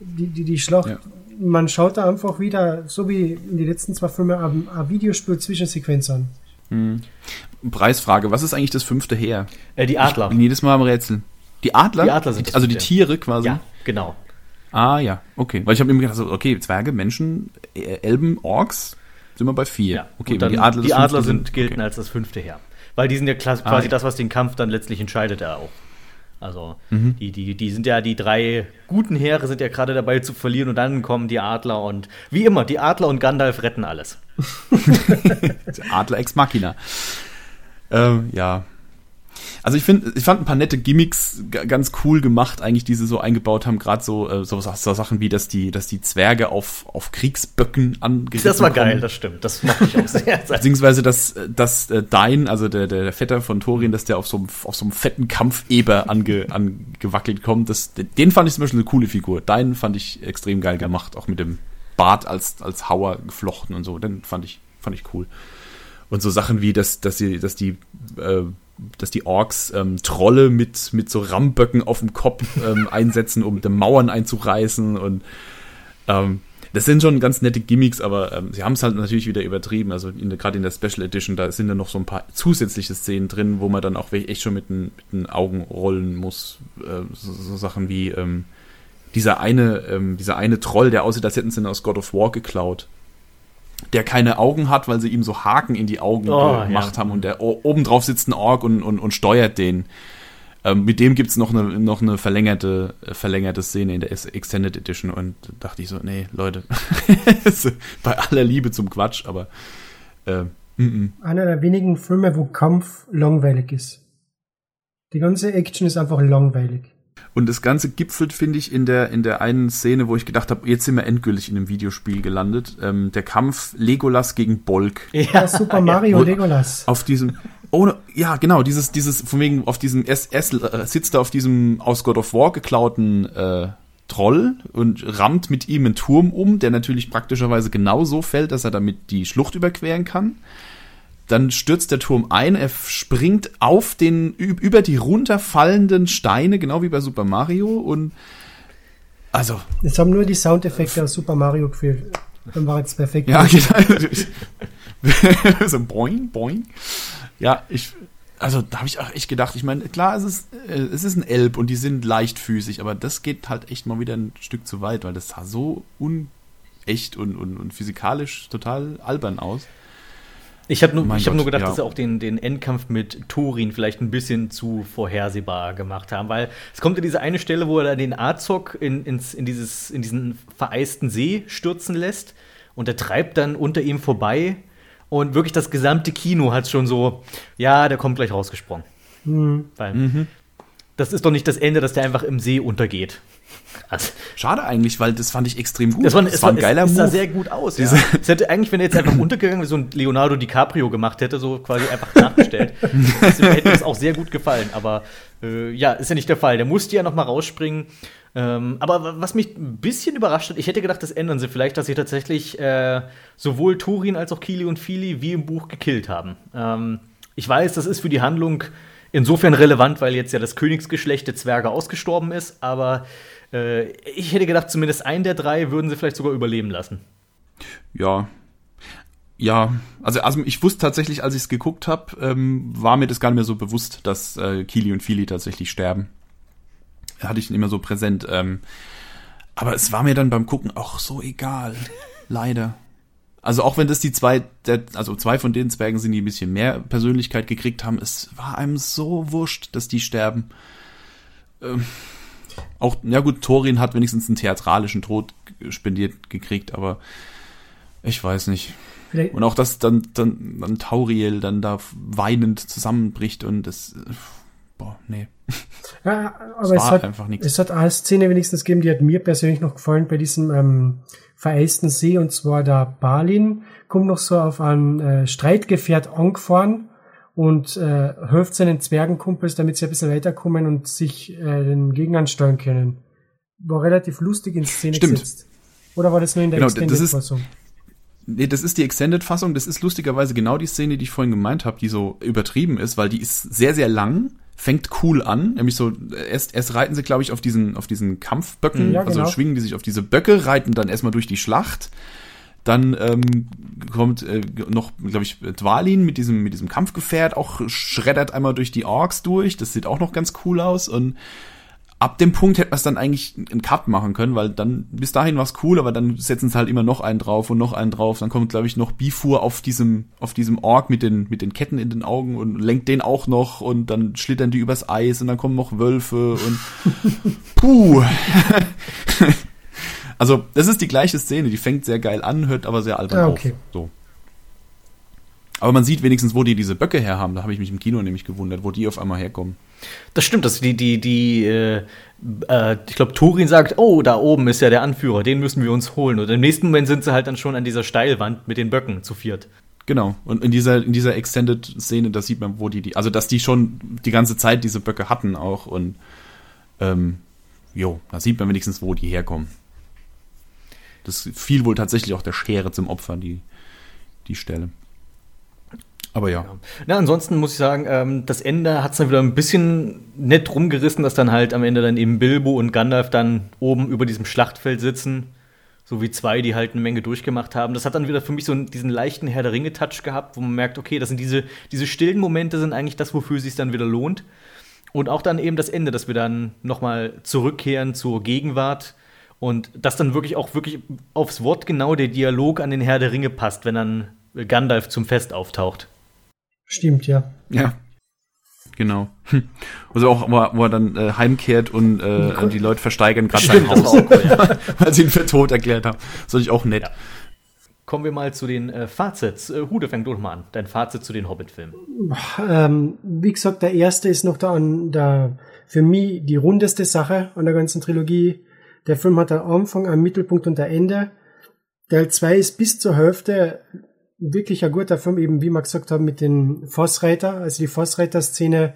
Die, die, die Schlacht ja man schaut da einfach wieder, so wie in den letzten zwei Filmen, ein, ein Videospiel Zwischensequenz an. Hm. Preisfrage, was ist eigentlich das fünfte Heer? Äh, die Adler. Ich bin jedes Mal am Rätseln. Die Adler? Die Adler sind das Also die Tiere quasi? Ja, genau. Ah ja, okay. Weil ich habe immer gedacht, okay, Zwerge, Menschen, äh, Elben, Orks, sind wir bei vier. Ja, okay, die Adler, die Adler sind, gelten okay. als das fünfte Heer. Weil die sind ja quasi ah, ja. das, was den Kampf dann letztlich entscheidet, ja auch. Also mhm. die, die, die sind ja, die drei guten Heere sind ja gerade dabei zu verlieren und dann kommen die Adler und wie immer, die Adler und Gandalf retten alles. Adler ex Machina. Ähm, ja, also ich finde, ich fand ein paar nette Gimmicks ganz cool gemacht, eigentlich, die sie so eingebaut haben, gerade so, äh, so, so, Sachen wie, dass die, dass die Zwerge auf, auf Kriegsböcken angeritten Das war geil, das stimmt. Das mochte ich auch sehr. Beziehungsweise, dass, dass äh, Dein, also der, der Vetter von Thorin, dass der auf so einem, auf so einem fetten Kampfeber ange, angewackelt kommt. Das, den fand ich zum Beispiel eine coole Figur. Dein fand ich extrem geil gemacht, auch mit dem Bart als, als Hauer geflochten und so. Den fand ich, fand ich cool. Und so Sachen wie, dass, dass, sie, dass die äh, dass die Orks ähm, Trolle mit, mit so Ramböcken auf dem Kopf ähm, einsetzen, um die Mauern einzureißen und ähm, das sind schon ganz nette Gimmicks, aber ähm, sie haben es halt natürlich wieder übertrieben. Also gerade in der Special Edition, da sind dann noch so ein paar zusätzliche Szenen drin, wo man dann auch echt schon mit den, mit den Augen rollen muss. Äh, so, so, Sachen wie ähm, dieser eine, ähm, dieser eine Troll, der aussieht, als hätten sie ihn aus God of War geklaut der keine Augen hat, weil sie ihm so Haken in die Augen oh, gemacht ja. haben und der oben drauf sitzt ein Ork und, und, und steuert den. Ähm, mit dem gibt es noch eine, noch eine verlängerte, verlängerte Szene in der Extended Edition und dachte ich so, nee, Leute, bei aller Liebe zum Quatsch, aber äh, m -m. einer der wenigen Filme, wo Kampf langweilig ist. Die ganze Action ist einfach langweilig. Und das Ganze gipfelt, finde ich, in der, in der einen Szene, wo ich gedacht habe, jetzt sind wir endgültig in einem Videospiel gelandet. Ähm, der Kampf Legolas gegen Bolk. Ja, Super Mario wo, Legolas. Auf diesem, ohne, ja, genau, dieses, dieses, von wegen, auf diesem, er, er sitzt da auf diesem aus God of War geklauten äh, Troll und rammt mit ihm einen Turm um, der natürlich praktischerweise genau so fällt, dass er damit die Schlucht überqueren kann. Dann stürzt der Turm ein, er springt auf den, über die runterfallenden Steine, genau wie bei Super Mario und also. Jetzt haben nur die Soundeffekte aus Super Mario gefehlt. Dann war jetzt perfekt. Ja, genau. so boing, boing. Ja, ich, also da habe ich auch echt gedacht, ich meine, klar, es ist, äh, es ist ein Elb und die sind leichtfüßig, aber das geht halt echt mal wieder ein Stück zu weit, weil das sah so unecht und, und, und physikalisch total albern aus. Ich habe nur, hab nur gedacht, ja. dass sie auch den, den Endkampf mit Turin vielleicht ein bisschen zu vorhersehbar gemacht haben, weil es kommt ja diese eine Stelle, wo er den Azog in, ins, in, dieses, in diesen vereisten See stürzen lässt und er treibt dann unter ihm vorbei und wirklich das gesamte Kino hat schon so, ja, der kommt gleich rausgesprungen. Mhm. Weil mhm. das ist doch nicht das Ende, dass der einfach im See untergeht. Also, Schade eigentlich, weil das fand ich extrem gut. Das war, das war ein geiler es, Move. Sah sehr gut aus. Ja. Es hätte eigentlich, wenn er jetzt einfach untergegangen so ein Leonardo DiCaprio gemacht hätte, so quasi einfach nachgestellt, das hätte es auch sehr gut gefallen. Aber äh, ja, ist ja nicht der Fall. Der musste ja noch mal rausspringen. Ähm, aber was mich ein bisschen überrascht hat, ich hätte gedacht, das ändern sie vielleicht, dass sie tatsächlich äh, sowohl Turin als auch Kili und Fili wie im Buch gekillt haben. Ähm, ich weiß, das ist für die Handlung insofern relevant, weil jetzt ja das Königsgeschlecht der Zwerge ausgestorben ist, aber äh, ich hätte gedacht, zumindest einen der drei würden sie vielleicht sogar überleben lassen. Ja. Ja, also, also ich wusste tatsächlich, als ich es geguckt habe, ähm, war mir das gar nicht mehr so bewusst, dass äh, Kili und Fili tatsächlich sterben. Hatte ich immer so präsent. Ähm, aber es war mir dann beim Gucken auch so egal. Leider. Also auch wenn das die zwei, der, also zwei von den Zwergen sind, die ein bisschen mehr Persönlichkeit gekriegt haben, es war einem so wurscht, dass die sterben. Ähm, auch, ja gut, Thorin hat wenigstens einen theatralischen Tod spendiert gekriegt, aber ich weiß nicht. Vielleicht. Und auch, dass dann, dann, dann Tauriel dann da weinend zusammenbricht und das, boah, nee. Ja, aber es, hat, einfach nichts. Es hat eine Szene wenigstens gegeben, die hat mir persönlich noch gefallen bei diesem ähm, vereisten See, und zwar der Balin kommt noch so auf ein äh, Streitgefährt angefahren und äh, hilft seinen Zwergenkumpels, damit sie ein bisschen weiterkommen und sich äh, den Gegnern steuern können. War relativ lustig in Szene Stimmt. gesetzt. Oder war das nur in der genau, Extended-Fassung? Nee, das ist die Extended-Fassung. Das ist lustigerweise genau die Szene, die ich vorhin gemeint habe, die so übertrieben ist, weil die ist sehr, sehr lang, fängt cool an. Nämlich so, erst, erst reiten sie, glaube ich, auf diesen, auf diesen Kampfböcken, ja, also genau. schwingen die sich auf diese Böcke, reiten dann erstmal durch die Schlacht dann ähm, kommt äh, noch, glaube ich, Dwalin mit diesem, mit diesem Kampfgefährt, auch schreddert einmal durch die Orks durch. Das sieht auch noch ganz cool aus. Und ab dem Punkt hätte man es dann eigentlich einen Cut machen können, weil dann bis dahin war es cool, aber dann setzen sie halt immer noch einen drauf und noch einen drauf. Dann kommt, glaube ich, noch Bifur auf diesem, auf diesem Ork mit den, mit den Ketten in den Augen und lenkt den auch noch und dann schlittern die übers Eis und dann kommen noch Wölfe und puh. Also, das ist die gleiche Szene, die fängt sehr geil an, hört aber sehr albern ah, okay. auf. So. Aber man sieht wenigstens, wo die diese Böcke herhaben. Da habe ich mich im Kino nämlich gewundert, wo die auf einmal herkommen. Das stimmt, dass die, die, die, äh, äh, ich glaube, Turin sagt, oh, da oben ist ja der Anführer, den müssen wir uns holen. Und im nächsten Moment sind sie halt dann schon an dieser Steilwand mit den Böcken zu viert. Genau. Und in dieser, in dieser Extended-Szene, da sieht man, wo die, die, also dass die schon die ganze Zeit diese Böcke hatten auch und ähm, jo, da sieht man wenigstens, wo die herkommen. Das fiel wohl tatsächlich auch der Schere zum Opfer, die, die Stelle. Aber ja. ja. Na, ansonsten muss ich sagen, ähm, das Ende hat es dann wieder ein bisschen nett rumgerissen, dass dann halt am Ende dann eben Bilbo und Gandalf dann oben über diesem Schlachtfeld sitzen. So wie zwei, die halt eine Menge durchgemacht haben. Das hat dann wieder für mich so diesen leichten Herr der Ringe-Touch gehabt, wo man merkt, okay, das sind diese, diese stillen Momente sind eigentlich das, wofür es sich dann wieder lohnt. Und auch dann eben das Ende, dass wir dann nochmal zurückkehren zur Gegenwart und dass dann wirklich auch wirklich aufs Wort genau der Dialog an den Herr der Ringe passt, wenn dann Gandalf zum Fest auftaucht. Stimmt, ja. Ja. Genau. Also auch, wo er, dann äh, heimkehrt und äh, die Leute versteigern gerade sein Haus, cool, ja. weil sie ihn für tot erklärt haben. Das ich auch nett. Ja. Kommen wir mal zu den äh, Fazits. Äh, Hude, fängt doch mal an. Dein Fazit zu den Hobbit-Filmen. Ähm, wie gesagt, der erste ist noch da an der, für mich die rundeste Sache an der ganzen Trilogie. Der Film hat einen Anfang, einen Mittelpunkt und ein Ende. Teil 2 ist bis zur Hälfte wirklich ein guter Film, eben wie wir gesagt haben, mit den Vossreiter. Also die Vossreiter-Szene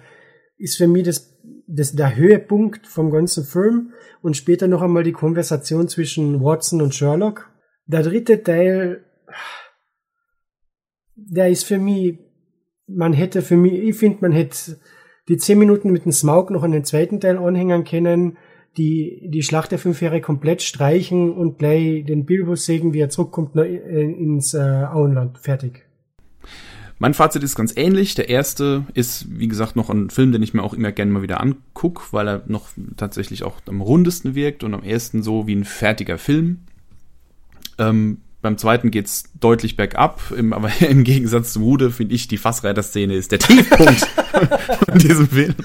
ist für mich das, das, der Höhepunkt vom ganzen Film. Und später noch einmal die Konversation zwischen Watson und Sherlock. Der dritte Teil, der ist für mich, man hätte für mich, ich finde, man hätte die zehn Minuten mit dem Smaug noch an den zweiten Teil anhängen können die, die Schlacht der fünf Jahre komplett streichen und gleich den Bilbo sägen, wie er zurückkommt ins äh, Auenland. Fertig. Mein Fazit ist ganz ähnlich. Der erste ist, wie gesagt, noch ein Film, den ich mir auch immer gerne mal wieder angucke, weil er noch tatsächlich auch am rundesten wirkt und am ersten so wie ein fertiger Film. Ähm, beim zweiten geht's deutlich bergab, im, aber im Gegensatz zum Rude finde ich, die Fassreiter-Szene ist der Tiefpunkt von diesem Film.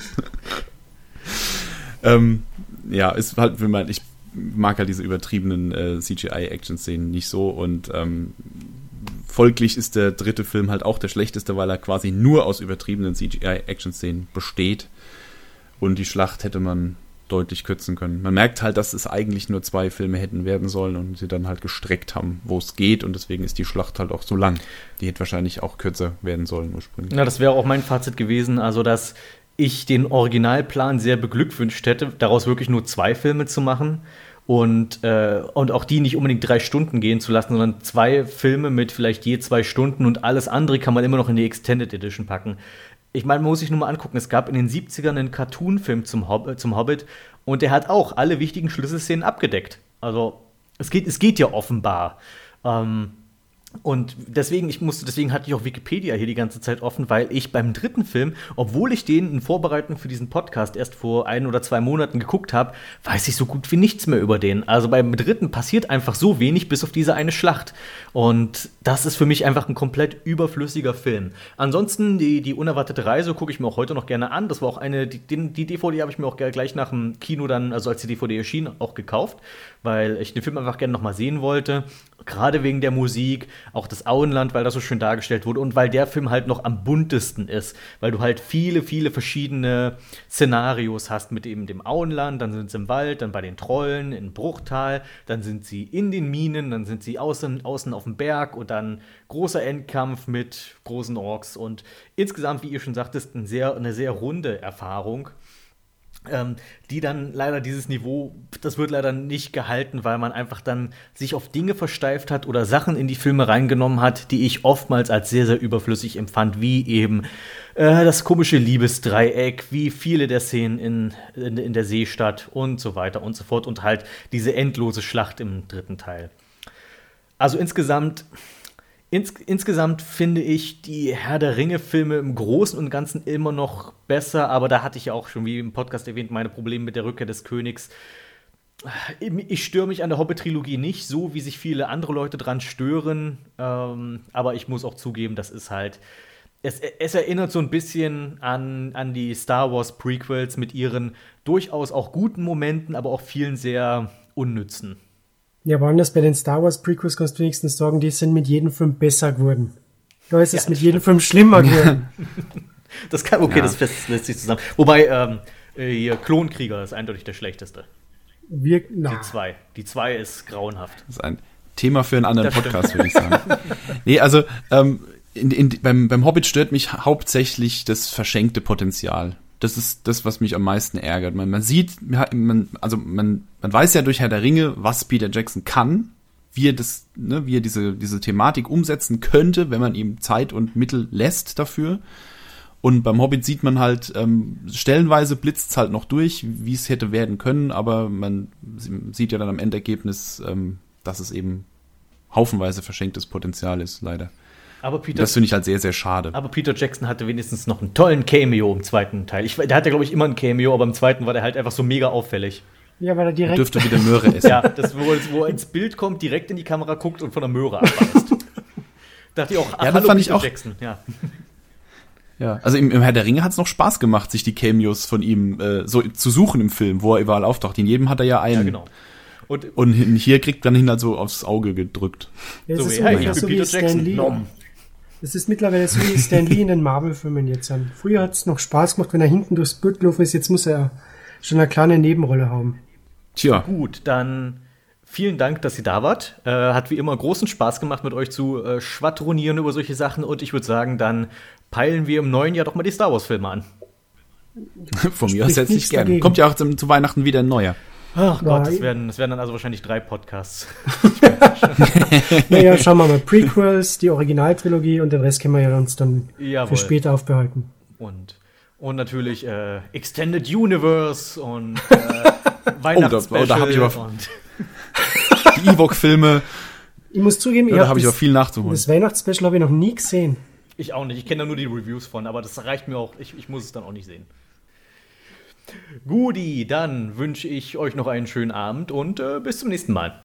ähm, ja, ist halt, wenn man, ich mag halt diese übertriebenen äh, CGI-Action-Szenen nicht so und ähm, folglich ist der dritte Film halt auch der schlechteste, weil er quasi nur aus übertriebenen CGI-Action-Szenen besteht. Und die Schlacht hätte man deutlich kürzen können. Man merkt halt, dass es eigentlich nur zwei Filme hätten werden sollen und sie dann halt gestreckt haben, wo es geht und deswegen ist die Schlacht halt auch so lang. Die hätte wahrscheinlich auch kürzer werden sollen ursprünglich. Ja, das wäre auch mein Fazit gewesen, also dass ich den Originalplan sehr beglückwünscht hätte, daraus wirklich nur zwei Filme zu machen und, äh, und auch die nicht unbedingt drei Stunden gehen zu lassen, sondern zwei Filme mit vielleicht je zwei Stunden und alles andere kann man immer noch in die Extended Edition packen ich meine, man muss sich nur mal angucken, es gab in den 70ern einen Cartoon-Film zum, Hob zum Hobbit und der hat auch alle wichtigen Schlüsselszenen abgedeckt. Also es geht, es geht ja offenbar. Ähm, und deswegen, ich musste, deswegen hatte ich auch Wikipedia hier die ganze Zeit offen, weil ich beim dritten Film, obwohl ich den in Vorbereitung für diesen Podcast erst vor ein oder zwei Monaten geguckt habe, weiß ich so gut wie nichts mehr über den. Also beim dritten passiert einfach so wenig bis auf diese eine Schlacht. Und das ist für mich einfach ein komplett überflüssiger Film. Ansonsten, die, die unerwartete Reise gucke ich mir auch heute noch gerne an. Das war auch eine, die, die DVD habe ich mir auch gleich nach dem Kino dann, also als die DVD erschien, auch gekauft, weil ich den Film einfach gerne nochmal sehen wollte. Gerade wegen der Musik, auch das Auenland, weil das so schön dargestellt wurde und weil der Film halt noch am buntesten ist, weil du halt viele, viele verschiedene Szenarios hast mit eben dem Auenland, dann sind sie im Wald, dann bei den Trollen in Bruchtal, dann sind sie in den Minen, dann sind sie außen, außen auf dem Berg und dann großer Endkampf mit großen Orks und insgesamt, wie ihr schon sagtest, ein sehr, eine sehr runde Erfahrung ähm, die dann leider dieses Niveau, das wird leider nicht gehalten, weil man einfach dann sich auf Dinge versteift hat oder Sachen in die Filme reingenommen hat, die ich oftmals als sehr, sehr überflüssig empfand, wie eben äh, das komische Liebesdreieck, wie viele der Szenen in, in, in der Seestadt und so weiter und so fort und halt diese endlose Schlacht im dritten Teil. Also insgesamt Ins insgesamt finde ich die Herr der Ringe-Filme im Großen und Ganzen immer noch besser, aber da hatte ich ja auch schon, wie im Podcast erwähnt, meine Probleme mit der Rückkehr des Königs. Ich störe mich an der Hobbit-Trilogie nicht, so wie sich viele andere Leute dran stören, ähm, aber ich muss auch zugeben, das ist halt. Es, es, erinnert so ein bisschen an, an die Star Wars Prequels mit ihren durchaus auch guten Momenten, aber auch vielen sehr unnützen. Ja, aber anders bei den Star Wars Prequels kannst du wenigstens sagen, die sind mit jedem Film besser geworden. Da ist ja, es mit jedem Film schlimmer geworden. das kann, okay, ja. das lässt sich zusammen. Wobei, ähm, äh, hier, Klonkrieger ist eindeutig der schlechteste. Wir, Die zwei. Die zwei ist grauenhaft. Das ist ein Thema für einen anderen Podcast, würde ich sagen. nee, also, ähm, in, in, beim, beim Hobbit stört mich hauptsächlich das verschenkte Potenzial. Das ist das, was mich am meisten ärgert. Man, man sieht, man, also man, man weiß ja durch Herr der Ringe, was Peter Jackson kann, wie er das, ne, wie er diese, diese Thematik umsetzen könnte, wenn man ihm Zeit und Mittel lässt dafür. Und beim Hobbit sieht man halt, ähm, stellenweise blitzt es halt noch durch, wie es hätte werden können, aber man sieht ja dann am Endergebnis, ähm, dass es eben haufenweise verschenktes Potenzial ist, leider. Aber Peter, das finde ich halt sehr, sehr schade. Aber Peter Jackson hatte wenigstens noch einen tollen Cameo im zweiten Teil. Ich, der hatte, glaube ich, immer ein Cameo, aber im zweiten war der halt einfach so mega auffällig. Ja, weil er direkt. Dürfte wieder Möhre essen. ja, das, wo, wo er ins Bild kommt, direkt in die Kamera guckt und von der Möhre abbeißt. Dachte ich auch, ach, ja, hallo, fand Peter ich auch, Jackson. Ja. Ja, also im, im Herr der Ringe hat es noch Spaß gemacht, sich die Cameos von ihm äh, so zu suchen im Film, wo er überall auftaucht. In jedem hat er ja einen. Ja, genau. Und, und hier kriegt man ihn halt so aufs Auge gedrückt. Ja, so, wie, hey, so wie Stan Lee. Es ist mittlerweile so wie Stan Lee in den Marvel-Filmen jetzt an. Früher hat es noch Spaß gemacht, wenn er hinten durchs Bild gelaufen ist. Jetzt muss er schon eine kleine Nebenrolle haben. Tja. Gut, dann vielen Dank, dass ihr da wart. Äh, hat wie immer großen Spaß gemacht, mit euch zu äh, schwadronieren über solche Sachen. Und ich würde sagen, dann peilen wir im neuen Jahr doch mal die Star Wars-Filme an. Von mir aus setze ich gerne. Kommt ja auch zum, zu Weihnachten wieder ein neuer. Ach Gott, das werden, das werden dann also wahrscheinlich drei Podcasts. naja, schauen wir mal. Prequels, die Originaltrilogie und den Rest können wir ja uns dann Jawohl. für später aufbehalten. Und, und natürlich äh, Extended Universe und äh, Weihnachtsspecial. Oh, da, da habe ich aber die Ewok-Filme. Ich muss zugeben, ja, da habe ich auch viel nachzuholen. Das Weihnachtsspecial habe ich noch nie gesehen. Ich auch nicht. Ich kenne da nur die Reviews von, aber das reicht mir auch. Ich, ich muss es dann auch nicht sehen. Guti, dann wünsche ich euch noch einen schönen Abend und äh, bis zum nächsten Mal.